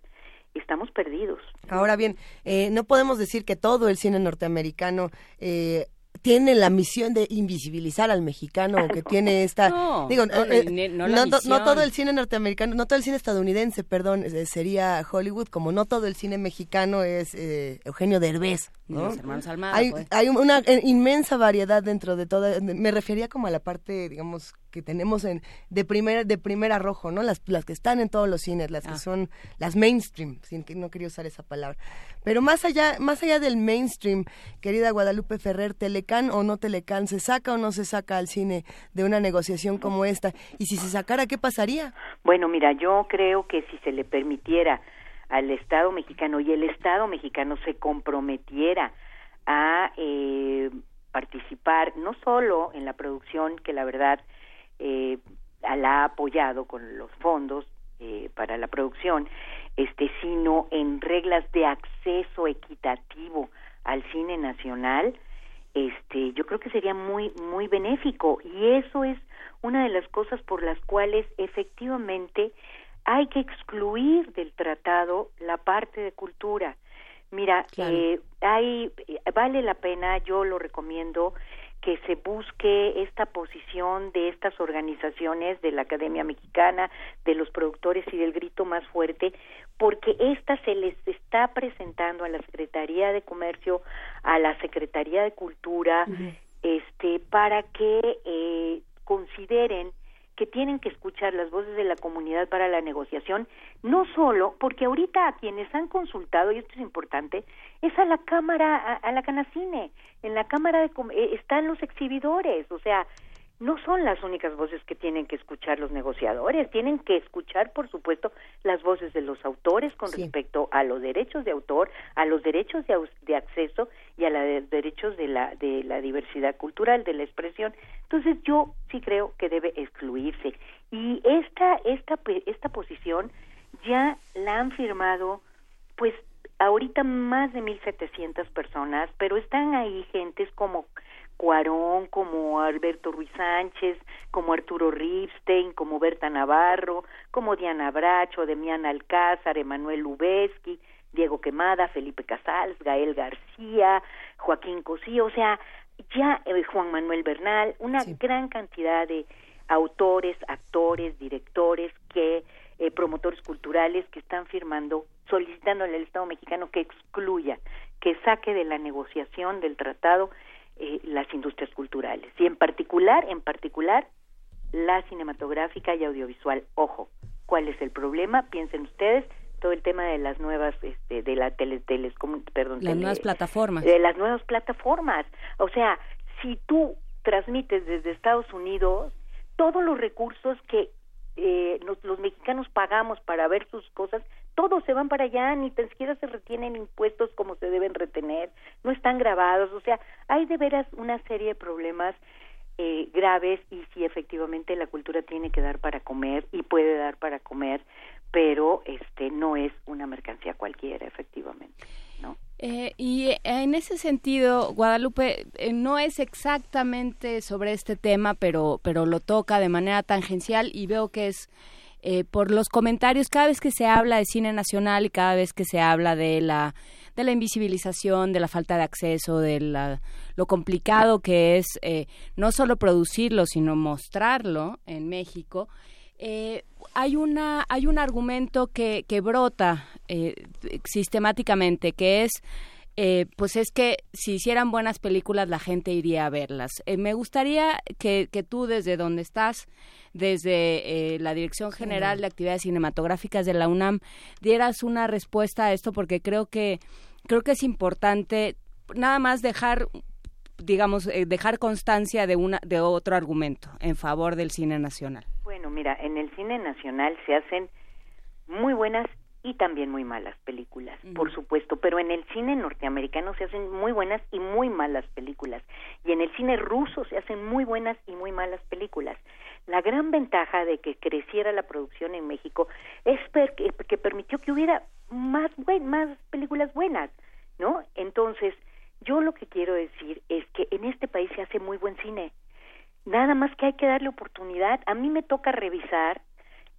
estamos perdidos. Ahora bien, eh, no podemos decir que todo el cine norteamericano eh, tiene la misión de invisibilizar al mexicano o que tiene esta No, digo no, eh, no la todo el cine norteamericano no todo el cine estadounidense perdón eh, sería Hollywood como no todo el cine mexicano es eh, Eugenio Derbez ¿no? los hermanos Almada, hay, pues. hay una eh, inmensa variedad dentro de toda me refería como a la parte digamos que tenemos en de primer de primer arrojo, ¿no? Las, las que están en todos los cines, las que Ah. son las mainstream, sin que no quería usar esa palabra. Pero más allá más allá del mainstream, querida Guadalupe Ferrer, Telecán o no Telecán, se saca o no se saca al cine de una negociación como esta y si se sacara qué pasaría? Bueno, mira, yo creo que si se le permitiera al Estado mexicano y el Estado mexicano se comprometiera a eh, participar no solo en la producción, que la verdad eh, la ha apoyado con los fondos eh, para la producción, este, sino en reglas de acceso equitativo al cine nacional, este, yo creo que sería muy muy benéfico y eso es una de las cosas por las cuales efectivamente hay que excluir del tratado la parte de cultura. Mira, eh, hay vale la pena, yo lo recomiendo que se busque esta posición de estas organizaciones de la Academia Mexicana, de los productores y del grito más fuerte, porque esta se les está presentando a la Secretaría de Comercio, a la Secretaría de Cultura, este, para que eh, consideren que tienen que escuchar las voces de la comunidad para la negociación, no solo porque ahorita a quienes han consultado, y esto es importante, es a la Cámara, a, la Canacine, en la Cámara de eh, están los exhibidores, o sea, no son las únicas voces que tienen que escuchar los negociadores, tienen que escuchar, por supuesto, las voces de los autores con respecto a los derechos de autor, a los derechos de, de acceso y a los derechos de la, de la diversidad cultural, de la expresión. Entonces yo sí creo que debe excluirse. Y esta, esta, esta posición ya la han firmado, pues ahorita más de 1.700 personas, pero están ahí gentes como Cuarón, como Alberto Ruiz Sánchez, como Arturo Ripstein, como Berta Navarro, como Diana Bracho, Demián Alcázar, Emanuel Lubezki, Diego Quemada, Felipe Casals, Gael García, Joaquín Cosío, o sea, ya eh, Juan Manuel Bernal, una gran cantidad de autores, actores, directores, que eh, promotores culturales que están firmando, solicitándole al Estado mexicano que excluya, que saque de la negociación del tratado eh, las industrias culturales y en particular, en particular, la cinematográfica y audiovisual. Ojo, ¿cuál es el problema? Piensen ustedes todo el tema de las nuevas, este, de la tele, teles, perdón, Las tele- nuevas plataformas. de las nuevas plataformas. O sea, si tú transmites desde Estados Unidos todos los recursos que eh, nos- los mexicanos pagamos para ver sus cosas, todos se van para allá, ni tan siquiera se retienen impuestos como se deben retener, no están grabados, o sea, hay de veras una serie de problemas eh, graves y si efectivamente la cultura tiene que dar para comer y puede dar para comer, pero este no es una mercancía cualquiera, efectivamente, ¿no? Eh, y en ese sentido, Guadalupe, eh, no es exactamente sobre este tema, pero, pero lo toca de manera tangencial y veo que es eh, por los comentarios, cada vez que se habla de cine nacional y cada vez que se habla de la, de la invisibilización, de la falta de acceso, de la, lo complicado que es eh, no solo producirlo, sino mostrarlo en México, eh, hay una hay un argumento que, que brota eh, sistemáticamente que es eh, pues es que si hicieran buenas películas la gente iría a verlas. Eh, me gustaría que, que tú desde donde estás, desde eh, la Dirección General de Actividades Cinematográficas de la UNAM, dieras una respuesta a esto porque creo que creo que es importante nada más dejar digamos eh, dejar constancia de una de otro argumento en favor del cine nacional. Bueno, mira, en el cine nacional se hacen muy buenas y también muy malas películas, por supuesto, pero en el cine norteamericano se hacen muy buenas y muy malas películas, y en el cine ruso se hacen muy buenas y muy malas películas. La gran ventaja de que creciera la producción en México es que permitió que hubiera más, buen- más películas buenas, ¿no? Entonces, yo lo que quiero decir es que en este país se hace muy buen cine, Nada más que hay que darle oportunidad. A mí me toca revisar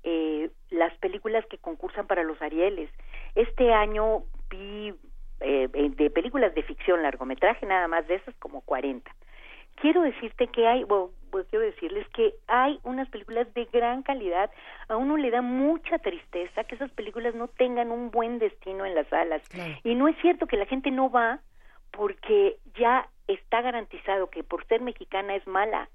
eh, las películas que concursan para los Arieles. Este año vi eh, eh, de películas de ficción, largometraje, nada más de esas como 40. Quiero decirte que hay, bueno, pues quiero decirles que hay unas películas de gran calidad. A uno le da mucha tristeza que esas películas no tengan un buen destino en las salas. Y no es cierto que la gente no va porque ya está garantizado que por ser mexicana es mala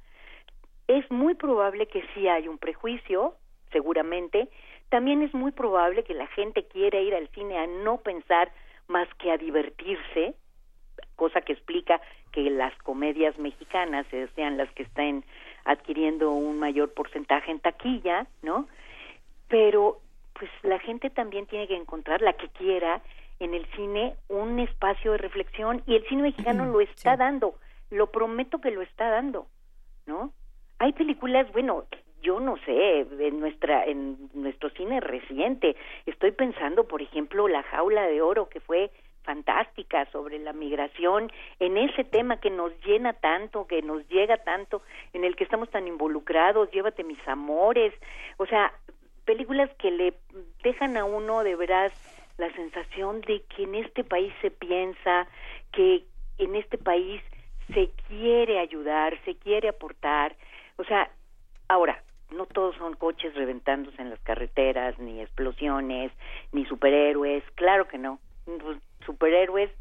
es muy probable que sí hay un prejuicio, seguramente. También es muy probable que la gente quiera ir al cine a no pensar más que a divertirse, cosa que explica que las comedias mexicanas sean las que estén adquiriendo un mayor porcentaje en taquilla, ¿no? Pero pues la gente también tiene que encontrar la que quiera en el cine un espacio de reflexión y el cine mexicano lo está dando, lo prometo que lo está dando, ¿no? Hay películas, bueno, yo no sé, en nuestra en nuestro cine reciente, estoy pensando, por ejemplo, La jaula de oro que fue fantástica sobre la migración, en ese tema que nos llena tanto, que nos llega tanto, en el que estamos tan involucrados, llévate mis amores, o sea, películas que le dejan a uno de veras la sensación de que en este país se piensa, que en este país se quiere ayudar, se quiere aportar, o sea, ahora, no todos son coches reventándose en las carreteras, ni explosiones, ni superhéroes, claro que no. Pues, superhéroes,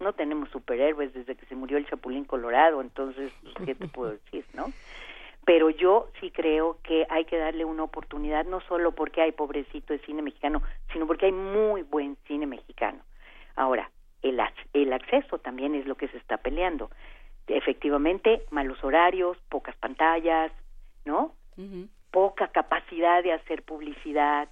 no tenemos superhéroes desde que se murió el Chapulín Colorado, entonces, pues, ¿qué te puedo decir, no? Pero yo sí creo que hay que darle una oportunidad, no solo porque hay pobrecito de cine mexicano, sino porque hay muy buen cine mexicano. Ahora, el, el acceso también es lo que se está peleando. Efectivamente, malos horarios, pocas pantallas, ¿no? Poca capacidad de hacer publicidad,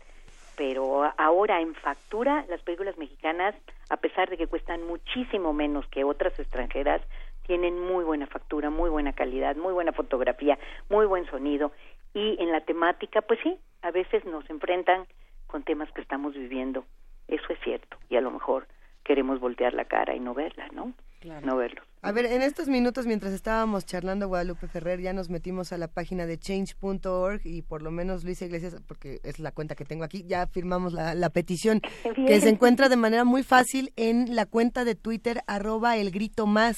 pero ahora en factura las películas mexicanas, a pesar de que cuestan muchísimo menos que otras extranjeras, tienen muy buena factura, muy buena calidad, muy buena fotografía, muy buen sonido y en la temática, pues sí, a veces nos enfrentan con temas que estamos viviendo. Eso es cierto y a lo mejor queremos voltear la cara y no verla, ¿no? No verlo. A ver, en estos minutos, mientras estábamos charlando Guadalupe Ferrer, ya nos metimos a la página de change.org y por lo menos Luisa Iglesias, porque es la cuenta que tengo aquí, ya firmamos la, la petición, que se encuentra de manera muy fácil en la cuenta de Twitter, arroba el grito más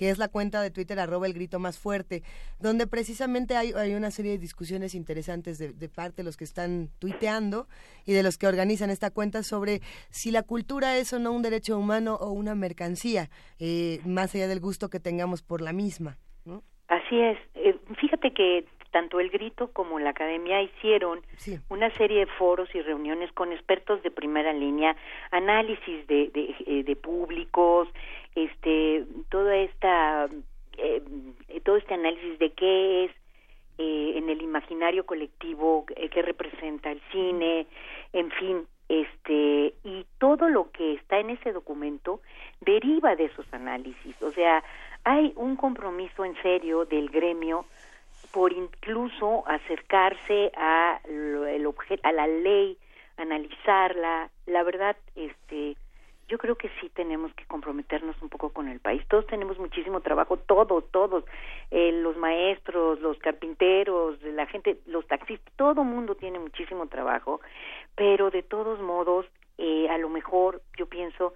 que es la cuenta de Twitter arroba el grito más fuerte, donde precisamente hay, hay una serie de discusiones interesantes de, de, parte de los que están tuiteando y de los que organizan esta cuenta sobre si la cultura es o no un derecho humano o una mercancía, eh, más allá del gusto que tengamos por la misma. ¿no? Así es. Eh, fíjate que tanto el grito como la academia hicieron una serie de foros y reuniones con expertos de primera línea, análisis de, de, eh, de públicos, este toda esta eh, todo este análisis de qué es eh, en el imaginario colectivo eh, qué representa el cine en fin este y todo lo que está en ese documento deriva de esos análisis. O sea hay un compromiso en serio del gremio por incluso acercarse a el objeto a la ley analizarla. La verdad este yo creo que sí tenemos que comprometernos un poco con el país. Todos tenemos muchísimo trabajo, todos, todos, eh, los maestros, los carpinteros, la gente, los taxistas, todo mundo tiene muchísimo trabajo, pero de todos modos, eh, a lo mejor yo pienso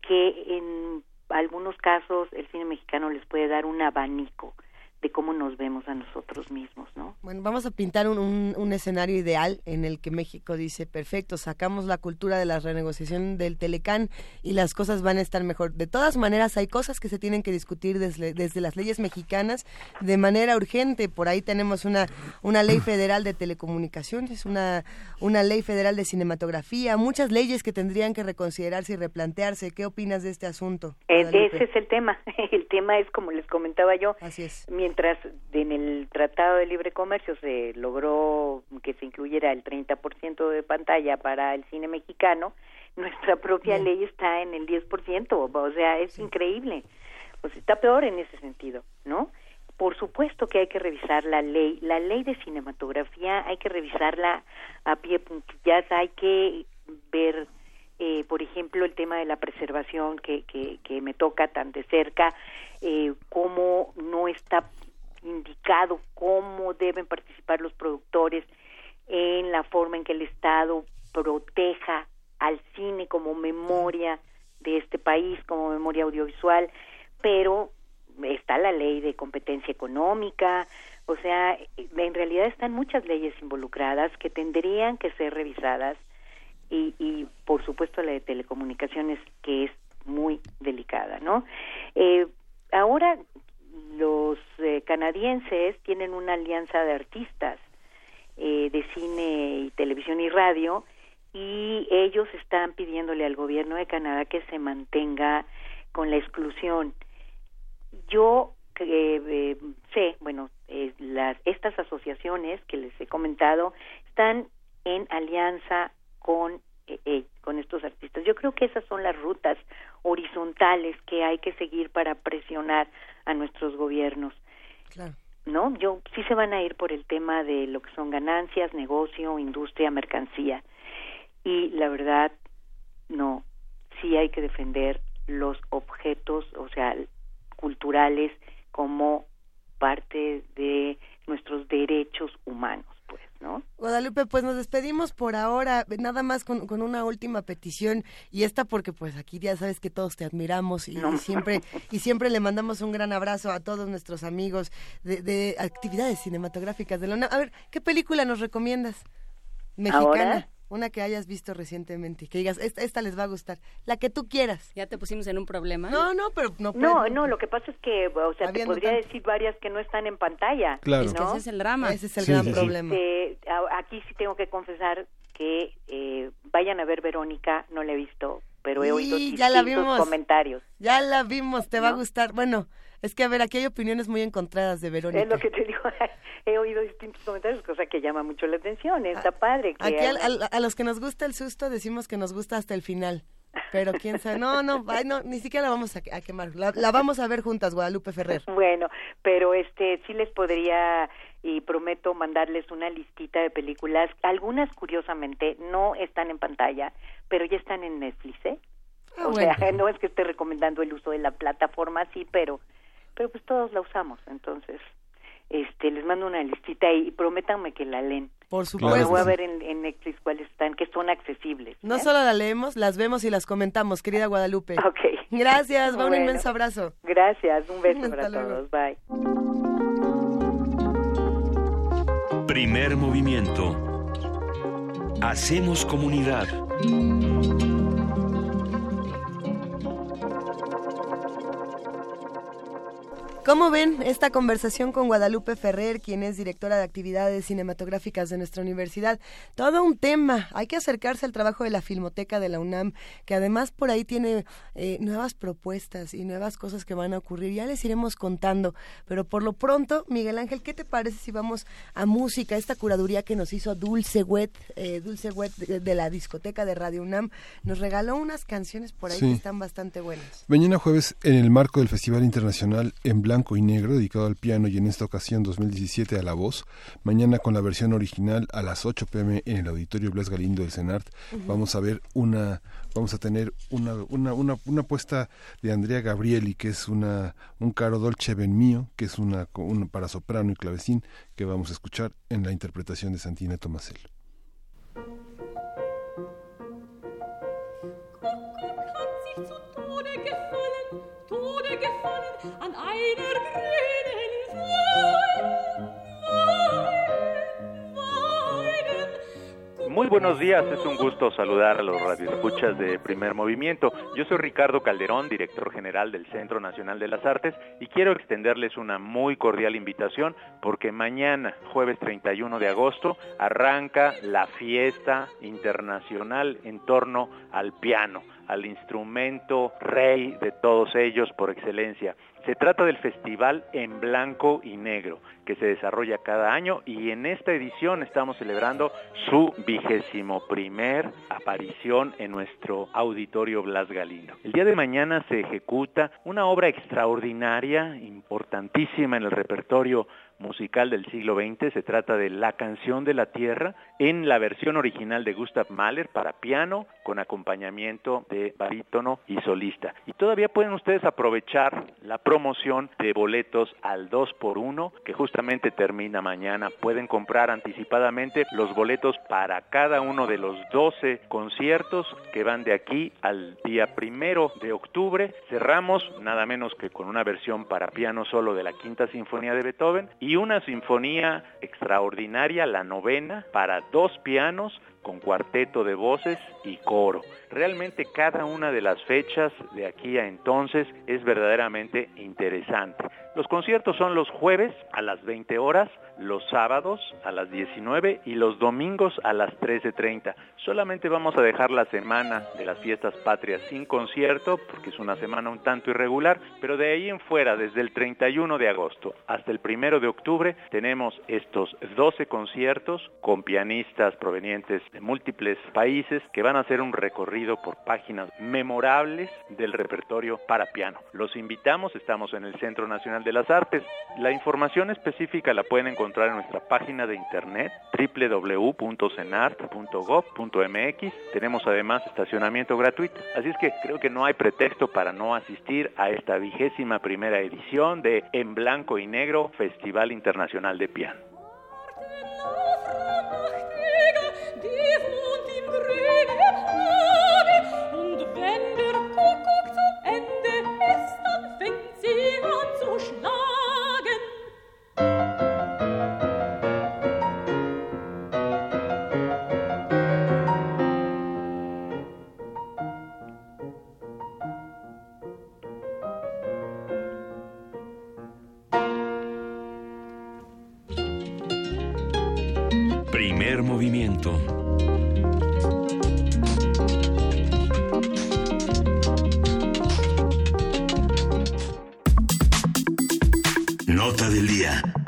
que en algunos casos el cine mexicano les puede dar un abanico de cómo nos vemos a nosotros mismos, ¿no? Bueno, vamos a pintar un, un, escenario ideal en el que México dice, perfecto, sacamos la cultura de la renegociación del Telecán y las cosas van a estar mejor. De todas maneras, hay cosas que se tienen que discutir desde, desde las leyes mexicanas de manera urgente. Por ahí tenemos una, una ley federal de telecomunicaciones, una, una ley federal de cinematografía, muchas leyes que tendrían que reconsiderarse y replantearse. ¿Qué opinas de este asunto? Eh, ese es el tema. El tema es, como les comentaba yo, Así es mientras en el Tratado de Libre Comercio se logró que se incluyera el 30% de pantalla para el cine mexicano, nuestra propia ley está en el 10%, o sea, es increíble. Pues está peor en ese sentido, ¿no? Por supuesto que hay que revisar la ley, la ley de cinematografía hay que revisarla a pie puntillas, hay que ver eh, por ejemplo, el tema de la preservación que, que, me toca tan de cerca, eh, cómo no está indicado cómo deben participar los productores en la forma en que el Estado proteja al cine como memoria de este país, como memoria audiovisual, pero está la ley de competencia económica, o sea, en realidad están muchas leyes involucradas que tendrían que ser revisadas y, y por supuesto la de telecomunicaciones que es muy delicada, ¿no? Eh, ahora los eh, canadienses tienen una alianza de artistas eh, de cine y televisión y radio y ellos están pidiéndole al gobierno de Canadá que se mantenga con la exclusión. Yo eh, sé, bueno, eh, las estas asociaciones que les he comentado están en alianza con eh, con estos artistas. Yo creo que esas son las rutas horizontales que hay que seguir para presionar a nuestros gobiernos. ¿No? Yo sí se van a ir por el tema de lo que son ganancias, negocio, industria, mercancía. Y la verdad no, sí hay que defender los objetos, o sea, culturales como parte de nuestros derechos humanos, ¿no? Guadalupe, pues nos despedimos por ahora, nada más con, con, una última petición y esta porque pues aquí ya sabes que todos te admiramos y, siempre y siempre le mandamos un gran abrazo a todos nuestros amigos de, de actividades cinematográficas de la. A ver, ¿qué película nos recomiendas? Mexicana. Una que hayas visto recientemente, que digas, esta, esta les va a gustar, la que tú quieras. Ya te pusimos en un problema. No, no, pero no No, no, lo que pasa es que, o sea, te podría decir varias que no están en pantalla. Claro. Es que ese es el drama. Ese es el gran problema. Eh, aquí sí tengo que confesar que eh, vayan a ver Verónica, no la he visto, pero he oído ya la vimos. comentarios. Ya la vimos, te va a gustar. Bueno, es que, a ver, aquí hay opiniones muy encontradas de Verónica. Es lo que te digo, he oído distintos comentarios, cosa que llama mucho la atención, está padre. Que aquí a, los que nos gusta el susto decimos que nos gusta hasta el final. Pero quién sabe, no, no, no ni siquiera la vamos a, quemar, la, vamos a ver juntas, Guadalupe Ferrer. Bueno, pero este sí les podría y prometo mandarles una listita de películas, algunas curiosamente no están en pantalla, pero ya están en Netflix, ¿eh? Ah, o sea, no es que esté recomendando el uso de la plataforma, sí, pero pero pues todos la usamos, entonces este les mando una listita y, prométanme que la leen. Por supuesto. Voy a ver en, Netflix cuáles están, que son accesibles. No ¿eh? solo la leemos, las vemos y las comentamos, querida Guadalupe. Ok. Gracias, va un inmenso abrazo. Gracias, un beso para todos, bye. Primer movimiento. Hacemos comunidad. ¿Cómo ven esta conversación con Guadalupe Ferrer, quien es directora de actividades cinematográficas de nuestra universidad? Todo un tema. Hay que acercarse al trabajo de la Filmoteca de la UNAM, que además por ahí tiene eh, nuevas propuestas y nuevas cosas que van a ocurrir. Ya les iremos contando. Pero por lo pronto, Miguel Ángel, ¿qué te parece si vamos a música? Esta curaduría que nos hizo Dulce Wet, eh, Dulce Wet de, la discoteca de Radio UNAM, nos regaló unas canciones por ahí que están bastante buenas. Mañana jueves, en el marco del Festival Internacional en Blanco, blanco y negro dedicado al piano y en esta ocasión 2017 a la voz. Mañana con la versión original a las 8 pm en el Auditorio Blas Galindo del CENART vamos a ver una vamos a tener una, una, una, una puesta de Andrea Gabrieli que es una un caro dolce ben mío que es una, una para soprano y clavecín que vamos a escuchar en la interpretación de Santina Tomasel. Muy buenos días, es un gusto saludar a los radioescuchas de Primer Movimiento. Yo soy Ricardo Calderón, director general del Centro Nacional de las Artes, y quiero extenderles una muy cordial invitación porque mañana, jueves 31 de agosto, arranca la fiesta internacional en torno al piano, al instrumento rey de todos ellos por excelencia. Se trata del Festival en Blanco y Negro, que se desarrolla cada año y en esta edición estamos celebrando su vigésimo primer aparición en nuestro auditorio Blas Galindo. El día de mañana se ejecuta una obra extraordinaria, importantísima en el repertorio musical del siglo XX. Se trata de La canción de la tierra en la versión original de Gustav Mahler para piano con acompañamiento de barítono y solista. Y todavía pueden ustedes aprovechar la promoción de boletos al 2 por 1 que justamente termina mañana. Pueden comprar anticipadamente los boletos para cada uno de los 12 conciertos que van de aquí al día primero de octubre. Cerramos nada menos que con una versión para piano solo de la Quinta Sinfonía de Beethoven una sinfonía extraordinaria, la novena, para dos pianos con cuarteto de voces y coro. Realmente cada una de las fechas de aquí a entonces es verdaderamente interesante. Los conciertos son los jueves a las 20 horas, los sábados a las 19 y los domingos a las 13.30. Solamente vamos a dejar la semana de las fiestas patrias sin concierto porque es una semana un tanto irregular, pero de ahí en fuera, desde el 31 de agosto hasta el 1 de octubre, tenemos estos 12 conciertos con pianistas provenientes de múltiples países que van a hacer un recorrido por páginas memorables del repertorio para piano. Los invitamos, estamos en el Centro Nacional de las Artes. La información específica la pueden encontrar en nuestra página de internet www.cenart.gov.mx. Tenemos además estacionamiento gratuito. Así es que creo que no hay pretexto para no asistir a esta vigésima primera edición de En Blanco y Negro Festival Internacional de Piano. die wohnt im grünen Haus. Nota del día.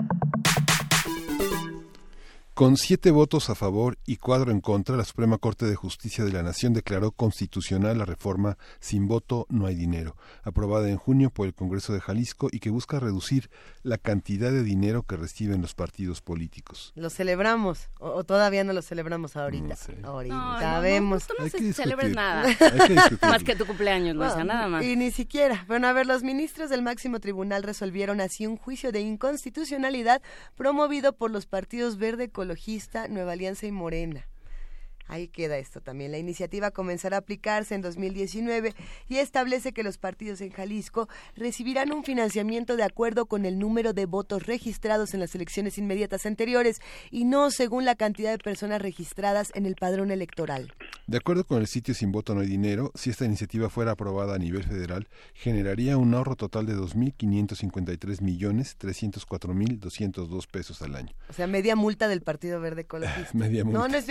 Con siete votos a favor y cuatro en contra, la Suprema Corte de Justicia de la Nación declaró constitucional la reforma Sin voto no hay dinero, aprobada en junio por el Congreso de Jalisco y que busca reducir la cantidad de dinero que reciben los partidos políticos. Lo celebramos, o, o todavía no lo celebramos ahorita. Ahorita No, no, vemos. no, tú no Hay se- celebres nada. Que más que tu cumpleaños, Luisa, No, nada más. Y ni siquiera. Bueno, a ver, los ministros del máximo tribunal resolvieron así un juicio de inconstitucionalidad promovido por los partidos Verde Nueva Alianza y Morena. Ahí queda esto también. La iniciativa comenzará a aplicarse en 2019 y establece que los partidos en Jalisco recibirán un financiamiento de acuerdo con el número de votos registrados en las elecciones inmediatas anteriores y no según la cantidad de personas registradas en el padrón electoral. De acuerdo con el sitio Sin voto no hay dinero, si esta iniciativa fuera aprobada a nivel federal, generaría un ahorro total de 2.553 millones 304.202 pesos al año. O sea, media multa del Partido Verde Ecologista. Media multa. No, no es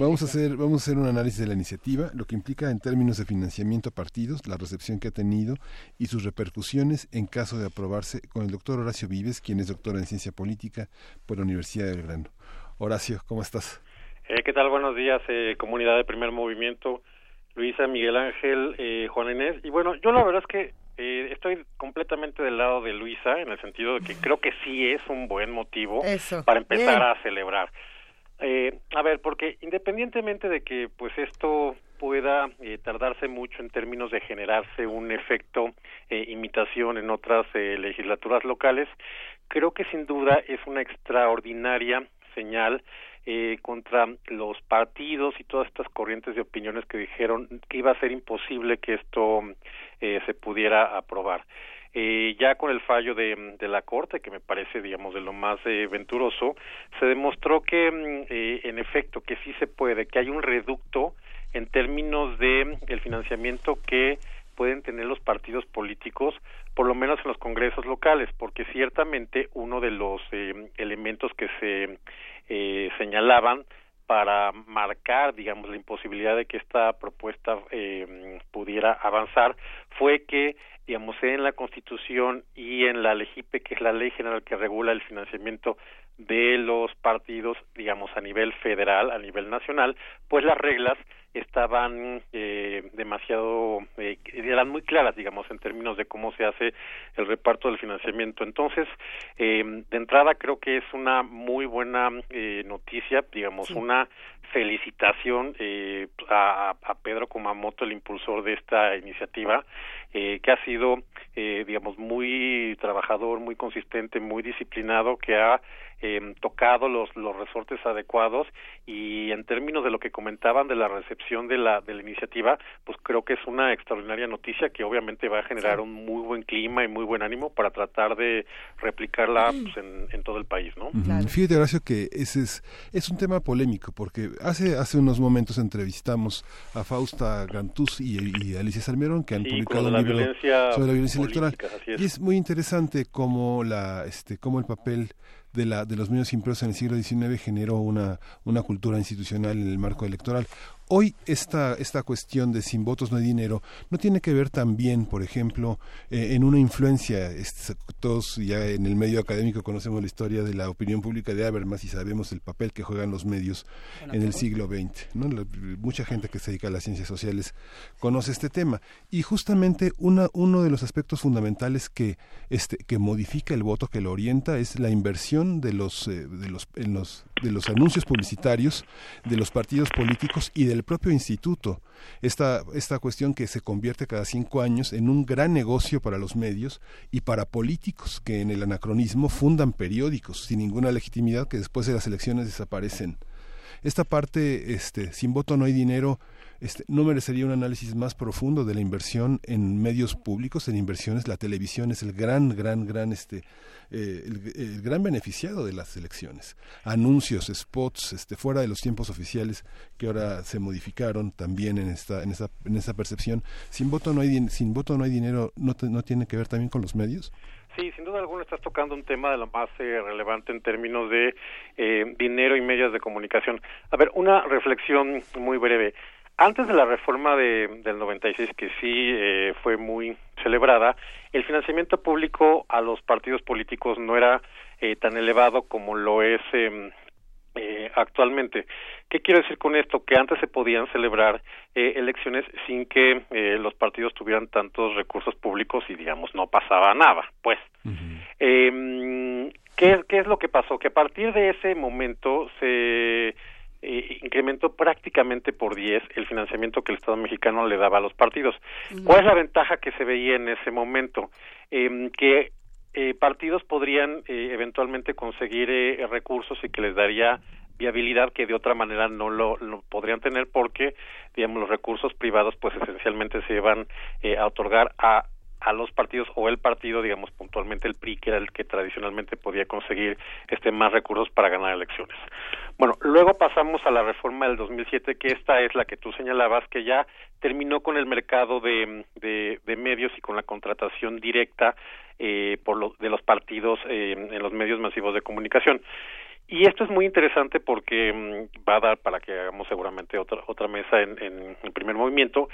Vamos a hacer vamos a hacer un análisis de la iniciativa, lo que implica en términos de financiamiento a partidos, la recepción que ha tenido y sus repercusiones en caso de aprobarse con el doctor Horacio Vives, quien es doctor en ciencia política por la Universidad de Belgrano. Horacio, ¿cómo estás? Eh, ¿Qué tal? Buenos días, eh, comunidad de primer movimiento. Luisa, Miguel Ángel, eh, Juan Inés. Y bueno, yo la verdad es que eh, estoy completamente del lado de Luisa, en el sentido de que creo que sí es un buen motivo Eso. para empezar Bien. a celebrar. Eh, a ver, porque independientemente de que pues esto pueda eh, tardarse mucho en términos de generarse un efecto eh, imitación en otras eh, legislaturas locales, creo que sin duda es una extraordinaria señal eh, contra los partidos y todas estas corrientes de opiniones que dijeron que iba a ser imposible que esto eh, se pudiera aprobar. Eh, ya con el fallo de, de la Corte, que me parece, digamos, de lo más eh, venturoso, se demostró que, mm, eh, en efecto, que sí se puede, que hay un reducto en términos de el financiamiento que pueden tener los partidos políticos, por lo menos en los congresos locales, porque ciertamente uno de los eh, elementos que se señalaban para marcar, digamos, la imposibilidad de que esta propuesta eh, pudiera avanzar fue que, digamos, en la Constitución y en la LEGIPE, que es la ley general que regula el financiamiento de los partidos, digamos, a nivel federal, a nivel nacional, pues las reglas estaban eh, demasiado, eh, eran muy claras, digamos, en términos de cómo se hace el reparto del financiamiento. Entonces, eh, de entrada creo que es una muy buena eh, noticia, digamos, una felicitación eh, a, a Pedro Kumamoto, el impulsor de esta iniciativa, eh, que ha sido, eh, digamos, muy trabajador, muy consistente, muy disciplinado, que ha eh, tocado los, los resortes adecuados y en términos de lo que comentaban de la recepción de la, de la iniciativa, pues creo que es una extraordinaria noticia que obviamente va a generar un muy buen clima y muy buen ánimo para tratar de replicarla pues, en, en todo el país, ¿no? Fíjate, Horacio, que ese es, es un tema polémico, porque hace, hace unos momentos entrevistamos a Fausta Gantuz y, y Alicia Salmerón, que han Sí, publicado un la libro violencia sobre la violencia política, electoral. es. Y es muy interesante cómo, la, este, cómo el papel de, la, de los medios impresos en el siglo XIX generó una, una cultura institucional en el marco electoral. Hoy esta, esta cuestión de sin votos no hay dinero no tiene que ver también, por ejemplo, eh, en una influencia, es- todos ya en el medio académico conocemos la historia de la opinión pública de Habermas y sabemos el papel que juegan los medios en el siglo XX. ¿no? La- mucha gente que se dedica a las ciencias sociales conoce este tema. Y justamente una, uno de los aspectos fundamentales que, este, que modifica el voto, que lo orienta, es la inversión de los, eh, de los, en los, de los anuncios publicitarios, de los partidos políticos y del propio instituto. Esta, esta cuestión que se convierte cada cinco años en un gran negocio para los medios y para políticos que en el anacronismo fundan periódicos sin ninguna legitimidad que después de las elecciones desaparecen. Esta parte, este, sin voto no hay dinero, este, no merecería un análisis más profundo de la inversión en medios públicos, en inversiones. La televisión es el gran, gran, gran, este, eh, el, gran beneficiado de las elecciones. Anuncios, spots, este, fuera de los tiempos oficiales que ahora se modificaron también en esta, en esta, en esta percepción. Sin voto no hay, sin voto no hay dinero, no, te- no tiene que ver también con los medios. Sí, sin duda alguna estás tocando un tema de lo más eh, relevante en términos de eh, dinero y medios de comunicación. A ver, una reflexión muy breve. Antes de la reforma de, del 96, que sí eh, fue muy celebrada, el financiamiento público a los partidos políticos no era eh, tan elevado como lo es eh, eh, actualmente. ¿Qué quiero decir con esto? Que antes se podían celebrar eh, elecciones sin que eh, los partidos tuvieran tantos recursos públicos y, digamos, no pasaba nada, pues. Eh, ¿qué, ¿Qué es lo que pasó? Que a partir de ese momento se eh, incrementó prácticamente por 10 el financiamiento que el Estado mexicano le daba a los partidos. ¿Cuál es la ventaja que se veía en ese momento? Eh, que eh, partidos podrían eh, eventualmente conseguir eh, recursos y que les daría viabilidad que de otra manera no lo, lo podrían tener porque digamos los recursos privados pues esencialmente se van eh, a otorgar a a los partidos o el partido, digamos puntualmente el PRI, que era el que tradicionalmente podía conseguir este más recursos para ganar elecciones. Bueno, luego pasamos a la reforma del 2007, que esta es la que tú señalabas, que ya terminó con el mercado de, de, medios y con la contratación directa eh, por lo, de los partidos eh, en los medios masivos de comunicación. Y esto es muy interesante porque mm, va a dar para que hagamos seguramente otra otra mesa en, en el primer movimiento.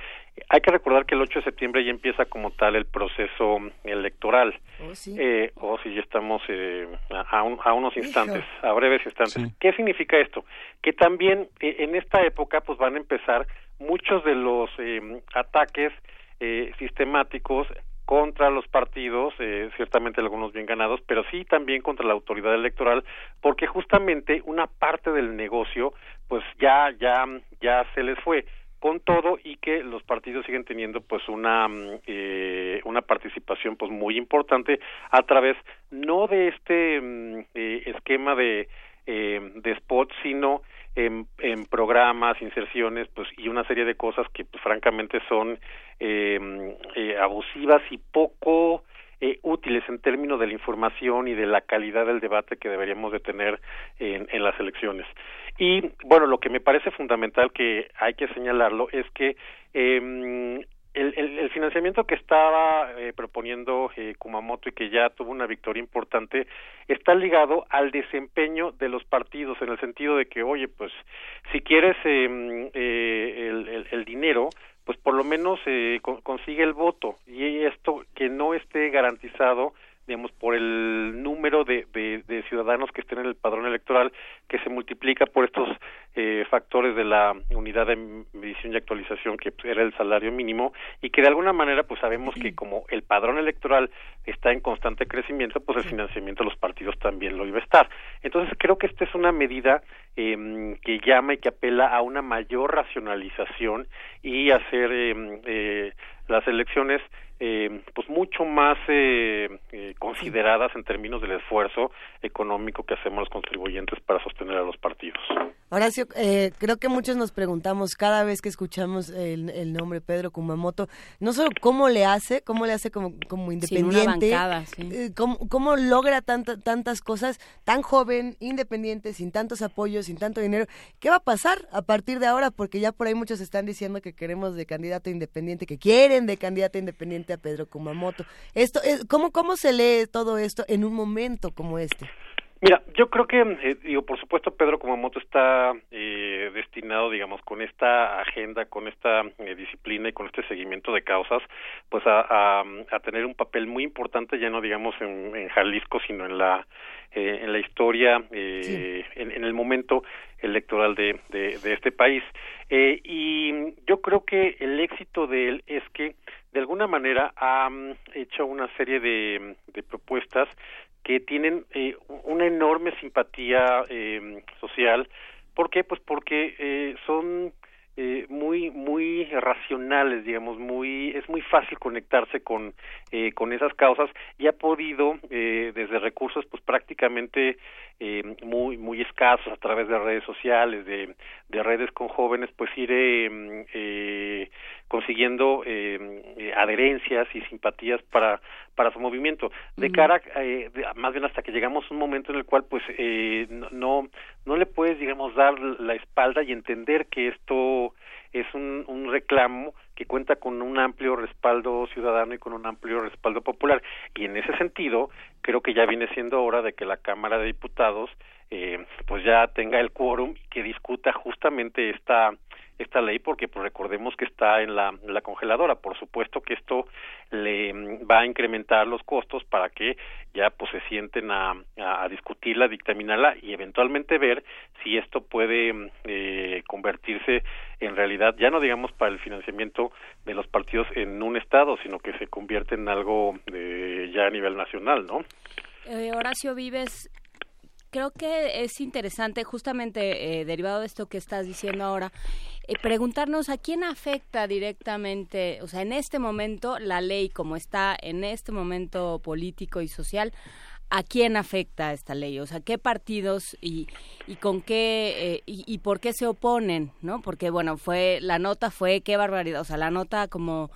Hay que recordar que el 8 de septiembre ya empieza como tal el proceso electoral. Oh, sí. Eh, o si ya estamos eh, a, a un- a unos instantes, a breves instantes. ¿Qué significa esto? Que también eh, en esta época pues van a empezar muchos de los eh, ataques eh, sistemáticos contra los partidos, eh, ciertamente algunos bien ganados, pero sí también contra la autoridad electoral, porque justamente una parte del negocio, pues ya, ya, ya se les fue con todo y que los partidos siguen teniendo pues una mm, eh, una participación pues muy importante a través no de este mm, eh, esquema de eh, de spots sino en, programas, inserciones, pues y una serie de cosas que pues, francamente son eh, eh, abusivas y poco eh, útiles en términos de la información y de la calidad del debate que deberíamos de tener en, en las elecciones. Y bueno, lo que me parece fundamental que hay que señalarlo es que eh, el, el, el financiamiento que estaba eh, proponiendo eh, Kumamoto y que ya tuvo una victoria importante está ligado al desempeño de los partidos en el sentido de que oye pues si quieres eh, eh, el, el, dinero pues por lo menos eh, con- consigue el voto. Y esto que no esté garantizado digamos por el número de, de, de ciudadanos que estén en el padrón electoral que se multiplica por estos eh, factores de la unidad de medición y actualización que pues, era el salario mínimo y que de alguna manera pues sabemos que como el padrón electoral está en constante crecimiento pues el financiamiento de los partidos también lo iba a estar. Entonces creo que esta es una medida eh, que llama y que apela a una mayor racionalización y hacer eh, eh, las elecciones eh, pues mucho más eh, eh, consideradas en términos del esfuerzo económico que hacemos los contribuyentes para sostener a los partidos. Horacio, eh, creo que muchos nos preguntamos cada vez que escuchamos el, el nombre Pedro Kumamoto, no solo cómo le hace, cómo le hace como, como Sin una independiente, bancada, sí. eh, cómo, cómo logra tanta- tantas cosas, tan joven, independiente, sin tantos apoyos, sin tanto dinero. ¿Qué va a pasar a partir de ahora? Porque ya por ahí muchos están diciendo que queremos de candidato independiente, que quieren de candidato independiente a Pedro Kumamoto. Esto, es, ¿cómo, ¿Cómo se lee todo esto en un momento como este? Mira, yo creo que, eh, digo, por supuesto, Pedro Kumamoto está eh, destinado, digamos, con esta agenda, con esta eh, disciplina y con este seguimiento de causas, pues a, a, a tener un papel muy importante, ya no digamos en, en Jalisco, sino en la eh, en la historia, eh, en, en el momento electoral de, de, de este país. Eh, y yo creo que el éxito de él es que, de alguna manera, ha hecho una serie de, de propuestas que tienen eh, una enorme simpatía eh, social. ¿Por qué? Pues porque eh, son eh, muy muy racionales, digamos, muy es muy fácil conectarse con eh, con esas causas y ha podido eh, desde recursos pues prácticamente eh, muy muy escasos a través de redes sociales, de, de redes con jóvenes, pues ir eh, eh, consiguiendo eh, eh, adherencias y simpatías para para su movimiento. De cara eh, de- más bien hasta que llegamos a un momento en el cual pues eh, no, no no le puedes digamos dar la espalda y entender que esto es un, un reclamo que cuenta con un amplio respaldo ciudadano y con un amplio respaldo popular. Y en ese sentido creo que ya viene siendo hora de que la Cámara de Diputados eh, pues ya tenga el quórum y que discuta justamente esta esta ley porque pues recordemos que está en la, la congeladora. Por supuesto que esto le mm, va a incrementar los costos para que ya pues se sienten a, a, discutirla dictaminarla y eventualmente ver si esto puede mm, eh, convertirse en realidad ya no digamos para el financiamiento de los partidos en un estado sino que se convierte en algo de, ya a nivel nacional no Eh, Horacio Vives, creo que es interesante, justamente eh, derivado de esto que estás diciendo ahora, eh, preguntarnos a quién afecta directamente, o sea, en este momento la ley como está en este momento político y social, ¿a quién afecta esta ley? O sea, ¿qué partidos y, y con qué eh, y, y por qué se oponen? ¿No? Porque bueno, fue la nota fue qué barbaridad, o sea, la nota como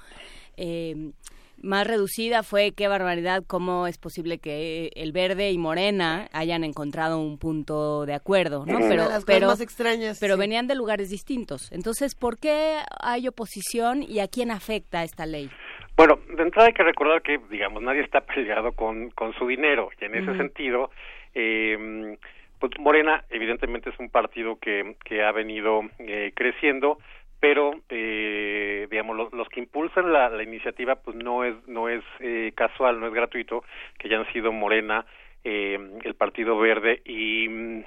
eh, más reducida fue qué barbaridad, cómo es posible que el verde y morena hayan encontrado un punto de acuerdo, ¿no? Pero, las cosas pero, más extrañas, pero sí. venían de lugares distintos. Entonces, ¿por qué hay oposición y a quién afecta esta ley? Bueno, de entrada hay que recordar que, digamos, nadie está peleado con, con su dinero y en ese sentido, eh, pues Morena evidentemente es un partido que, que ha venido eh, creciendo, pero, eh, digamos, los, los que impulsan la, la iniciativa, pues no es, no es eh, casual, no es gratuito, que ya han sido Morena, eh, el Partido Verde y mm,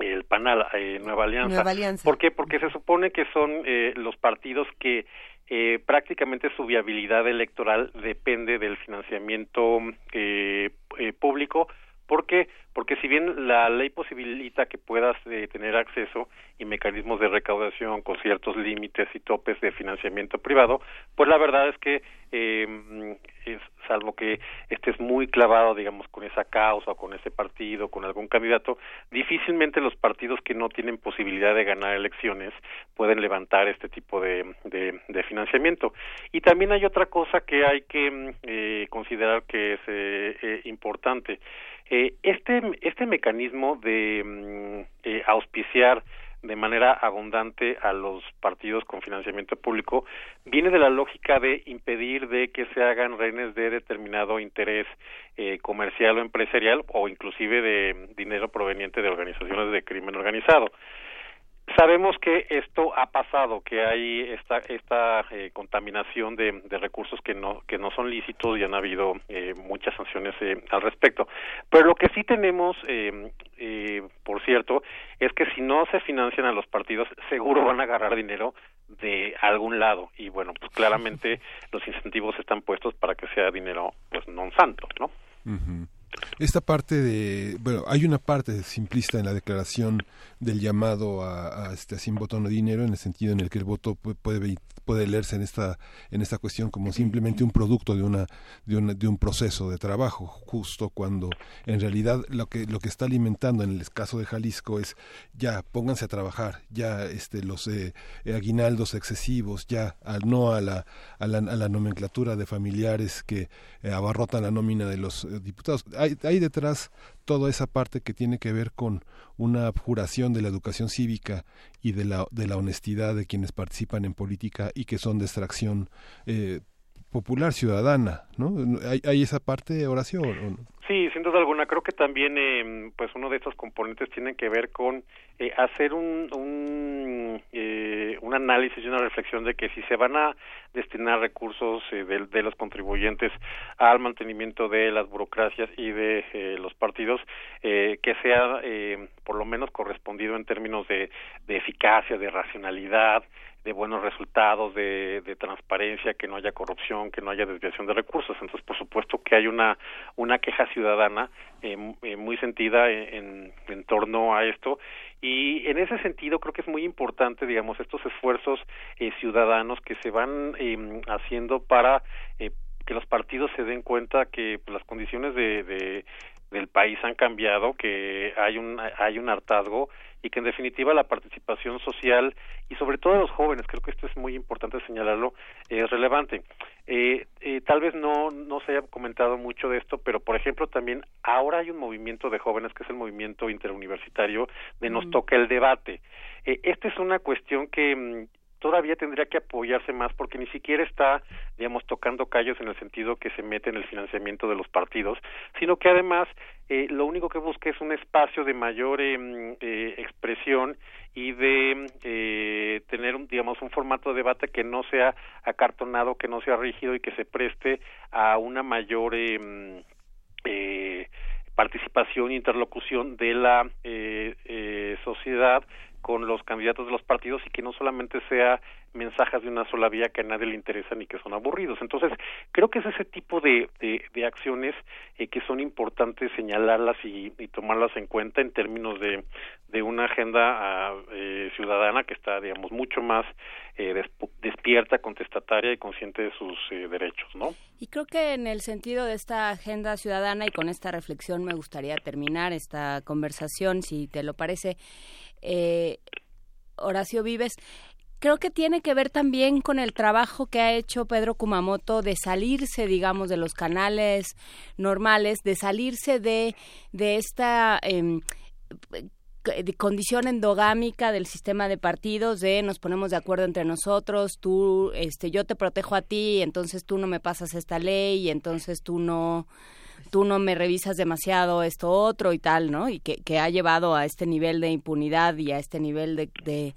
el PANAL, eh, Nueva Alianza. Nueva Alianza. ¿Por qué? Porque se supone que son eh, los partidos que eh, prácticamente su viabilidad electoral depende del financiamiento eh, eh, público. ¿Por qué? Porque si bien la ley posibilita que puedas eh, tener acceso y mecanismos de recaudación con ciertos límites y topes de financiamiento privado, pues la verdad es que, eh, es, salvo que estés muy clavado, digamos, con esa causa con ese partido, con algún candidato, difícilmente los partidos que no tienen posibilidad de ganar elecciones pueden levantar este tipo de, de, de financiamiento. Y también hay otra cosa que hay que mm, eh, considerar que es eh, eh, importante. Eh, este, este mecanismo de mm, eh, auspiciar de manera abundante a los partidos con financiamiento público viene de la lógica de impedir de que se hagan rehenes de determinado interés eh, comercial o empresarial o inclusive de dinero proveniente de organizaciones de crimen organizado. Sabemos que esto ha pasado, que hay esta esta eh, contaminación de, de recursos que no que no son lícitos y han habido eh, muchas sanciones eh, al respecto. Pero lo que sí tenemos, eh, eh, por cierto, es que si no se financian a los partidos, seguro van a agarrar dinero de algún lado y bueno, pues claramente los incentivos están puestos para que sea dinero, pues non santo, ¿no? Ujú. Esta parte de, bueno, hay una parte simplista en la declaración del llamado a, este a sin voto no dinero, en el sentido en el que el voto pu- puede puede leerse en esta en esta cuestión como simplemente un producto de una de, una, de un proceso de trabajo justo cuando en realidad lo que lo que está alimentando en el caso de Jalisco es ya pónganse a trabajar ya este los eh, aguinaldos excesivos ya al no a la, a la, a la nomenclatura de familiares que eh, abarrotan la nómina de los eh, diputados. Hay, hay detrás toda esa parte que tiene que ver con una abjuración de la educación cívica y de la, de la honestidad de quienes participan en política y que son de extracción eh, popular ciudadana, ¿no? ¿Hay, esa parte, Horacio? O no? Sí, sin duda alguna. Creo que también, eh, pues, uno de estos componentes tiene que ver con eh, hacer un un, eh, un análisis y una reflexión de que si se van a destinar recursos eh, de, de, los contribuyentes al mantenimiento de las burocracias y de eh, los partidos, eh, que sea por lo menos correspondido en términos de, de eficacia, de racionalidad, de buenos resultados, de, de, transparencia, que no haya corrupción, que no haya desviación de recursos. Entonces, por supuesto que hay una, una queja ciudadana eh, eh, muy sentida en, en, torno a esto. Y en ese sentido creo que es muy importante, digamos, estos esfuerzos eh, ciudadanos que se van eh, haciendo para eh, que los partidos se den cuenta que pues, las condiciones de, de del país han cambiado, que hay un hay un hartazgo y que en definitiva la participación social y sobre todo de los jóvenes, creo que esto es muy importante señalarlo, es relevante. Eh, eh, tal vez no no se haya comentado mucho de esto, pero por ejemplo también ahora hay un movimiento de jóvenes que es el movimiento interuniversitario de Nos toca el debate. Eh, esta es una cuestión que mm, todavía tendría que apoyarse más porque ni siquiera está, digamos, tocando callos en el sentido que se mete en el financiamiento de los partidos, sino que además eh, lo único que busca es un espacio de mayor eh, eh, expresión y de eh, tener, un, digamos, un formato de debate que no sea acartonado, que no sea rígido y que se preste a una mayor eh, eh, participación e interlocución de la eh, sociedad con los candidatos de los partidos y que no solamente sea mensajes de una sola vía que a nadie le interesan y que son aburridos. Entonces, creo que es ese tipo de, de, de acciones eh, que son importantes señalarlas y, y, tomarlas en cuenta en términos de, de una agenda uh, eh, ciudadana que está, digamos, mucho más eh, despierta, contestataria y consciente de sus eh, derechos, ¿no? Y creo que en el sentido de esta agenda ciudadana y con esta reflexión me gustaría terminar esta conversación, si te lo parece eh, Horacio Vives, creo que tiene que ver también con el trabajo que ha hecho Pedro Kumamoto de salirse, digamos, de los canales normales, de salirse de, de esta de condición endogámica del sistema de partidos de nos ponemos de acuerdo entre nosotros tú este yo te protejo a ti entonces tú no me pasas esta ley entonces tú no tú no me revisas demasiado esto otro y tal, ¿no? Y que, que ha llevado a este nivel de impunidad y a este nivel de, de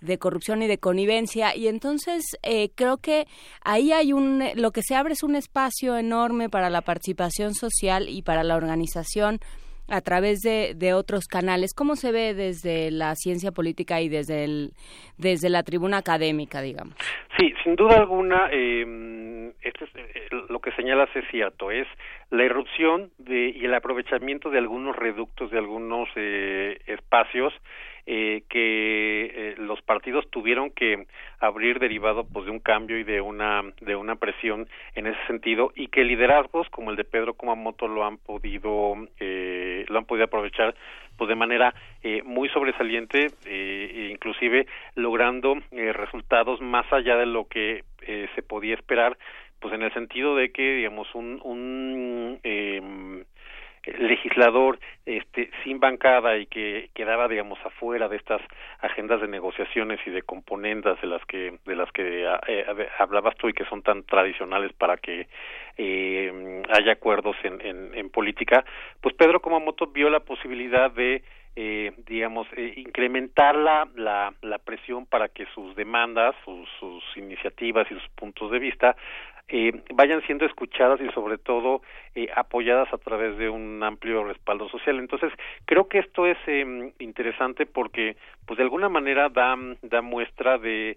de corrupción y de connivencia y entonces eh, creo que ahí hay un lo que se abre es un espacio enorme para la participación social y para la organización a través de, de otros canales. ¿Cómo se ve desde la ciencia política y desde el, desde la tribuna académica, digamos? Sí, sin duda alguna, eh, este es, eh, lo que señalas es cierto, es la irrupción de, y el aprovechamiento de algunos reductos, de algunos eh, espacios eh, que eh, los partidos tuvieron que abrir derivado pues de un cambio y de una de una presión en ese sentido y que liderazgos como el de Pedro Kumamoto lo han podido eh, lo han podido aprovechar pues de manera eh, muy sobresaliente eh, e inclusive logrando eh, resultados más allá de lo que eh, se podía esperar pues en el sentido de que digamos un un eh, legislador este sin bancada y que quedaba digamos afuera de estas agendas de negociaciones y de componendas de las que de las que eh, hablabas tú y que son tan tradicionales para que eh, haya acuerdos en, en, política pues Pedro Kumamoto vio la posibilidad de eh, digamos, eh, incrementar la, la, la, presión para que sus demandas, sus, sus iniciativas y sus puntos de vista eh, vayan siendo escuchadas y sobre todo eh, apoyadas a través de un amplio respaldo social. Entonces, creo que esto es eh, interesante porque, pues de alguna manera da, da muestra de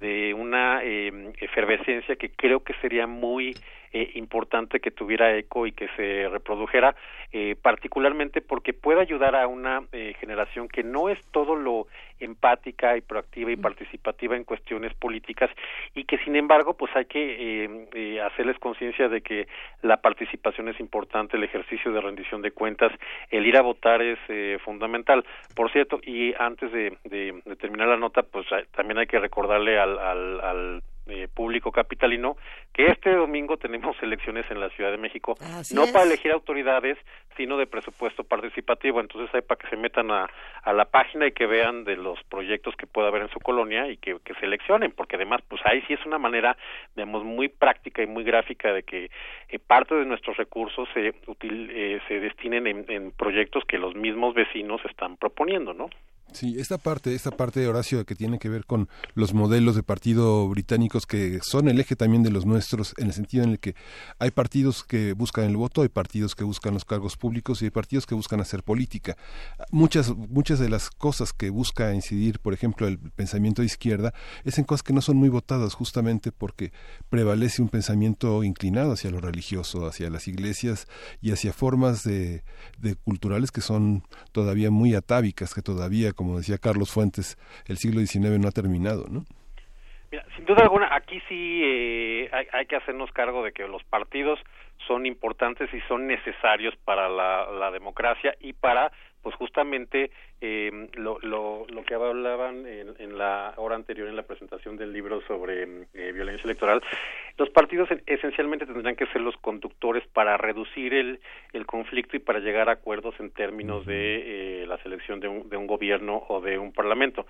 de una eh, efervescencia que creo que sería muy eh, importante que tuviera eco y que se reprodujera, eh, particularmente porque puede ayudar a una eh, generación que no es todo lo empática y proactiva y participativa en cuestiones políticas y que sin embargo pues hay que eh, eh, hacerles conciencia de que la participación es importante, el ejercicio de rendición de cuentas, el ir a votar es eh, fundamental. Por cierto, y antes de, de, de terminar la nota, pues también hay que recordarle al, al, al eh, público capitalino que este domingo tenemos elecciones en la Ciudad de México, Así no es. para elegir autoridades, sino de presupuesto participativo. Entonces hay para que se metan a, a la página y que vean de los proyectos que pueda haber en su colonia y que, que seleccionen, porque además, pues ahí sí es una manera, digamos, muy práctica y muy gráfica de que eh, parte de nuestros recursos se, util, eh, se destinen en, en proyectos que los mismos vecinos están proponiendo, ¿no? Sí, esta parte, esta parte, Horacio, que tiene que ver con los modelos de partido británicos que son el eje también de los nuestros, en el sentido en el que hay partidos que buscan el voto, hay partidos que buscan los cargos públicos y hay partidos que buscan hacer política. Muchas, muchas de las cosas que busca incidir, por ejemplo, el pensamiento de izquierda, es en cosas que no son muy votadas justamente porque prevalece un pensamiento inclinado hacia lo religioso, hacia las iglesias y hacia formas de, de culturales que son todavía muy atávicas, que todavía como decía Carlos Fuentes, el siglo XIX no ha terminado, ¿no? Mira, sin duda alguna, aquí sí eh, hay, hay, que hacernos cargo de que los partidos son importantes y son necesarios para la, la democracia y para, pues justamente, eh, lo, lo, lo, que hablaban en, en, la hora anterior en la presentación del libro sobre eh, violencia electoral, los partidos esencialmente tendrán que ser los conductores para reducir el, el conflicto y para llegar a acuerdos en términos de eh, la selección de un, de un gobierno o de un parlamento.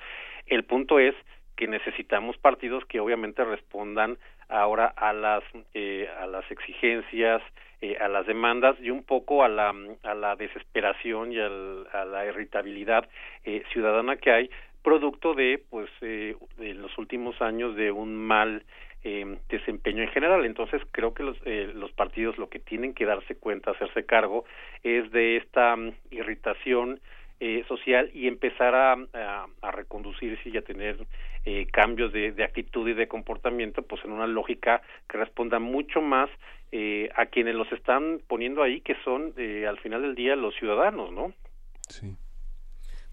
El punto es que necesitamos partidos que obviamente respondan ahora a las eh, a las exigencias eh, a las demandas y un poco a la a la desesperación y al, a la irritabilidad eh, ciudadana que hay producto de pues eh, de los últimos años de un mal eh, desempeño en general. Entonces creo que los, eh, los partidos lo que tienen que darse cuenta, hacerse cargo, es de esta um, irritación eh, social y empezar a, a, a, reconducirse y a tener eh, cambios de, de, actitud y de comportamiento, pues en una lógica que responda mucho más eh, a quienes los están poniendo ahí, que son eh, al final del día los ciudadanos, ¿no? Sí.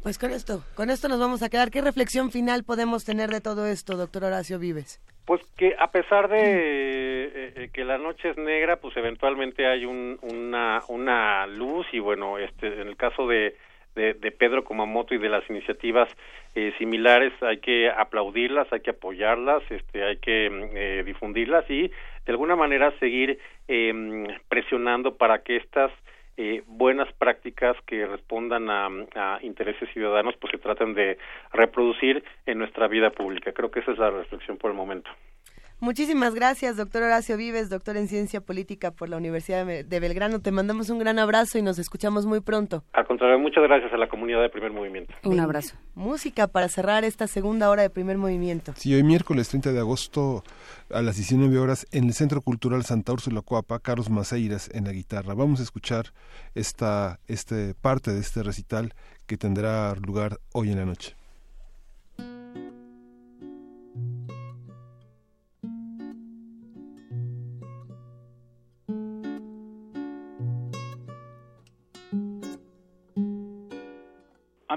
Pues con esto, con esto nos vamos a quedar. ¿Qué reflexión final podemos tener de todo esto, doctor Horacio Vives? Pues que a pesar de eh, eh, que la noche es negra, pues eventualmente hay un, una, una luz y bueno, este, en el caso de de, de, Pedro Kumamoto y de las iniciativas eh, similares hay que aplaudirlas, hay que apoyarlas, este, hay que eh, difundirlas y de alguna manera seguir eh, presionando para que estas eh, buenas prácticas que respondan a, a, intereses ciudadanos pues se traten de reproducir en nuestra vida pública. Creo que esa es la reflexión por el momento. Muchísimas gracias, doctor Horacio Vives, doctor en Ciencia Política por la Universidad de Belgrano. Te mandamos un gran abrazo y nos escuchamos muy pronto. Al contrario, muchas gracias a la comunidad de Primer Movimiento. Un abrazo. Música para cerrar esta segunda hora de Primer Movimiento. Sí, hoy miércoles 30 de agosto a las 19 horas en el Centro Cultural Santa Úrsula Coapa, Carlos Maceiras en la guitarra. Vamos a escuchar esta este parte de este recital que tendrá lugar hoy en la noche.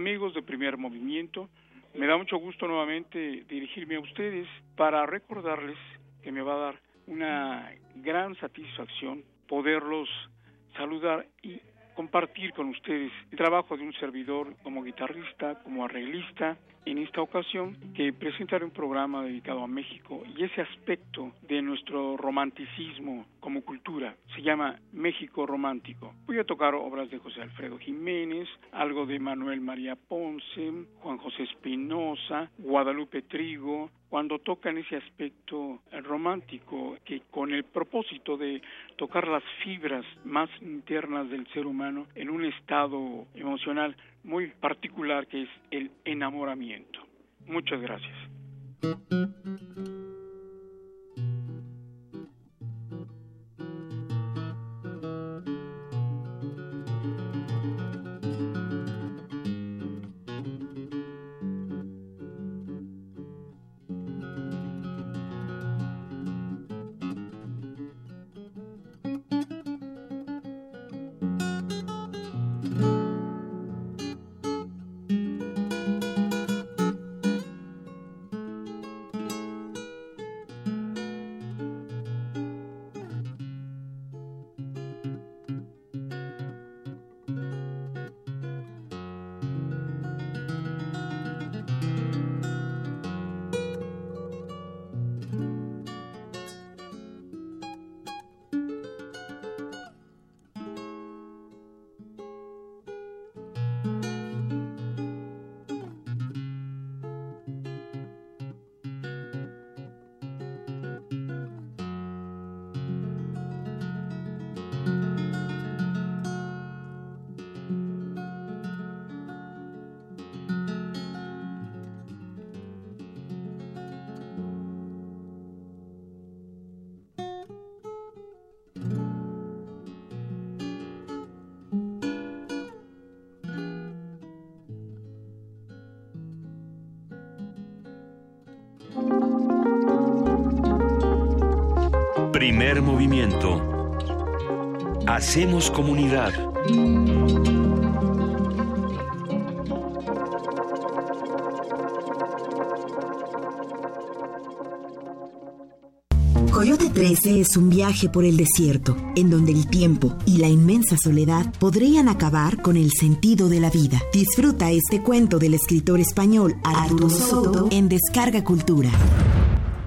Amigos de primer movimiento, me da mucho gusto nuevamente dirigirme a ustedes para recordarles que me va a dar una gran satisfacción poderlos saludar y compartir con ustedes el trabajo de un servidor como guitarrista, como arreglista, en esta ocasión que presentaré un programa dedicado a México y ese aspecto de nuestro romanticismo como cultura se llama México Romántico. Voy a tocar obras de José Alfredo Jiménez, algo de Manuel María Ponce, Juan José Espinosa, Guadalupe Trigo, cuando tocan ese aspecto romántico que con el propósito de tocar las fibras más internas del ser humano en un estado emocional muy particular que es el enamoramiento. Muchas gracias. Primer movimiento. Hacemos comunidad. Coyote 13 es un viaje por el desierto, en donde el tiempo y la inmensa soledad podrían acabar con el sentido de la vida. Disfruta este cuento del escritor español Arturo Soto en Descarga Cultura.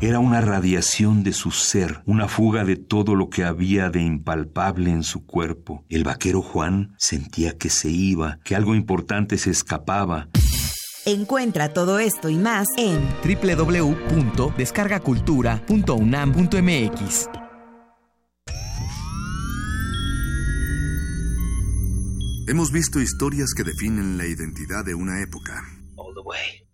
Era una radiación de su ser, una fuga de todo lo que había de impalpable en su cuerpo. El vaquero Juan sentía que se iba, que algo importante se escapaba. Encuentra todo esto y más en www.descargacultura.unam.mx. Hemos visto historias que definen la identidad de una época.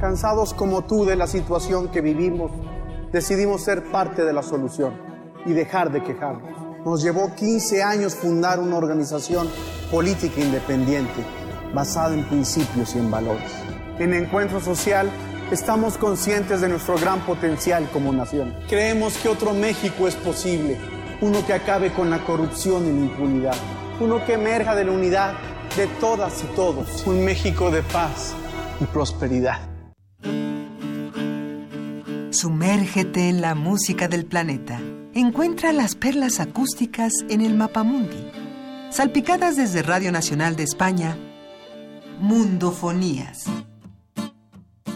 Cansados como tú de la situación que vivimos, decidimos ser parte de la solución y dejar de quejarnos. Nos llevó 15 años fundar una organización política independiente, basada en principios y en valores. En Encuentro Social estamos conscientes de nuestro gran potencial como nación. Creemos que otro México es posible, uno que acabe con la corrupción y la impunidad, uno que emerja de la unidad de todas y todos, un México de paz y prosperidad. Sumérgete en la música del planeta. Encuentra las perlas acústicas en el Mapamundi. Salpicadas desde Radio Nacional de España, Mundofonías.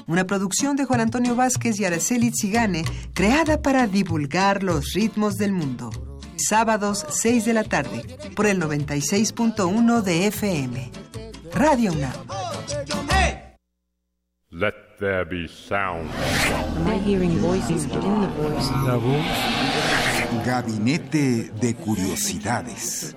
Una producción de Juan Antonio Vázquez y Araceli Zigane, creada para divulgar los ritmos del mundo. Sábados 6 de la tarde, por el 96.1 de FM. Radio UNAM. Let there be sound. Am I hearing voices within the voice? La voz. Gabinete de Curiosidades.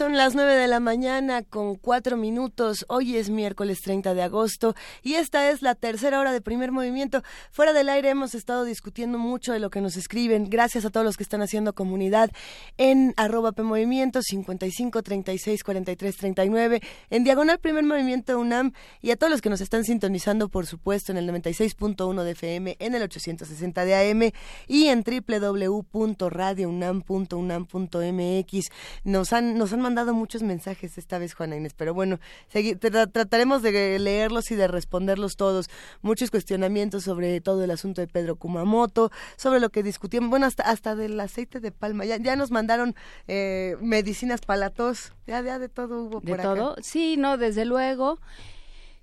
Son las 9 de la mañana con 4 minutos. Hoy es miércoles 30 de agosto y esta es la tercera hora de primer movimiento. Fuera del aire hemos estado discutiendo mucho de lo que nos escriben. Gracias a todos los que están haciendo comunidad en arroba PMovimiento 55 36 43 39 en diagonal primer movimiento UNAM y a todos los que nos están sintonizando por supuesto en el 96.1 de FM, en el 860 de AM y en www.radiounam.unam.mx. Nos han, nos han mandado muchos mensajes esta vez, Juana Inés, pero bueno, tra- trataremos de leerlos y de responderlos todos. Muchos cuestionamientos sobre todo el asunto de Pedro Kumamoto, sobre lo que discutimos, bueno, hasta, hasta del aceite de palma. Ya, ya nos mandaron eh, medicinas para la tos, ya, ya de todo hubo de por acá. todo. Sí, no, desde luego.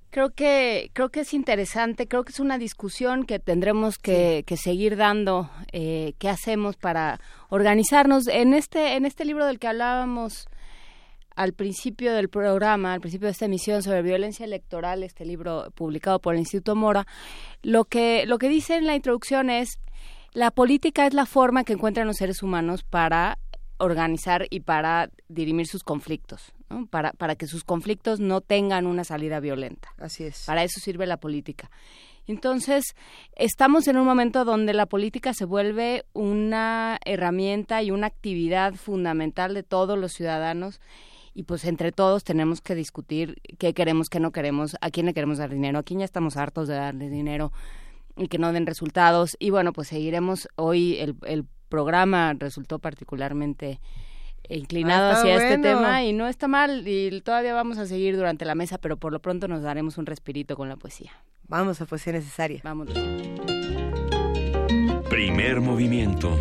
Creo que creo que es interesante, creo que es una discusión que tendremos que, que seguir dando. Eh, ¿Qué hacemos para organizarnos en este en este libro del que hablábamos al principio del programa, al principio de esta emisión sobre violencia electoral, este libro publicado por el Instituto Mora, lo que lo que dice en la introducción es la política es la forma que encuentran los seres humanos para organizar y para dirimir sus conflictos, ¿no? para, para que sus conflictos no tengan una salida violenta. Así es. Para eso sirve la política. Entonces, estamos en un momento donde la política se vuelve una herramienta y una actividad fundamental de todos los ciudadanos y pues entre todos tenemos que discutir qué queremos, qué no queremos, a quién le queremos dar dinero, a quién ya estamos hartos de darle dinero, y que no den resultados. Y bueno, pues seguiremos hoy el, el programa resultó particularmente inclinado Ah, hacia este tema y no está mal y todavía vamos a seguir durante la mesa, pero por lo pronto nos daremos un respirito con la poesía. Vamos a poesía necesaria. Vamos. Primer movimiento.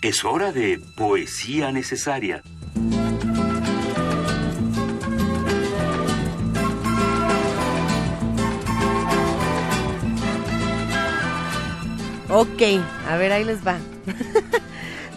Es hora de poesía necesaria. Ok, a ver, ahí les va.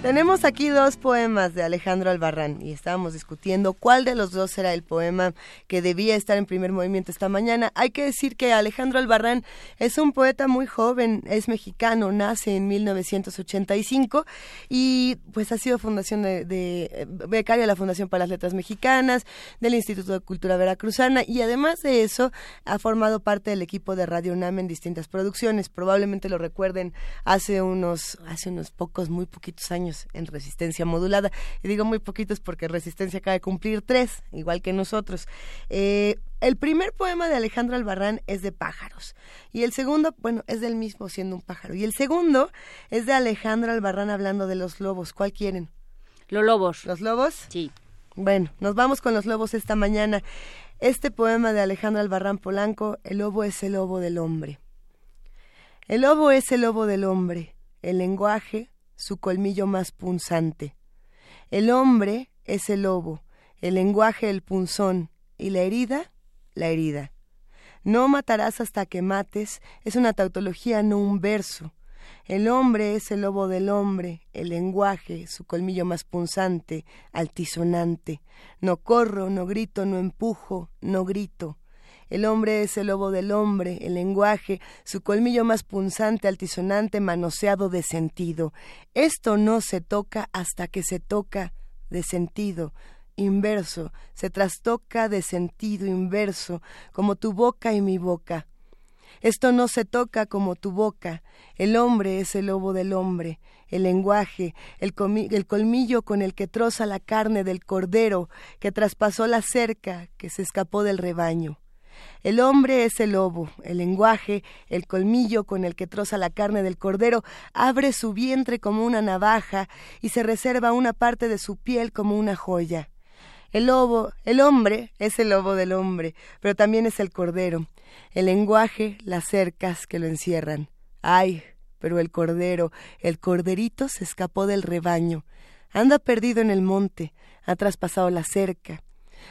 Tenemos aquí dos poemas de Alejandro Albarrán y estábamos discutiendo cuál de los dos era el poema que debía estar en primer movimiento esta mañana. Hay que decir que Alejandro Albarrán es un poeta muy joven, es mexicano, nace en 1985 y pues ha sido fundación de, eh, becario de la Fundación para las Letras Mexicanas, del Instituto de Cultura Veracruzana y además de eso ha formado parte del equipo de Radio UNAM en distintas producciones. Probablemente lo recuerden hace unos, hace unos pocos, muy poquitos años en Resistencia Modulada. Y digo muy poquitos porque Resistencia acaba de cumplir tres, igual que nosotros. Eh, el primer poema de Alejandro Albarrán es de pájaros. Y el segundo, bueno, es del mismo siendo un pájaro. Y el segundo es de Alejandro Albarrán hablando de los lobos. ¿Cuál quieren? Los lobos. ¿Los lobos? Sí. Bueno, nos vamos con los lobos esta mañana. Este poema de Alejandro Albarrán Polanco, El lobo es el lobo del hombre. El lobo es el lobo del hombre, el lenguaje, su colmillo más punzante. El hombre es el lobo, el lenguaje el punzón, y la herida, la herida. No matarás hasta que mates es una tautología, no un verso. El hombre es el lobo del hombre, el lenguaje, su colmillo más punzante, altisonante. No corro, no grito, no empujo, no grito. El hombre es el lobo del hombre, el lenguaje, su colmillo más punzante, altisonante, manoseado de sentido. Esto no se toca hasta que se toca de sentido inverso, se trastoca de sentido inverso, como tu boca y mi boca. Esto no se toca como tu boca. El hombre es el lobo del hombre, el lenguaje, el, colmillo con el que troza la carne del cordero que traspasó la cerca, que se escapó del rebaño. El hombre es el lobo, el lenguaje, el colmillo con el que troza la carne del cordero, abre su vientre como una navaja y se reserva una parte de su piel como una joya. El lobo, el hombre, es el lobo del hombre, pero también es el cordero. El lenguaje, las cercas que lo encierran. Ay, pero el cordero, el corderito se escapó del rebaño. Anda perdido en el monte, ha traspasado la cerca.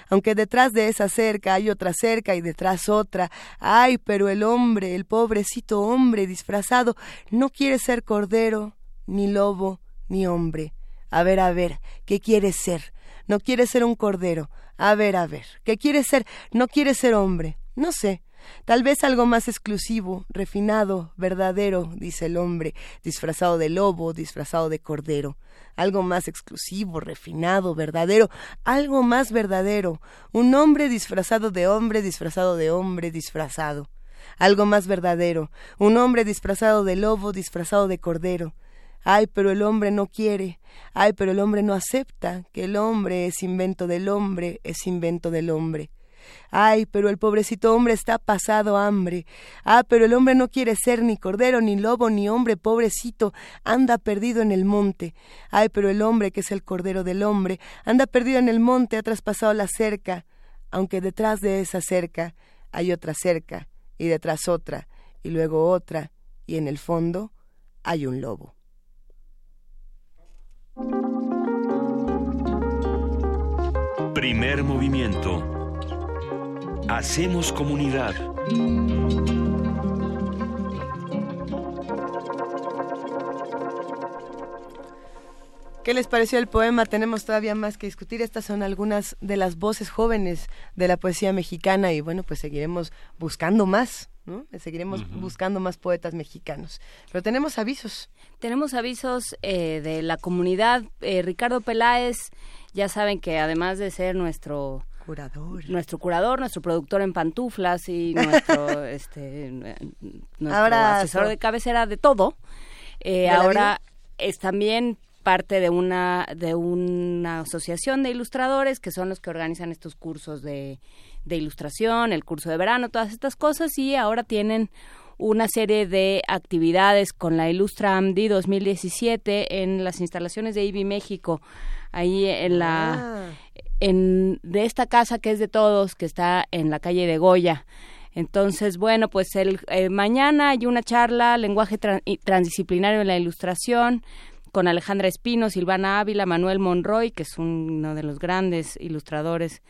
Aunque detrás de esa cerca hay otra cerca y detrás otra. Ay, pero el hombre, el pobrecito hombre disfrazado, no quiere ser cordero, ni lobo, ni hombre. A ver, a ver, ¿qué quiere ser? No quiere ser un cordero. A ver, a ver, ¿qué quiere ser? No quiere ser hombre. No sé. Tal vez algo más exclusivo, refinado, verdadero, dice el hombre, disfrazado de lobo, disfrazado de cordero. Algo más exclusivo, refinado, verdadero, algo más verdadero. Un hombre disfrazado de hombre, disfrazado de hombre, disfrazado. Algo más verdadero. Un hombre disfrazado de lobo, disfrazado de cordero. Ay, pero el hombre no quiere. Ay, pero el hombre no acepta que el hombre es invento del hombre, es invento del hombre. Ay, pero el pobrecito hombre está pasado hambre. Ah, pero el hombre no quiere ser ni cordero, ni lobo, ni hombre, pobrecito, anda perdido en el monte. Ay, pero el hombre, que es el cordero del hombre, anda perdido en el monte, ha traspasado la cerca, aunque detrás de esa cerca hay otra cerca, y detrás otra, y luego otra, y en el fondo hay un lobo. Primer movimiento. Hacemos comunidad. ¿Qué les pareció el poema? Tenemos todavía más que discutir. Estas son algunas de las voces jóvenes de la poesía mexicana y bueno, pues seguiremos buscando más, ¿no? Seguiremos buscando más poetas mexicanos. Pero tenemos avisos. Tenemos avisos eh, de la comunidad. Eh, Ricardo Peláez, ya saben que además de ser nuestro curador, nuestro curador, nuestro productor en pantuflas y nuestro este nuestro Abrazo. asesor de cabecera de todo, eh, ¿De la ahora es también parte de una, de una asociación de ilustradores que son los que organizan estos cursos de, de ilustración, el curso de verano, todas estas cosas. Y ahora tienen una serie de actividades con la Ilustra AMDI 2017 en las instalaciones de IBI México, ahí en la Ah. en de esta casa que es de todos, que está en la calle de Goya. Entonces, bueno, pues el eh, mañana hay una charla lenguaje tran- y transdisciplinario en la ilustración con Alejandra Espino, Silvana Ávila, Manuel Monroy, que es uno de los grandes ilustradores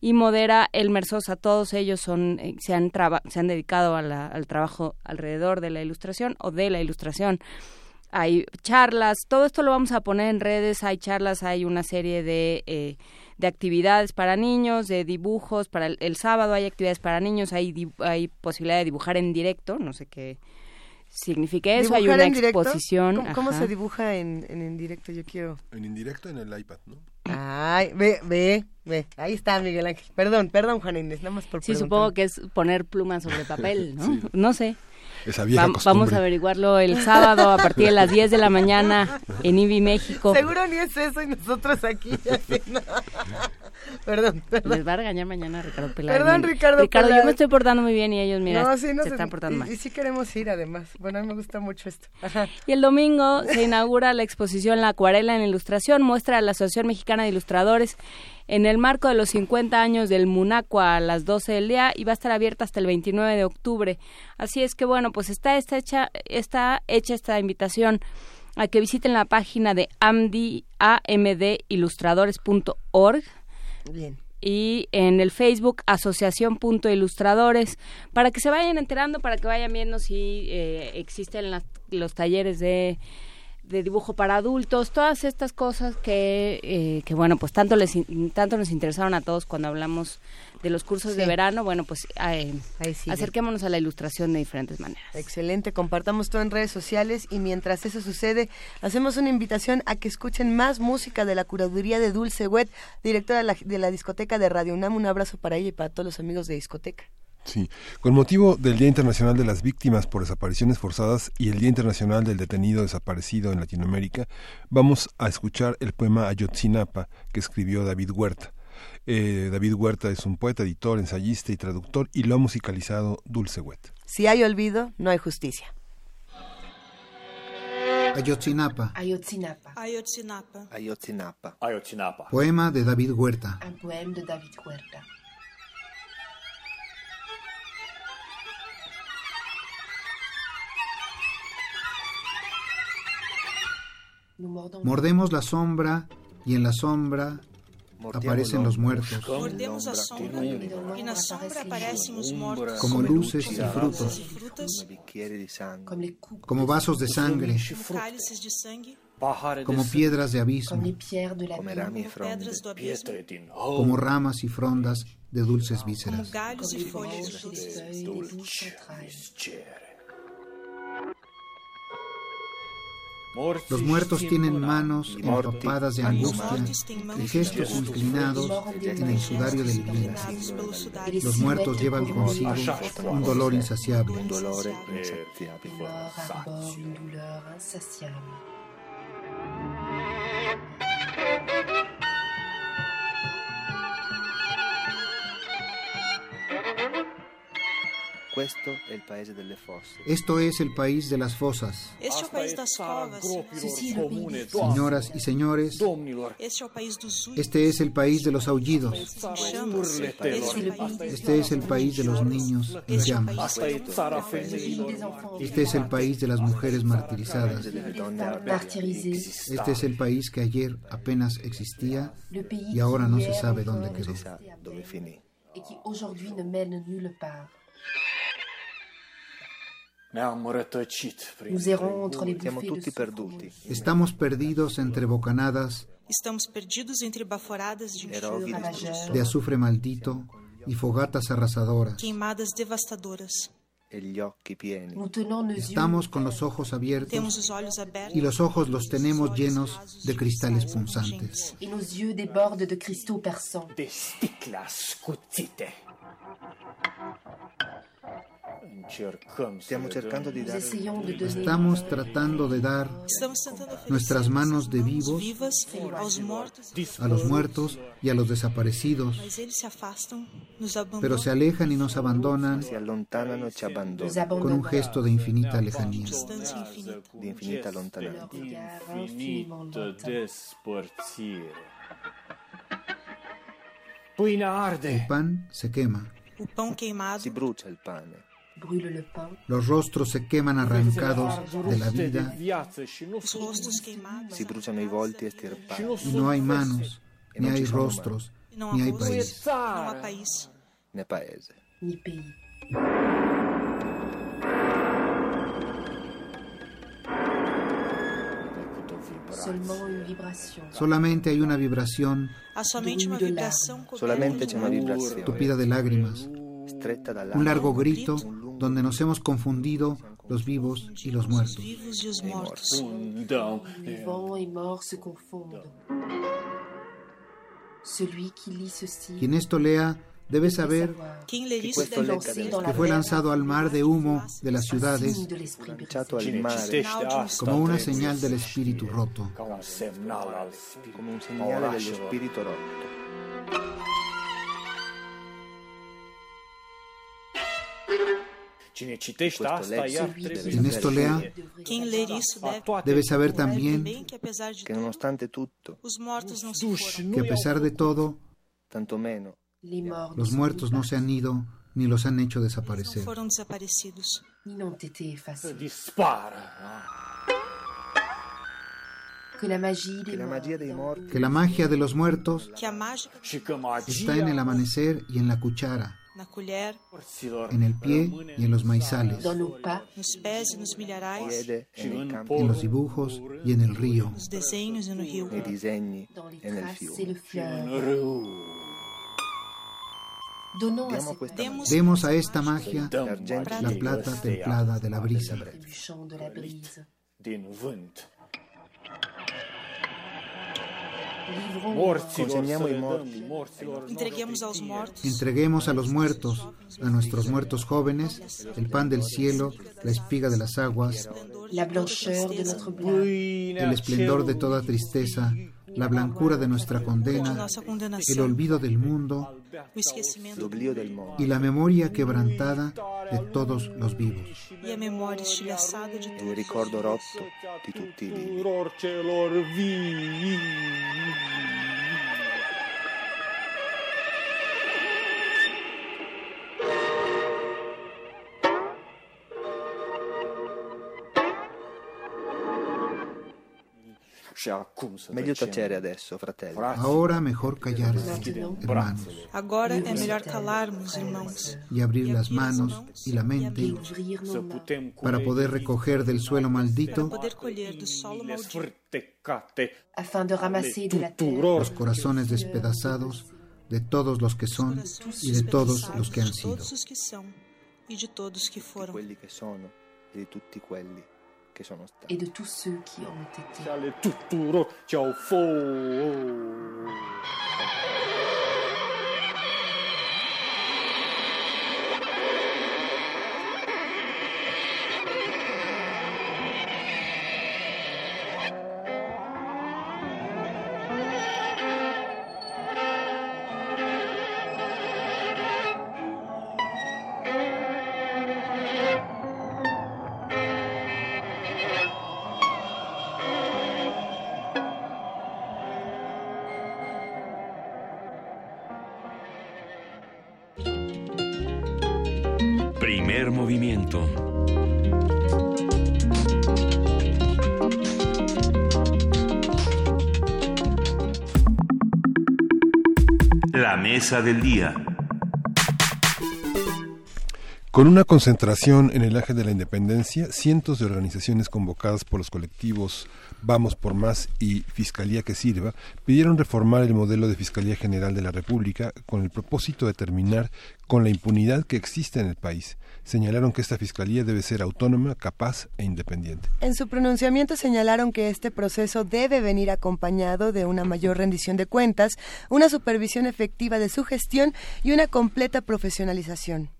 y modera Elmer Sosa. Todos ellos son, eh, se, han traba- se han dedicado a la- al trabajo alrededor de la ilustración o de la ilustración. Hay charlas, todo esto lo vamos a poner en redes, hay charlas, hay una serie de, eh, de actividades para niños, de dibujos, para el, el sábado hay actividades para niños, hay, hay posibilidad de dibujar en directo, no sé qué significa eso, hay ¿Dibujar una exposición. ¿Cómo, se dibuja en, en, en directo? Yo quiero... En indirecto en el iPad, ¿no? Ay, ve, ve, ve. Ahí está Miguel Ángel. Perdón, perdón, Juan Inés, nada más por Sí, preguntar. supongo que es poner plumas sobre papel, ¿no? Sí. No sé. Esa vieja Vam- costumbre. Vamos a averiguarlo el sábado a partir de las 10 de la mañana en IBI México. Seguro ni es eso y nosotros aquí. perdón, perdón. Les va a regañar mañana Ricardo Peláez. Perdón, Ricardo Ricardo, yo me estoy portando muy bien y ellos, mira, no, sí, no se están portando y, mal. y sí queremos ir, además. Bueno, a mí me gusta mucho esto. Ajá. Y el domingo se inaugura la exposición La Acuarela en Ilustración, muestra a la Asociación Mexicana de Ilustradores en el marco de los 50 años del Munacua a las 12 del día y va a estar abierta hasta el 29 de octubre. Así es que bueno, pues está, está, hecha, está hecha esta invitación a que visiten la página de amdi, amdilustradores.org Bien. y en el Facebook Asociación.ilustradores para que se vayan enterando, para que vayan viendo si eh, existen las- los talleres de, de dibujo para adultos, todas estas cosas que, eh, que bueno, pues tanto les tanto nos interesaron a todos cuando hablamos de los cursos de verano, bueno, pues eh, acerquémonos a la ilustración de diferentes maneras. Excelente, compartamos todo en redes sociales y mientras eso sucede, hacemos una invitación a que escuchen más música de la curaduría de Dulce Wet, directora de la, de la discoteca de Radio UNAM. Un abrazo para ella y para todos los amigos de discoteca. Sí, con motivo del Día Internacional de las Víctimas por Desapariciones Forzadas y el Día Internacional del Detenido Desaparecido en Latinoamérica, vamos a escuchar el poema Ayotzinapa que escribió David Huerta. Eh, David Huerta es un poeta, editor, ensayista y traductor y lo ha musicalizado Dulce Wet. Si hay olvido, no hay justicia. Ayotzinapa, Ayotzinapa. Ayotzinapa. Ayotzinapa. Ayotzinapa. poema de David Huerta. Un poème de David Huerta. Mordemos la sombra y en la sombra aparecen los muertos, como luces y frutos, frutas, como vasos de sangre, como piedras de abismo, como ramas y frondas de dulces vísceras. Los muertos tienen manos empapadas de angustia gestos de angústia, inclinados en el sudario de la vida. inclinados pelo sudário. Los muertos llevan consigo un dolor insaciable. Esto es el país de las fosas. Este. Señoras y señores, Este este es el país de los aullidos. Este Este es el país de los niños en Este llamas. enfants Este es el país de las mujeres martirizadas. Este es el país que ayer apenas existía y ahora no se sabe dónde quedó. Et qui aujourd'hui ne mène nulle part. Nous errons entre les Siamo tutti perduti. Estamos perdidos entre bocanadas Estamos perdidos entre baforadas de enxofre de azufre maldito y fogatas arrasadoras. queimadas devastadoras. E gli occhi pieni. Nous tenons nos Estamos con los ojos abiertos temos os olhos abertos y los ojos los tenemos llenos de cristales punzantes. et nos yeux débordent de cristaux perçants. Estamos tratando de dar nuestras manos de vivos a los muertos y a los desaparecidos, pero se alejan y nos abandonan con un gesto de infinita lejanía. Distância infinita. lontananza. El pan se quema, Si brucia le pain. Los rostros se queman arrancados de la vida. y no hay manos, ni hay rostros, ni hay país. país. Ni vibration. Solamente hay una vibración. Solamente c'è una vibrazione tupida de lágrimas, un largo grito donde nos hemos confundido los vivos y los os muertos. Quien esto lea debe saber que fue lanzado al mar de humo de las ciudades. asta como una señal del espíritu roto. Cine citește asta, deve trebuie esto lea debe saber también que nonostante tutto, que a pesar de todo, tanto meno Les morts los muertos no se han ido ni los han hecho desaparecer. desaparecidos. effacés. dispară. Que la Que la magia de los muertos está en el amanecer y en la cuchara, en el pie y en los maizales, en los dibujos y en el río. Demos a esta magia la plata templada de la brisa. Le morti. dăm morților Entreguemos Entreguemos a los muertos, a nuestros muertos jóvenes, el pan del cielo, la espiga de las aguas, la blancheur de notre blanc, pâinea el esplendor de toda tristeza, la blancura de nuestra de condena, el olvido del mundo y la memoria quebrantada de todos los vivos. e a memória estilhaçada de todos. ricordo rotto Meglio tacere adesso, fratelli. Ahora mejor callarse, hermanos, Agora é melhor calarmos, irmãos, y abrir las manos y la mente putem cu para poder recoger del suelo maldito sfârtecate afin de ramasser de la terre. Los corazones despedazados de todos los que son y de todos los que han sido. e de todos que Di et de tous ceux qui ont été. Del día. Con una concentración en el Ángel de la Independencia, cientos de organizaciones convocadas por los colectivos Vamos por Más y Fiscalía que Sirva pidieron reformar el modelo de Fiscalía General de la República con el propósito de terminar con la impunidad que existe en el país. Señalaron que esta Fiscalía debe ser autónoma, capaz e independiente. En su pronunciamiento señalaron que este proceso debe venir acompañado de una mayor rendición de cuentas, una supervisión efectiva de su gestión y una completa profesionalización.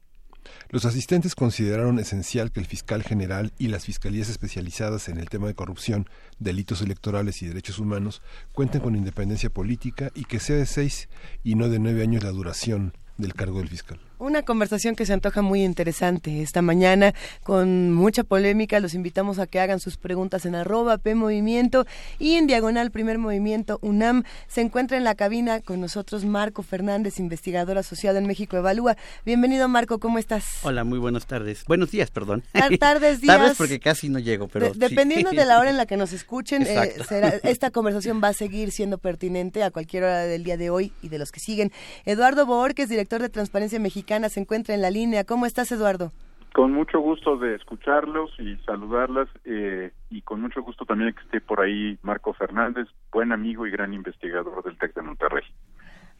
Los asistentes consideraron esencial que el fiscal general y las fiscalías especializadas en el tema de corrupción, delitos electorales y derechos humanos cuenten con independencia política y que sea de seis y no de nueve años la duración del cargo del fiscal. Una conversación que se antoja muy interesante esta mañana, con mucha polémica. Los invitamos a que hagan sus preguntas en arroba P Movimiento y en diagonal Primer Movimiento UNAM. Se encuentra en la cabina con nosotros Marco Fernández, investigador asociado en México Evalúa. Bienvenido Marco, ¿cómo estás? Hola, muy buenas tardes. Buenos días, perdón. Tardes, días. Tardes porque casi no llego, pero... dependiendo de la hora en la que nos escuchen, eh, esta conversación va a seguir siendo pertinente a cualquier hora del día de hoy y de los que siguen. Eduardo Borges, director de Transparencia Mexicana se encuentra en la línea. ¿Cómo estás, Eduardo? Con mucho gusto de escucharlos y saludarlas eh, y con mucho gusto también que esté por ahí Marco Fernández, buen amigo y gran investigador del TEC de Monterrey.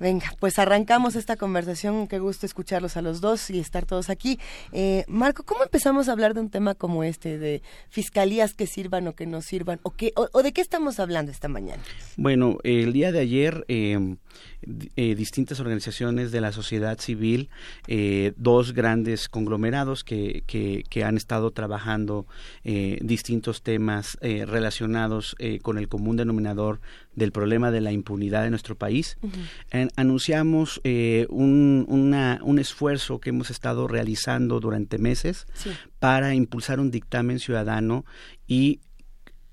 Venga, pues arrancamos esta conversación. Qué gusto escucharlos a los dos y estar todos aquí. Eh, Marco, ¿cómo empezamos a hablar de un tema como este, de fiscalías que sirvan o que no sirvan? ¿O, qué, o, de qué estamos hablando esta mañana? Bueno, el día de ayer eh, eh, distintas organizaciones de la sociedad civil, eh, dos grandes conglomerados que, que, han estado trabajando eh, distintos temas relacionados con el común denominador del problema de la impunidad de nuestro país. anunciamos un, un, esfuerzo que hemos estado realizando durante meses para impulsar un dictamen ciudadano y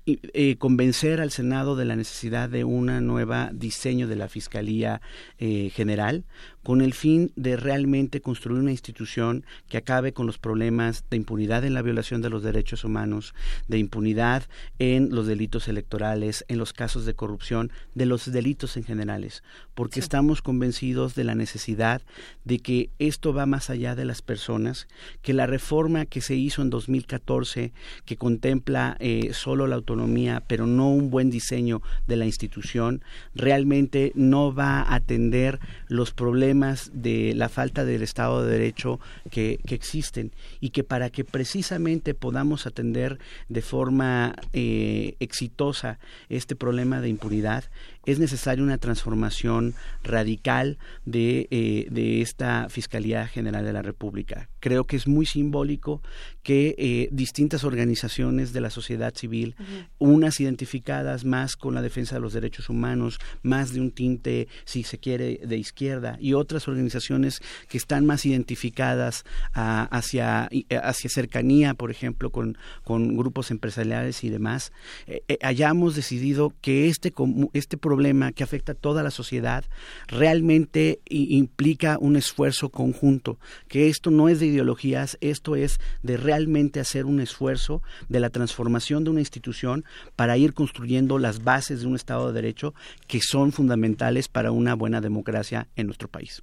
eh, convencer al Senado de la necesidad de una nueva diseño de la Fiscalía eh, General con el fin de realmente construir una institución que acabe con los problemas de impunidad en la violación de los derechos humanos, de impunidad en los delitos electorales, en los casos de corrupción, de los delitos en generales, porque estamos convencidos de la necesidad de que esto va más allá de las personas, que la reforma que se hizo en 2014, que contempla eh, solo la autonomía, pero no un buen diseño de la institución, realmente no va a atender los problemas de la falta del Estado de Derecho que, existen y que para que precisamente podamos atender de forma eh, exitosa este problema de impunidad es necesaria una transformación radical de, eh, de, esta Fiscalía General de la República. Creo que es muy simbólico que eh, distintas organizaciones de la sociedad civil, unas identificadas más con la defensa de los derechos humanos, más de un tinte, si se quiere, de izquierda, y otras organizaciones que están más identificadas hacia, hacia cercanía, por ejemplo, con, con grupos empresariales y demás, eh, hayamos decidido que este, este problema que afecta a toda la sociedad realmente implica un esfuerzo conjunto, que esto no es de ideologías, esto es de realmente hacer un esfuerzo de la transformación de una institución para ir construyendo las bases de un Estado de Derecho que son fundamentales para una buena democracia en nuestro país.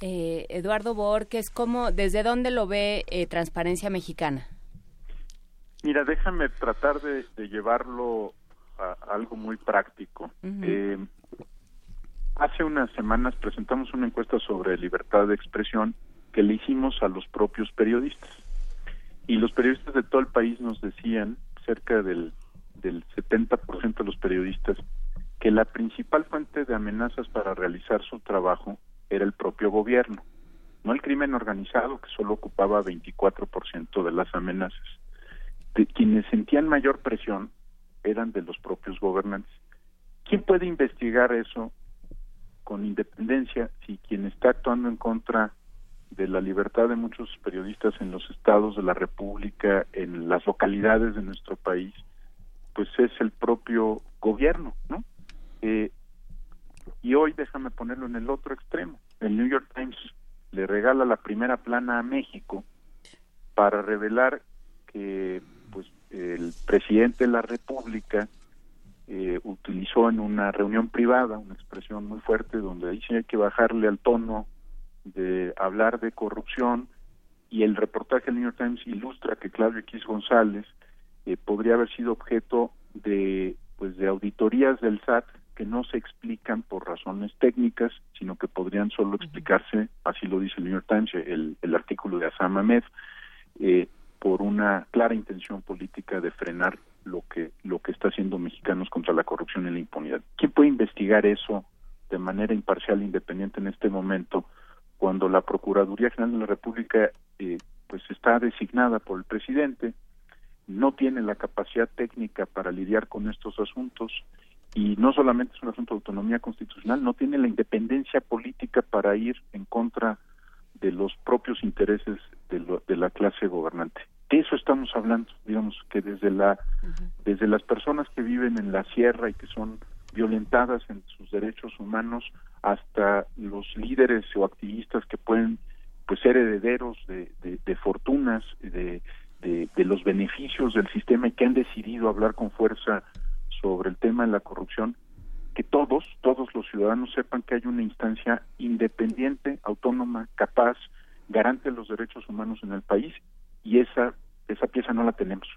Eh, Eduardo Borges, ¿cómo, ¿desde dónde lo ve eh, Transparencia Mexicana? Mira, déjame tratar de llevarlo algo muy práctico. Eh, hace unas semanas presentamos una encuesta sobre libertad de expresión que le hicimos a los propios periodistas. Y los periodistas de todo el país nos decían, cerca del, del 70% de los periodistas, que la principal fuente de amenazas para realizar su trabajo era el propio gobierno, no el crimen organizado, que solo ocupaba 24% de las amenazas. De quienes sentían mayor presión eran de los propios gobernantes. ¿Quién puede investigar eso con independencia si quien está actuando en contra de la libertad de muchos periodistas en los estados de la República, en las localidades de nuestro país, pues es el propio gobierno, ¿no? Eh, y hoy déjame ponerlo en el otro extremo. El New York Times le regala la primera plana a México para revelar que el presidente de la República eh, utilizó en una reunión privada una expresión muy fuerte donde dice hay que bajarle al tono de hablar de corrupción y el reportaje del New York Times ilustra que Claudio X González eh, podría haber sido objeto de pues de auditorías del SAT que no se explican por razones técnicas, sino que podrían solo explicarse, así lo dice el New York Times, el, el artículo de Asam Ahmed, eh, por una clara intención política de frenar lo que lo que está haciendo mexicanos contra la corrupción y la impunidad. ¿Quién puede investigar eso de manera imparcial e independiente en este momento? cuando la Procuraduría General de la República eh, pues está designada por el presidente, no tiene la capacidad técnica para lidiar con estos asuntos y no solamente es un asunto de autonomía constitucional, no tiene la independencia política para ir en contra de los propios intereses de, de la clase gobernante. De eso estamos hablando, digamos que desde la desde las personas que viven en la sierra y que son violentadas en sus derechos humanos hasta los líderes o activistas que pueden pues ser herederos de, de, fortunas, de, de, los beneficios del sistema y que han decidido hablar con fuerza sobre el tema de la corrupción, que todos, todos los ciudadanos sepan que hay una instancia independiente, autónoma, capaz, garante de los derechos humanos en el país y esa esa pieza no la tenemos.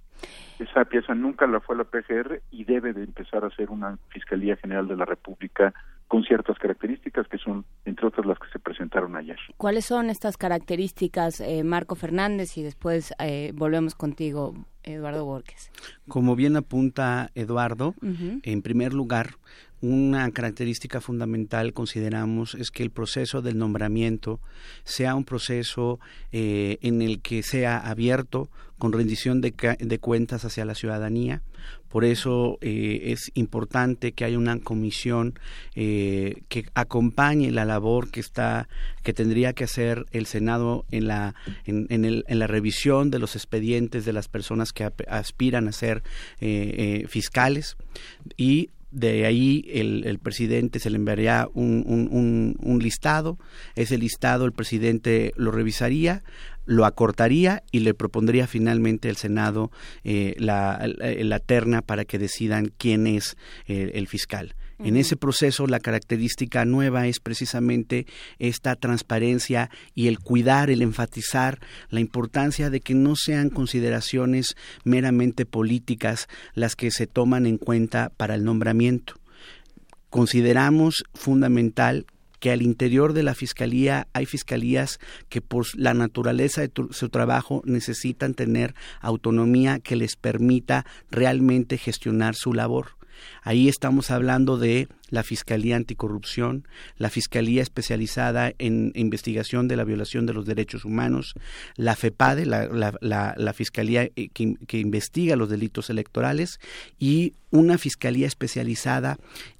Esa pieza nunca la fue la PGR y debe de empezar a ser una Fiscalía General de la República con ciertas características que son, entre otras, las que se presentaron ayer. ¿Cuáles son estas características, eh, Marco Fernández? Y después eh, volvemos contigo, Eduardo Borges. Como bien apunta Eduardo, en primer lugar, una característica fundamental consideramos es que el proceso del nombramiento sea un proceso eh, en el que sea abierto, con rendición de, cuentas hacia la ciudadanía. Por eso eh, es importante que haya una comisión eh, que acompañe la labor que está que tendría que hacer el Senado en la en, en, la revisión de los expedientes de las personas que aspiran a ser fiscales y de ahí el, presidente se le enviaría un, un, un, listado, ese listado el presidente lo revisaría, lo acortaría y le propondría finalmente al Senado eh, la, la, terna para que decidan quién es eh, el fiscal. En ese proceso la característica nueva es precisamente esta transparencia y el cuidar, el enfatizar la importancia de que no sean consideraciones meramente políticas las que se toman en cuenta para el nombramiento. Consideramos fundamental que al interior de la fiscalía hay fiscalías que por la naturaleza de su trabajo necesitan tener autonomía que les permita realmente gestionar su labor. Ahí estamos hablando de la Fiscalía Anticorrupción, la Fiscalía especializada en investigación de la violación de los derechos humanos, la FEPADE, la, Fiscalía eh, que, que investiga los delitos electorales y una Fiscalía especializada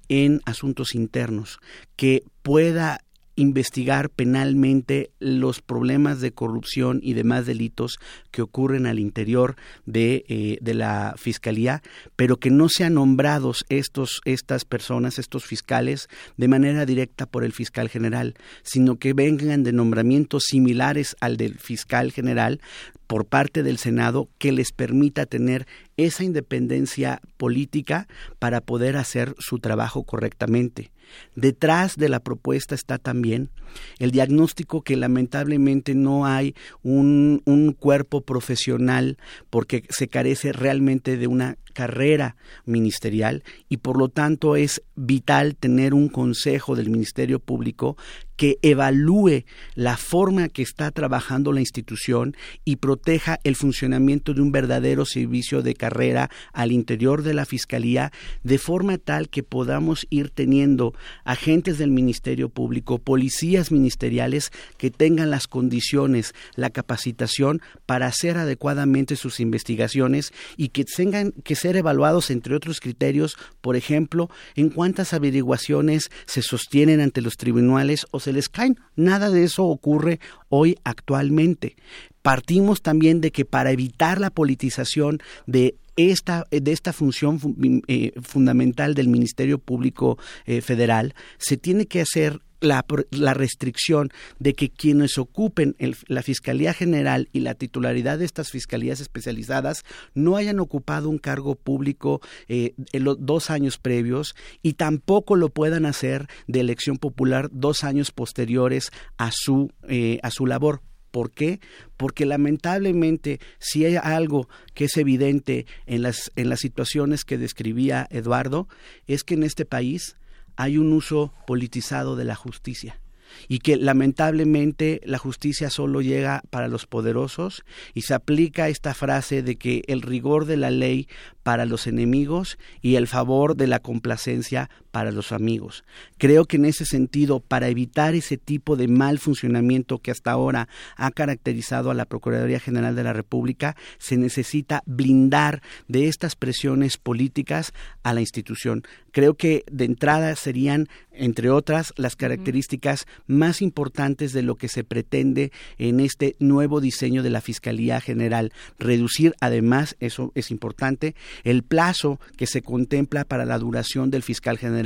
en asuntos internos que pueda investigar penalmente los problemas de corrupción y demás delitos que ocurren al interior de, eh, de la fiscalía, pero que no sean nombrados estos, estas personas, estos fiscales, de manera directa por el fiscal general, sino que vengan de nombramientos similares al del fiscal general por parte del Senado que les permita tener esa independencia política para poder hacer su trabajo correctamente. Detrás de la propuesta está también el diagnóstico que lamentablemente no hay un, un cuerpo profesional porque se carece realmente de una carrera ministerial y por lo tanto es vital tener un consejo del Ministerio Público que evalúe la forma que está trabajando la institución y proteja el funcionamiento de un verdadero servicio de carrera al interior de la Fiscalía, de forma tal que podamos ir teniendo agentes del Ministerio Público, policías ministeriales que tengan las condiciones, la capacitación para hacer adecuadamente sus investigaciones y que tengan que evaluados entre otros criterios, por ejemplo, en cuántas averiguaciones se sostienen ante los tribunales o se les caen. Nada de eso ocurre hoy actualmente. Partimos también de que para evitar la politización de esta, de esta función eh, fundamental del Ministerio Público eh, Federal, se tiene que hacer la, la, restricción de que quienes ocupen la Fiscalía General y la titularidad de estas fiscalías especializadas no hayan ocupado un cargo público eh, en los dos años previos y tampoco lo puedan hacer de elección popular dos años posteriores a su, eh, a su labor. ¿Por qué? Porque lamentablemente si hay algo que es evidente en las, en las situaciones que describía Eduardo, es que en este país hay un uso politizado de la justicia y que lamentablemente la justicia solo llega para los poderosos y se aplica esta frase de que el rigor de la ley para los enemigos y el favor de la complacencia para los amigos. Creo que en ese sentido, para evitar ese tipo de mal funcionamiento que hasta ahora ha caracterizado a la Procuraduría General de la República, se necesita blindar de estas presiones políticas a la institución. Creo que de entrada serían, entre otras, las características más importantes de lo que se pretende en este nuevo diseño de la Fiscalía General. Reducir, además, eso es importante, el plazo que se contempla para la duración del fiscal general.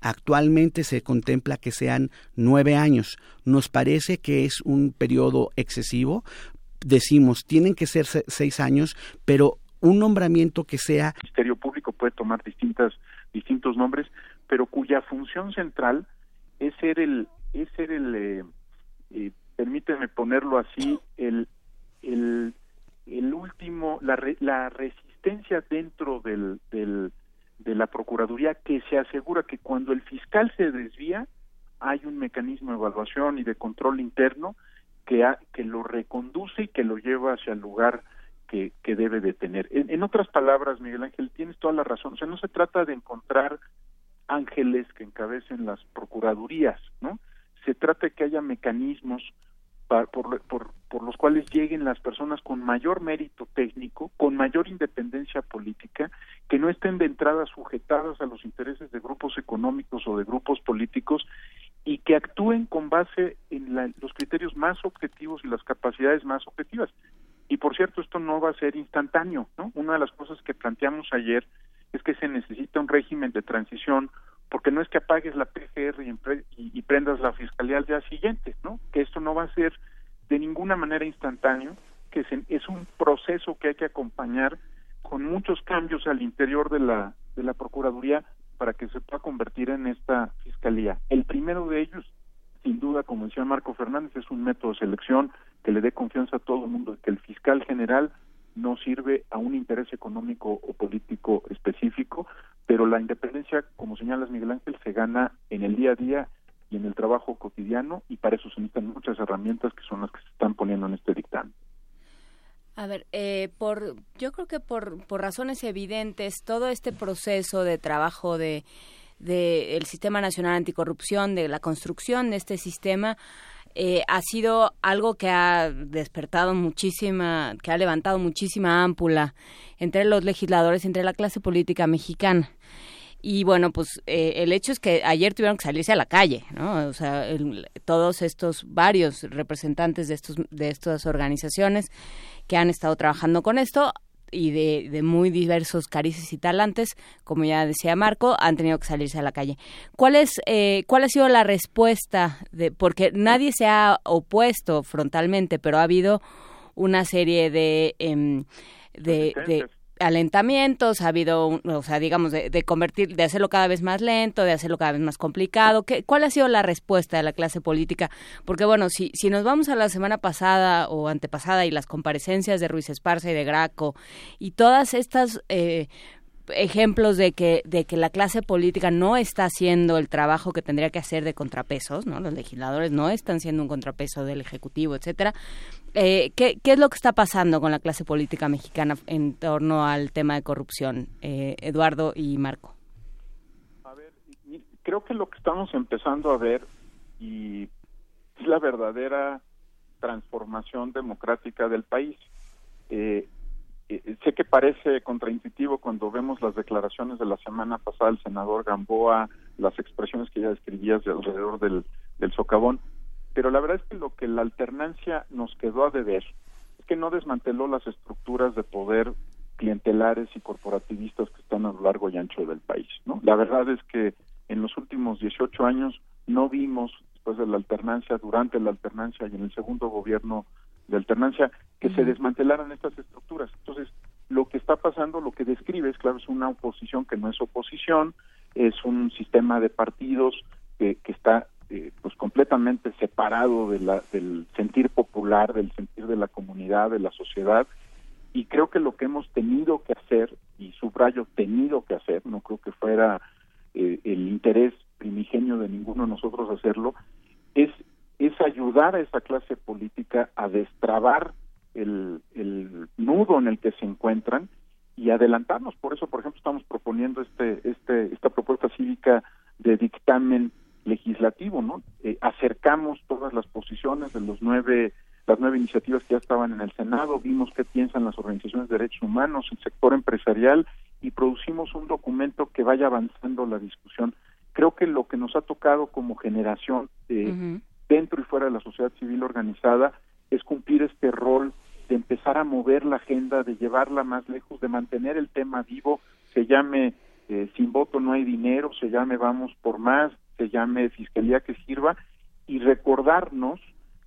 Actualmente se contempla que sean nueve años. Nos parece que es un periodo excesivo. Decimos, tienen que ser seis años, pero un nombramiento que sea... El Ministerio Público puede tomar distintas, distintos nombres, pero cuya función central es ser el, es ser el, eh, eh, permíteme ponerlo así, el, el, el último, la, la resistencia dentro del, del, de la Procuraduría que se asegura que cuando el fiscal se desvía, hay un mecanismo de evaluación y de control interno que, que lo reconduce y que lo lleva hacia el lugar que, que debe de tener. En, en, otras palabras, Miguel Ángel, tienes toda la razón. O sea, no se trata de encontrar ángeles que encabecen las procuradurías, ¿no? Se trata de que haya mecanismos por, los cuales lleguen las personas con mayor mérito técnico, con mayor independencia política, que no estén de entrada sujetadas a los intereses de grupos económicos o de grupos políticos y que actúen con base en la, los criterios más objetivos y las capacidades más objetivas. Y por cierto, esto no va a ser instantáneo, ¿no? Una de las cosas que planteamos ayer es que se necesita un régimen de transición porque no es que apagues la PGR y, y, prendas la fiscalía al día siguiente, ¿no? Que esto no va a ser de ninguna manera instantáneo, que es, es un proceso que hay que acompañar con muchos cambios al interior de la de la procuraduría para que se pueda convertir en esta fiscalía. El primero de ellos, sin duda, como decía Marco Fernández, es un método de selección que le dé confianza a todo el mundo, que el fiscal general no sirve a un interés económico o político específico, pero la independencia, como señalas Miguel Ángel, se gana en el día a día y en el trabajo cotidiano y para eso se necesitan muchas herramientas que son las que se están poniendo en este dictamen. A ver, eh, por, yo creo que por, por razones evidentes, todo este proceso de trabajo de, de el Sistema Nacional Anticorrupción, de la construcción de este sistema, eh, ha sido algo que ha despertado muchísima, que ha levantado muchísima ámpula entre los legisladores, entre la clase política mexicana. Y bueno, pues eh, el hecho es que ayer tuvieron que salirse a la calle, ¿no? O sea, todos estos varios representantes de estos de estas organizaciones que han estado trabajando con esto y de, de, muy diversos carices y talantes, como ya decía Marco, han tenido que salirse a la calle. ¿Cuál es eh, cuál ha sido la respuesta de porque nadie se ha opuesto frontalmente, pero ha habido una serie de de, de, alentamientos, ha habido, o sea, digamos, de, de, convertir, de hacerlo cada vez más lento, de hacerlo cada vez más complicado. ¿Qué, ¿Cuál ha sido la respuesta de la clase política? Porque, bueno, si, si nos vamos a la semana pasada o antepasada y las comparecencias de Ruiz Esparza y de Graco y todas estas... Eh, ejemplos de que de que la clase política no está haciendo el trabajo que tendría que hacer de contrapesos, ¿no? Los legisladores no están siendo un contrapeso del ejecutivo, etcétera. Eh, ¿qué, ¿qué, es lo que está pasando con la clase política mexicana en torno al tema de corrupción, eh, Eduardo y Marco? A ver, creo que lo que estamos empezando a ver y es la verdadera transformación democrática del país. Eh, sé que parece contraintuitivo cuando vemos las declaraciones de la semana pasada del senador Gamboa, las expresiones que ya describías de alrededor del, del socavón, pero la verdad es que lo que la alternancia nos quedó a deber es que no desmanteló las estructuras de poder clientelares y corporativistas que están a lo largo y ancho del país. ¿no? La verdad es que en los últimos 18 años no vimos, después de la alternancia, durante la alternancia y en el segundo gobierno de alternancia, que se desmantelaran estas estructuras. Entonces, lo que está pasando, lo que describes, claro, es una oposición que no es oposición, es un sistema de partidos que, que está eh, pues completamente separado de la, del sentir popular, del sentir de la comunidad, de la sociedad, y creo que lo que hemos tenido que hacer, y subrayo tenido que hacer, no creo que fuera eh, el interés primigenio de ninguno de nosotros hacerlo, es es ayudar a esa clase política a destrabar el, el nudo en el que se encuentran y adelantarnos. Por eso, por ejemplo, estamos proponiendo este, este, esta propuesta cívica de dictamen legislativo, ¿no? Eh, acercamos todas las posiciones de los nueve, las nueve iniciativas que ya estaban en el Senado, vimos qué piensan las organizaciones de derechos humanos, el sector empresarial y producimos un documento que vaya avanzando la discusión. Creo que lo que nos ha tocado como generación eh, dentro y fuera de la sociedad civil organizada es cumplir este rol de empezar a mover la agenda, de llevarla más lejos, de mantener el tema vivo, se llame eh, sin voto no hay dinero, se llame vamos por más, se llame fiscalía que sirva y recordarnos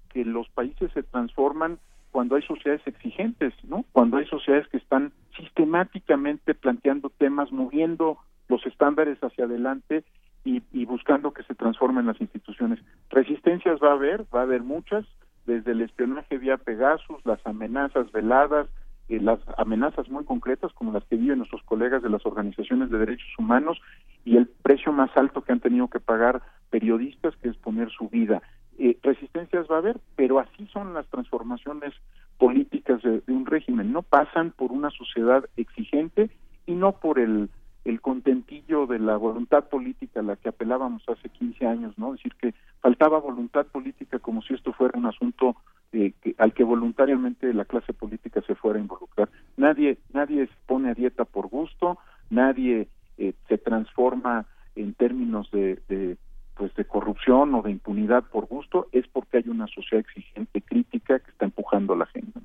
que los países se transforman cuando hay sociedades exigentes, ¿no? Cuando hay sociedades que están sistemáticamente planteando temas, moviendo los estándares hacia adelante y, y buscando que se transformen las instituciones. Resistencias va a haber, va a haber muchas, desde el espionaje vía Pegasus, las amenazas veladas, eh, las amenazas muy concretas como las que viven nuestros colegas de las organizaciones de derechos humanos y el precio más alto que han tenido que pagar periodistas, que es poner su vida. Eh, resistencias va a haber, pero así son las transformaciones políticas de, un régimen. No pasan por una sociedad exigente y no por el, el contentillo de la voluntad política a la que apelábamos hace 15 años, ¿no? Es decir, que faltaba voluntad política como si esto fuera un asunto eh, al que voluntariamente la clase política se fuera a involucrar. Nadie, nadie se pone a dieta por gusto, nadie eh, se transforma en términos de, de, pues de corrupción o de impunidad por gusto, es porque hay una sociedad exigente, crítica, que está empujando la agenda.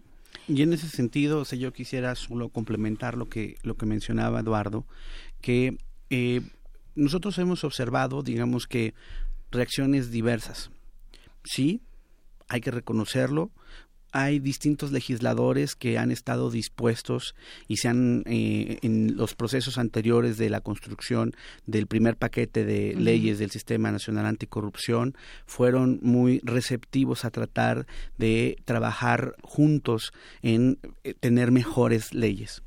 Y en ese sentido, o yo quisiera solo complementar lo que, lo que mencionaba Eduardo, que eh, nosotros hemos observado, digamos que, reacciones diversas. Sí, hay que reconocerlo. Hay distintos legisladores que han estado dispuestos y se han, eh, en los procesos anteriores de la construcción del primer paquete de leyes del Sistema Nacional Anticorrupción, fueron muy receptivos a tratar de trabajar juntos en eh, tener mejores leyes.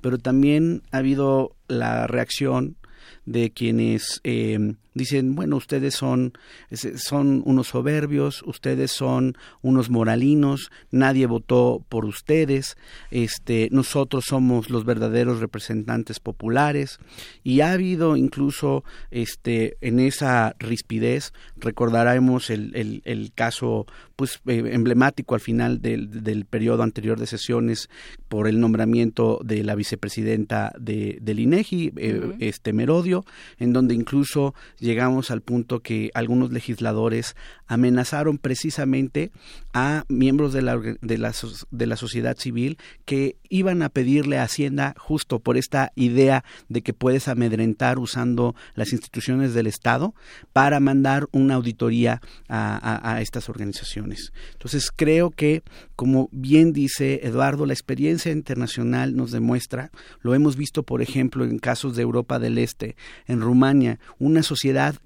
Pero también ha habido la reacción de quienes eh, dicen, bueno, ustedes son, son unos soberbios, ustedes son unos moralinos, nadie votó por ustedes, este, nosotros somos los verdaderos representantes populares, y ha habido incluso este, en esa rispidez, recordaremos el, el, el caso pues eh, emblemático al final del, del, periodo anterior de sesiones por el nombramiento de la vicepresidenta de, del INEGI, eh, este Merodio, en donde incluso llegamos al punto que algunos legisladores amenazaron precisamente a miembros de la, de la, de la sociedad civil que iban a pedirle a Hacienda justo por esta idea de que puedes amedrentar usando las instituciones del Estado para mandar una auditoría a, a, estas organizaciones. Entonces creo que, como bien dice Eduardo, la experiencia internacional nos demuestra, lo hemos visto por ejemplo en casos de Europa del Este, en Rumania, una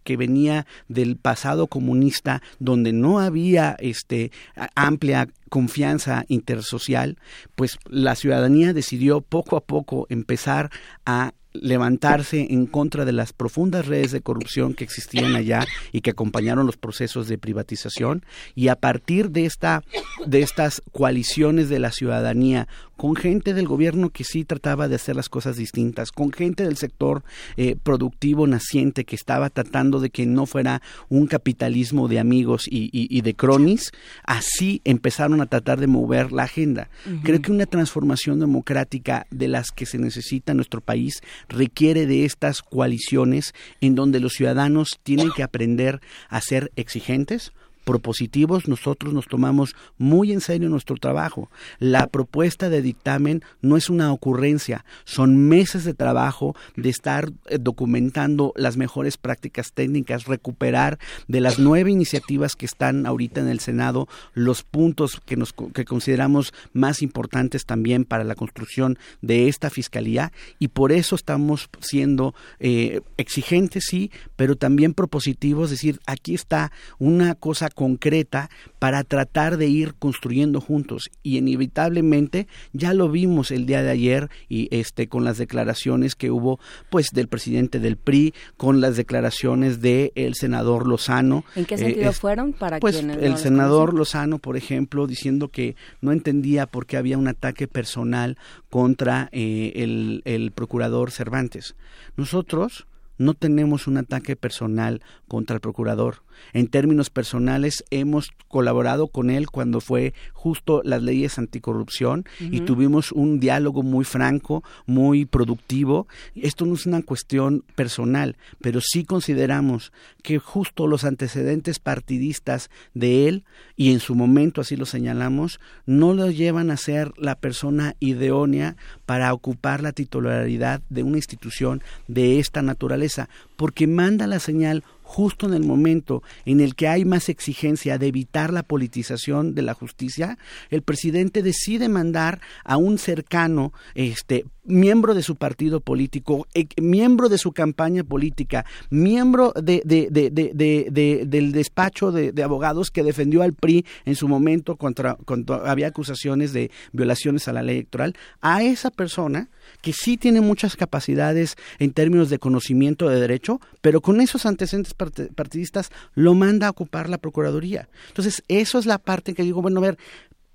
que venía del pasado comunista donde no había este amplia confianza intersocial, pues la ciudadanía decidió poco a poco empezar a levantarse en contra de las profundas redes de corrupción que existían allá y que acompañaron los procesos de privatización. Y a partir de esta de estas coaliciones de la ciudadanía con gente del gobierno que sí trataba de hacer las cosas distintas, con gente del sector eh, productivo naciente que estaba tratando de que no fuera un capitalismo de amigos y, y, y de cronis, así empezaron a tratar de mover la agenda. Uh -huh. Creo que una transformación democrática de las que se necesita en nuestro país requiere de estas coaliciones en donde los ciudadanos tienen que aprender a ser exigentes, propositivos, nosotros nos tomamos muy en serio nuestro trabajo. La propuesta de dictamen no es una ocurrencia, son meses de trabajo de estar eh, documentando las mejores prácticas técnicas, recuperar de las nueve iniciativas que están ahorita en el Senado los puntos que, nos, que consideramos más importantes también para la construcción de esta fiscalía y por eso estamos siendo eh, exigentes, sí, pero también propositivos, es decir, aquí está una cosa concreta para tratar de ir construyendo juntos. Y inevitablemente ya lo vimos el día de ayer y este con las declaraciones que hubo pues del presidente del PRI con las declaraciones de el senador Lozano. ¿En qué sentido eh, es, fueron para pues quienes el no senador Lozano por ejemplo diciendo que no entendía por qué había un ataque personal contra eh, el, el procurador Cervantes. Nosotros no tenemos un ataque personal contra el procurador. En términos personales, hemos colaborado con él cuando fue justo las leyes anticorrupción y tuvimos un diálogo muy franco, muy productivo. Esto no es una cuestión personal, pero sí consideramos que justo los antecedentes partidistas de él, y en su momento así lo señalamos, no lo llevan a ser la persona idónea para ocupar la titularidad de una institución de esta naturaleza, porque manda la señal justo en el momento en el que hay más exigencia de evitar la politización de la justicia, el presidente decide mandar a un cercano, este, miembro de su partido político, eh, miembro de su campaña política, miembro de, del despacho de, abogados que defendió al PRI en su momento contra, cuando había acusaciones de violaciones a la ley electoral, a esa persona que sí tiene muchas capacidades en términos de conocimiento de derecho, pero con esos antecedentes partidistas lo manda a ocupar la Procuraduría. Entonces, eso es la parte que digo, bueno, a ver,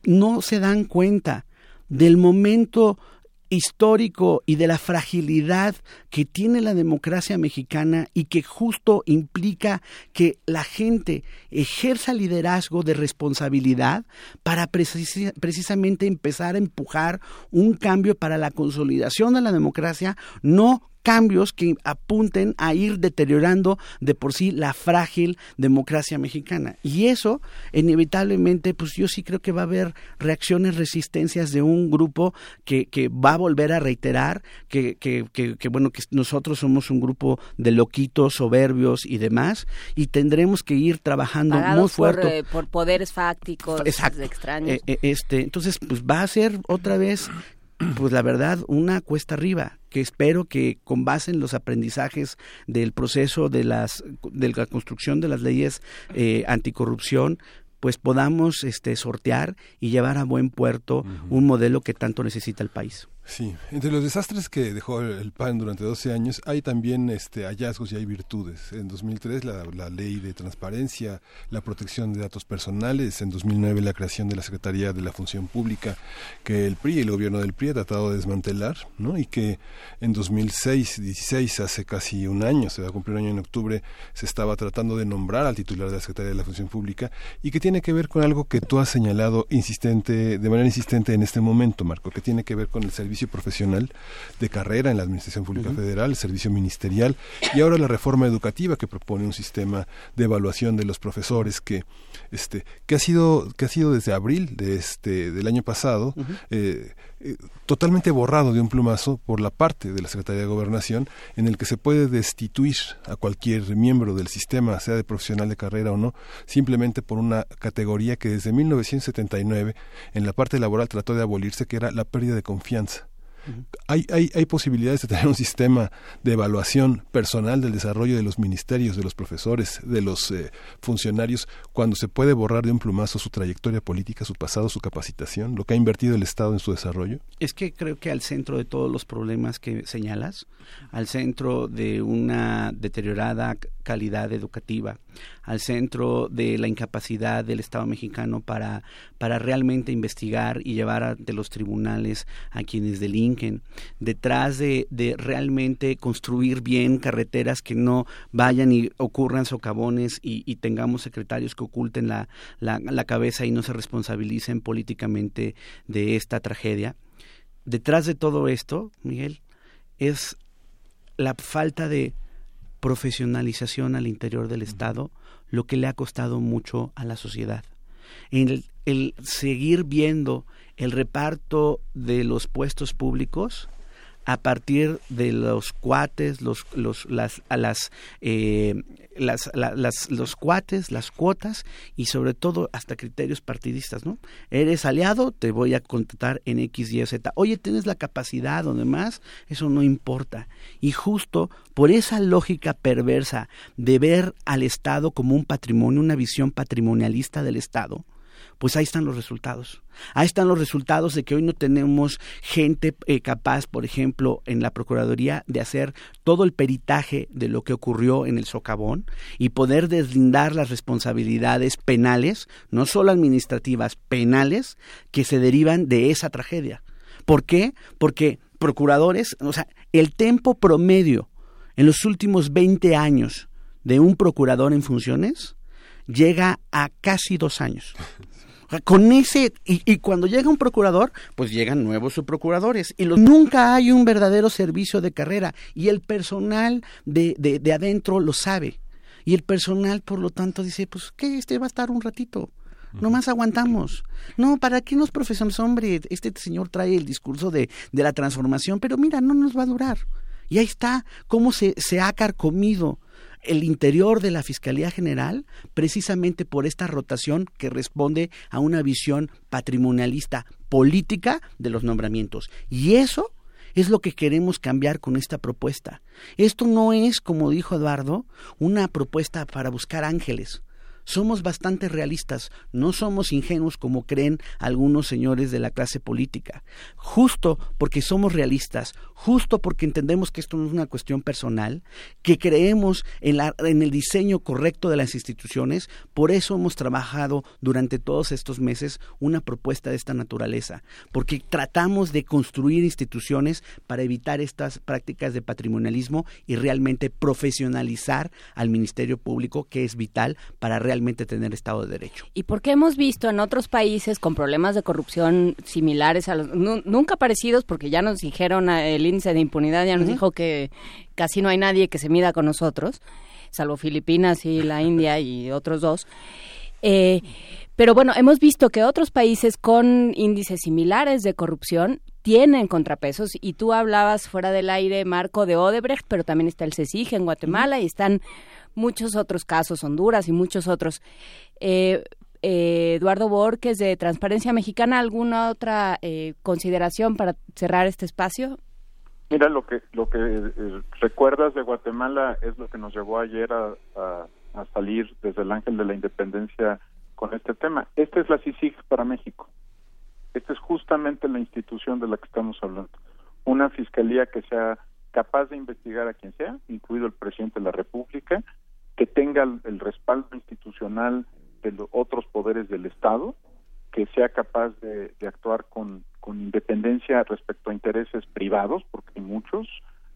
no se dan cuenta del momento histórico y de la fragilidad que tiene la democracia mexicana y que justo implica que la gente ejerza liderazgo de responsabilidad para precisamente empezar a empujar un cambio para la consolidación de la democracia, no cambios que apunten a ir deteriorando de por sí la frágil democracia mexicana. Y eso, inevitablemente, pues yo sí creo que va a haber reacciones, resistencias de un grupo que, que va a volver a reiterar que, que, que, bueno, que nosotros somos un grupo de loquitos, soberbios y demás, y tendremos que ir trabajando muy fuerte. Por, eh, por poderes fácticos extraños. Eh, eh, este, entonces, pues va a ser otra vez pues la verdad, una cuesta arriba, que espero que con base en los aprendizajes del proceso de, las, de la construcción de las leyes eh, anticorrupción, pues podamos este, sortear y llevar a buen puerto un modelo que tanto necesita el país. Sí, entre los desastres que dejó el PAN durante 12 años hay también este, hallazgos y hay virtudes. En 2003 la, la, ley de transparencia, la protección de datos personales, en 2009 la creación de la Secretaría de la Función Pública que el PRI, el gobierno del PRI ha tratado de desmantelar, ¿no? Y que en 2006, 16, hace casi un año, se va a cumplir un año en octubre, se estaba tratando de nombrar al titular de la Secretaría de la Función Pública y que tiene que ver con algo que tú has señalado insistente, de manera insistente en este momento, Marco, que tiene que ver con el servicio servicio profesional de carrera en la Administración Pública Federal, el servicio ministerial y ahora la reforma educativa que propone un sistema de evaluación de los profesores que este que ha sido que ha sido desde abril de este del año pasado eh, eh, totalmente borrado de un plumazo por la parte de la Secretaría de Gobernación en el que se puede destituir a cualquier miembro del sistema, sea de profesional de carrera o no, simplemente por una categoría que desde 1979 en la parte laboral trató de abolirse, que era la pérdida de confianza hay, hay, hay posibilidades de tener un sistema de evaluación personal del desarrollo de los ministerios, de los profesores, de los eh, funcionarios, cuando se puede borrar de un plumazo su trayectoria política, su pasado, su capacitación, lo que ha invertido el Estado en su desarrollo? Es que creo que al centro de todos los problemas que señalas, al centro de una deteriorada calidad educativa, al centro de la incapacidad del Estado mexicano para, para realmente investigar y llevar ante los tribunales a quienes delinquen, detrás de, de realmente construir bien carreteras que no vayan y ocurran socavones y, tengamos secretarios que oculten la, la cabeza y no se responsabilicen políticamente de esta tragedia. Detrás de todo esto, Miguel, es la falta de profesionalización al interior del Estado, lo que le ha costado mucho a la sociedad. El, el seguir viendo el reparto de los puestos públicos a partir de los cuates, los, los, las, las, eh, las, las, los cuates, las cuotas y sobre todo hasta criterios partidistas, ¿no? Eres aliado, te voy a contratar en X, Y, Z. Oye, tienes la capacidad o demás, eso no importa. Y justo por esa lógica perversa de ver al Estado como un patrimonio, una visión patrimonialista del Estado, pues ahí están los resultados. Ahí están los resultados de que hoy no tenemos gente eh, capaz, por ejemplo, en la Procuraduría de hacer todo el peritaje de lo que ocurrió en el socavón y poder deslindar las responsabilidades penales, no solo administrativas, penales, que se derivan de esa tragedia. ¿Por qué? Porque procuradores, o sea, el tiempo promedio en los últimos 20 años de un procurador en funciones llega a casi dos años. Con ese, y, cuando llega un procurador, pues llegan nuevos subprocuradores. Y nunca hay un verdadero servicio de carrera. Y el personal de, de, adentro lo sabe. Y el personal, por lo tanto, dice, pues, ¿qué? Este va a estar un ratito. No más aguantamos. No, ¿para qué nos profesamos? Hombre, este señor trae el discurso de, de la transformación, pero mira, no nos va a durar. Y ahí está, cómo se, se ha carcomido el interior de la Fiscalía General precisamente por esta rotación que responde a una visión patrimonialista política de los nombramientos. Y eso es lo que queremos cambiar con esta propuesta. Esto no es, como dijo Eduardo, una propuesta para buscar ángeles somos bastante realistas, no somos ingenuos como creen algunos señores de la clase política. Justo porque somos realistas, justo porque entendemos que esto no es una cuestión personal, que creemos en, la, en el diseño correcto de las instituciones, por eso hemos trabajado durante todos estos meses una propuesta de esta naturaleza, porque tratamos de construir instituciones para evitar estas prácticas de patrimonialismo y realmente profesionalizar al Ministerio Público, que es vital para realmente tener Estado de Derecho. Y porque hemos visto en otros países con problemas de corrupción similares a los, nunca parecidos, porque ya nos dijeron eh, el índice de impunidad, ya nos dijo que casi no hay nadie que se mida con nosotros, salvo Filipinas y la India y otros dos. Eh, pero bueno, hemos visto que otros países con índices similares de corrupción tienen contrapesos y tú hablabas fuera del aire, Marco, de Odebrecht, pero también está el CECIG en Guatemala y están muchos otros casos, Honduras y muchos otros. Eh, eh, Eduardo Borges de Transparencia Mexicana, ¿alguna otra eh, consideración para cerrar este espacio? Mira, lo que lo que recuerdas de Guatemala es lo que nos llevó ayer a, a, salir desde el Ángel de la Independencia con este tema. Esta es la CICIG para México. Esta es justamente la institución de la que estamos hablando. Una fiscalía que sea capaz de investigar a quien sea, incluido el presidente de la República, que tenga el, respaldo institucional de los otros poderes del Estado, que sea capaz de, actuar con, independencia respecto a intereses privados, porque hay muchos,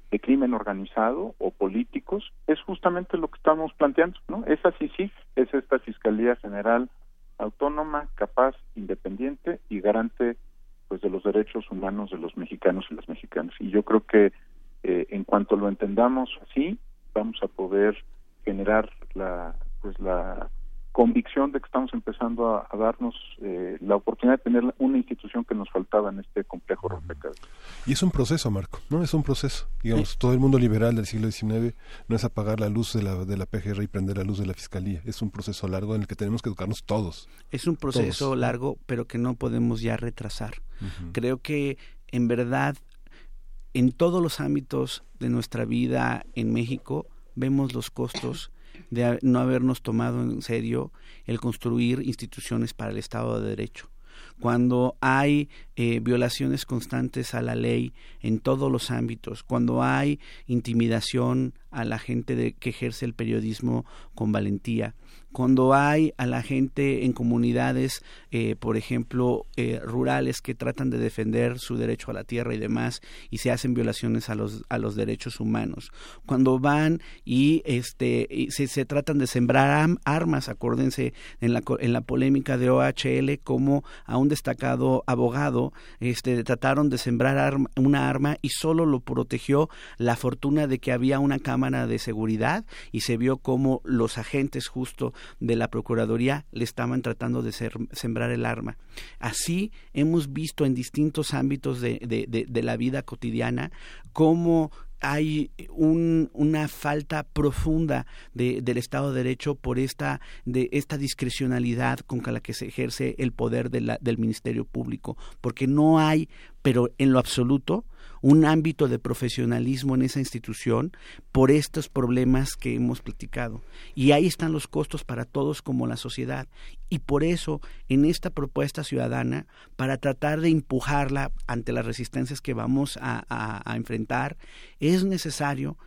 de crimen organizado o políticos, es justamente lo que estamos planteando, ¿no? Esa sí sí, es esta Fiscalía General autónoma, capaz, independiente y garante pues de los derechos humanos de los mexicanos y las mexicanas. Y yo creo que eh, en cuanto lo entendamos así, vamos a poder generar la pues la convicción de que estamos empezando a, darnos eh, la oportunidad de tener una institución que nos faltaba en este complejo rompecabezas. Y es un proceso, Marco, ¿no? Es un proceso. Digamos, todo el mundo liberal del siglo XIX no es apagar la luz de la, de la PGR y prender la luz de la Fiscalía. Es un proceso largo en el que tenemos que educarnos todos. Es un proceso largo, pero que no podemos ya retrasar. Creo que, en verdad, en todos los ámbitos de nuestra vida en México, vemos los costos de no habernos tomado en serio el construir instituciones para el Estado de Derecho. Cuando hay eh, violaciones constantes a la ley en todos los ámbitos, cuando hay intimidación a la gente de, que ejerce el periodismo con valentía, cuando hay a la gente en comunidades, eh, por ejemplo, eh, rurales que tratan de defender su derecho a la tierra y demás y se hacen violaciones a los, a los derechos humanos, cuando van y, este, se, se, tratan de sembrar armas, acuérdense en la, en la polémica de OHL, como a un destacado abogado este, trataron de sembrar una arma y solo lo protegió la fortuna de que había una cámara de seguridad y se vio como los agentes justo de la Procuraduría le estaban tratando de sembrar el arma. Así hemos visto en distintos ámbitos de, de, la vida cotidiana cómo hay una falta profunda del Estado de Derecho por esta, de esta discrecionalidad con la que se ejerce el poder del Ministerio Público, porque no hay, pero en lo absoluto, un ámbito de profesionalismo en esa institución por estos problemas que hemos platicado. Y ahí están los costos para todos como la sociedad. Y por eso, en esta propuesta ciudadana, para tratar de empujarla ante las resistencias que vamos a, enfrentar, es necesario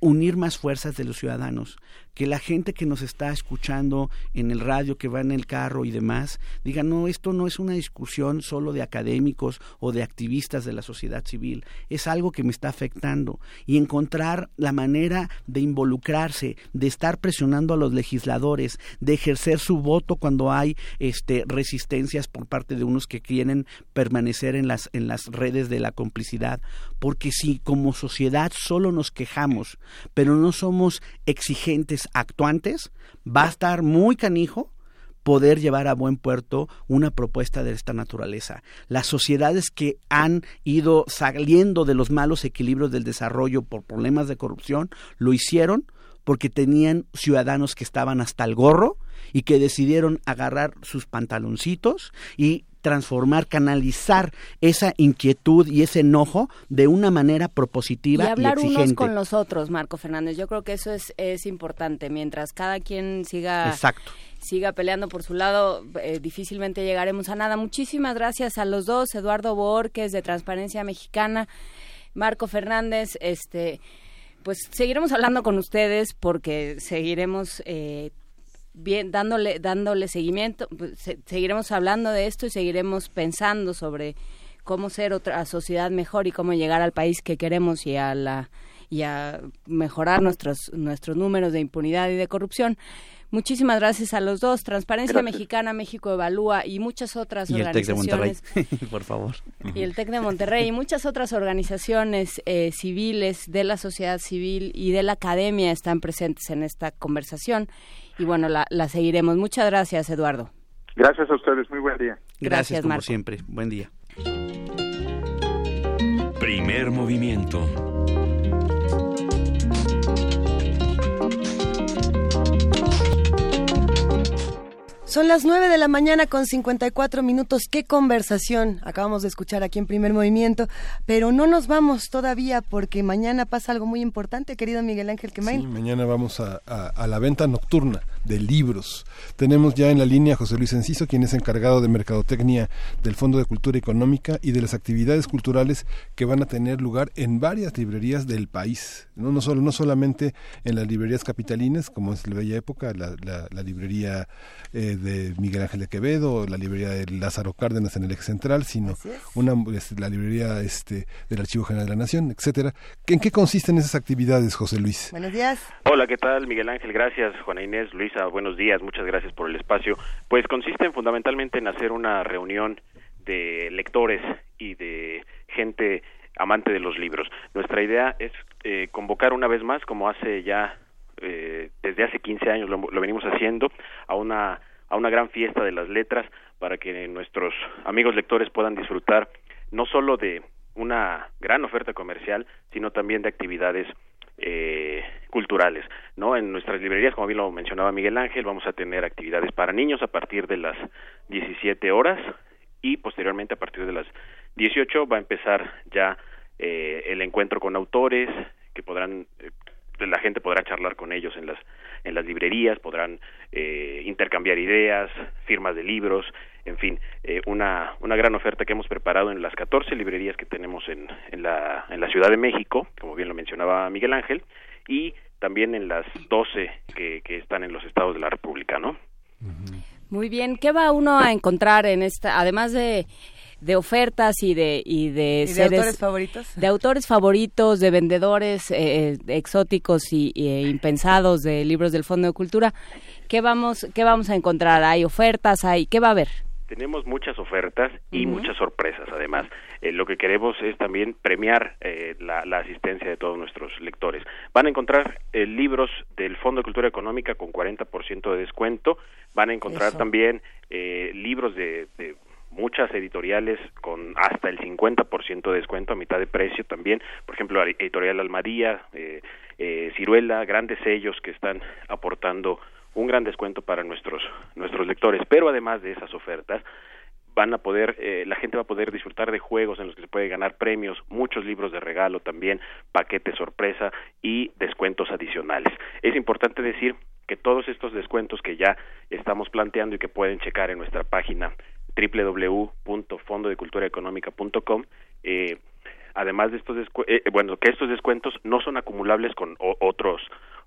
unir más fuerzas de los ciudadanos, que la gente que nos está escuchando en el radio, que va en el carro y demás, diga, no, esto no es una discusión solo de académicos o de activistas de la sociedad civil, es algo que me está afectando y encontrar la manera de involucrarse, de estar presionando a los legisladores, de ejercer su voto cuando hay este resistencias por parte de unos que quieren permanecer en las en las redes de la complicidad, porque si como sociedad solo nos quejamos, pero no somos exigentes actuantes, va a estar muy canijo poder llevar a buen puerto una propuesta de esta naturaleza. Las sociedades que han ido saliendo de los malos equilibrios del desarrollo por problemas de corrupción, lo hicieron porque tenían ciudadanos que estaban hasta el gorro y que decidieron agarrar sus pantaloncitos y transformar, canalizar esa inquietud y ese enojo de una manera propositiva y, hablar exigente. unos con los otros, Marco Fernández. Yo creo que eso es, es importante. Mientras cada quien siga Exacto. siga peleando por su lado, eh, difícilmente llegaremos a nada. Muchísimas gracias a los dos, Eduardo Borges de Transparencia Mexicana, Marco Fernández, este pues seguiremos hablando con ustedes porque seguiremos eh, bien dándole dándole seguimiento pues, se, seguiremos hablando de esto y seguiremos pensando sobre cómo ser otra sociedad mejor y cómo llegar al país que queremos y a la y a mejorar nuestros nuestros números de impunidad y de corrupción Muchísimas gracias a los dos, Transparencia. Mexicana, México Evalúa y muchas otras Y el TEC de Monterrey, organizaciones. por favor. y el TEC de Monterrey y muchas otras organizaciones eh, civiles de la sociedad civil y de la academia están presentes en esta conversación y bueno, la, la seguiremos. Muchas gracias, Eduardo. Gracias a ustedes, muy buen día. Gracias, Gracias, como Marco. siempre. Buen día. Primer movimiento. Son las 9 de la mañana con 54 minutos. Qué conversación acabamos de escuchar aquí en Primer Movimiento. Pero no nos vamos todavía porque mañana pasa algo muy importante, querido Miguel Ángel Quemain. Sí, mañana vamos a, la venta nocturna de libros. Tenemos ya en la línea a José Luis Enciso, quien es encargado de mercadotecnia del Fondo de Cultura Económica y de las actividades culturales que van a tener lugar en varias librerías del país. No, no, solo, no solamente en las librerías capitalinas, como es la Bella Época, la, la- la librería eh, de Miguel Ángel de Quevedo, la librería de Lázaro Cárdenas en el eje central, sino una este, la librería este, del Archivo General de la Nación, etcétera. ¿En qué consisten esas actividades, José Luis? Buenos días. Hola, ¿qué tal? Miguel Ángel, gracias. Juana Inés, Buenos días, muchas gracias por el espacio. Pues consisten fundamentalmente en hacer una reunión de lectores y de gente amante de los libros. Nuestra idea es eh, convocar una vez más, como hace ya eh, desde hace 15 años lo, lo venimos haciendo, a una a una gran fiesta de las letras para que nuestros amigos lectores puedan disfrutar no solo de una gran oferta comercial, sino también de actividades eh, culturales, ¿no? En nuestras librerías, como bien lo mencionaba Miguel Ángel, vamos a tener actividades para niños a partir de las 17 horas y posteriormente a partir de las 18 va a empezar ya eh, el encuentro con autores que podrán eh, la gente podrá charlar con ellos en las en las librerías, podrán eh, intercambiar ideas, firmas de libros, en fin, eh, una, una gran oferta que hemos preparado en las 14 librerías que tenemos en, en, la, en la Ciudad de México, como bien lo mencionaba Miguel Ángel, y también en las 12 que, que están en los estados de la República, ¿no? Muy bien, ¿qué va uno a encontrar en esta, además de, de ofertas y de y de, ¿Y de seres- autores favoritos? de autores favoritos, de vendedores eh, exóticos y, y, eh, impensados de libros del Fondo de Cultura? ¿Qué vamos qué vamos a encontrar? ¿Hay ofertas? ¿Hay qué va a haber? Tenemos muchas ofertas y muchas sorpresas, además. Eh, lo que queremos es también premiar eh, la, la asistencia de todos nuestros lectores. Van a encontrar eh, libros del Fondo de Cultura Económica con 40% de descuento. Van a encontrar Eso. también eh, libros de, de muchas editoriales con hasta el 50% de descuento a mitad de precio también. Por ejemplo, editorial Almadía, eh, eh, Ciruela, grandes sellos que están aportando un gran descuento para nuestros nuestros lectores. Pero además de esas ofertas, van a poder, eh, la gente va a poder disfrutar de juegos en los que se puede ganar premios, muchos libros de regalo también, paquetes sorpresa y descuentos adicionales. Es importante decir que todos estos descuentos que ya estamos planteando y que pueden checar en nuestra página www.fondodeculturaeconómica.com eh, además de estos eh, bueno que estos descuentos no son acumulables con otros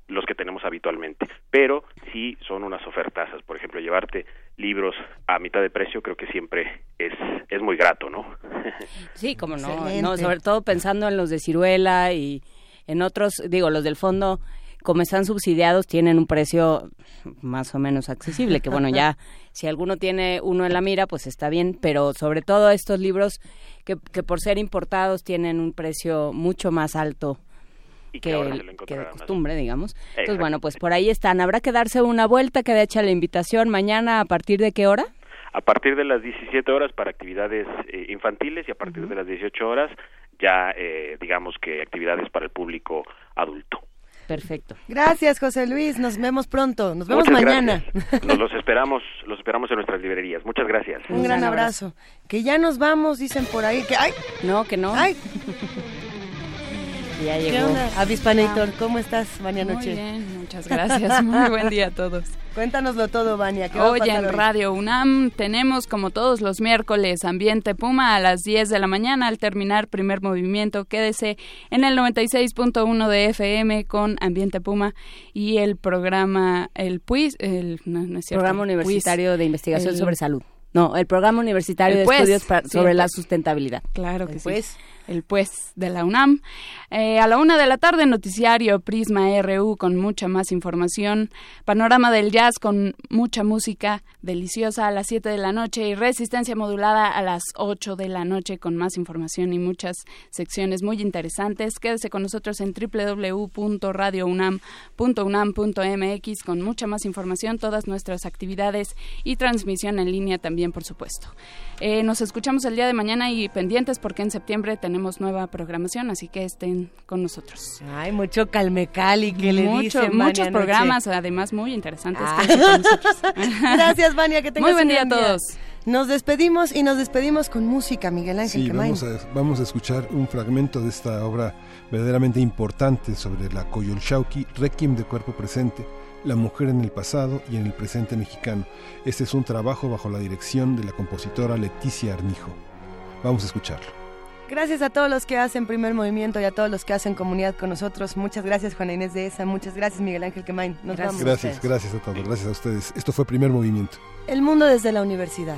los que tenemos habitualmente, pero sí son unas ofertas, por ejemplo, llevarte libros a mitad de precio creo que siempre es es muy grato, ¿no? Sí, como no, no, sobre todo pensando en los de Ciruela y en otros, digo, los del fondo como están subsidiados, tienen un precio más o menos accesible, que bueno, ya si alguno tiene uno en la mira, pues está bien, pero sobre todo estos libros que, que por ser importados tienen un precio mucho más alto que, de costumbre, digamos. Entonces, bueno, pues por ahí están. Habrá que darse una vuelta, que de hecho la invitación mañana, ¿a partir de qué hora? A partir de las 17 horas para actividades eh, infantiles y a partir de las 18 horas ya, eh, digamos que actividades para el público adulto. Perfecto. Gracias, José Luis. Nos vemos pronto. Nos vemos mañana. Nos los esperamos, los esperamos en nuestras librerías. Muchas gracias. Un gran abrazo. Que ya nos vamos, dicen por ahí. Que ay, no, que no. Ay. Ya llegó. ¿Qué? Avispanator, ¿cómo estás, Vania Noche? Muy bien, muchas gracias. Muy buen día a todos. Cuéntanoslo todo, Vania. Hoy en Radio UNAM tenemos, como todos los miércoles, Ambiente Puma a las 10 de la mañana al terminar primer movimiento. Quédese en el 96.1 de FM con Ambiente Puma y el programa, el PUIS, el Programa Universitario de Investigación sobre Salud. No, el Programa Universitario de Estudios sobre la Sustentabilidad. Claro que sí el pues de la UNAM. Eh, a la una de la tarde, noticiario Prisma RU con mucha más información. Panorama del jazz con mucha música deliciosa a las 7 de la noche y resistencia modulada a las 8 de la noche con más información y muchas secciones muy interesantes. Quédese con nosotros en www.radiounam.unam.mx con mucha más información, todas nuestras actividades y transmisión en línea también, por supuesto. Eh, nos escuchamos el día de mañana y pendientes porque en septiembre tenemos nueva programación, así que estén con nosotros. Ay, mucho calmecali que le dicen, Muchos programas, además muy interesantes. Ah. Gracias, Vania, que tengas Muy buen día a todos. Nos despedimos y nos despedimos con música, Miguel Ángel. Sí, vamos a, vamos a escuchar un fragmento de esta obra verdaderamente importante sobre la Coyolxauqui, Requiem de Cuerpo Presente la mujer en el pasado y en el presente mexicano. Este es un trabajo bajo la dirección de la compositora Leticia Arnijo. Vamos a escucharlo. Gracias a todos los que hacen primer movimiento y a todos los que hacen comunidad con nosotros. Muchas gracias, Juana Inés de esa. Muchas gracias, Miguel Ángel Quemain. Nos gracias. Gracias, gracias a todos. Gracias a ustedes. Esto fue primer movimiento. El mundo desde la universidad.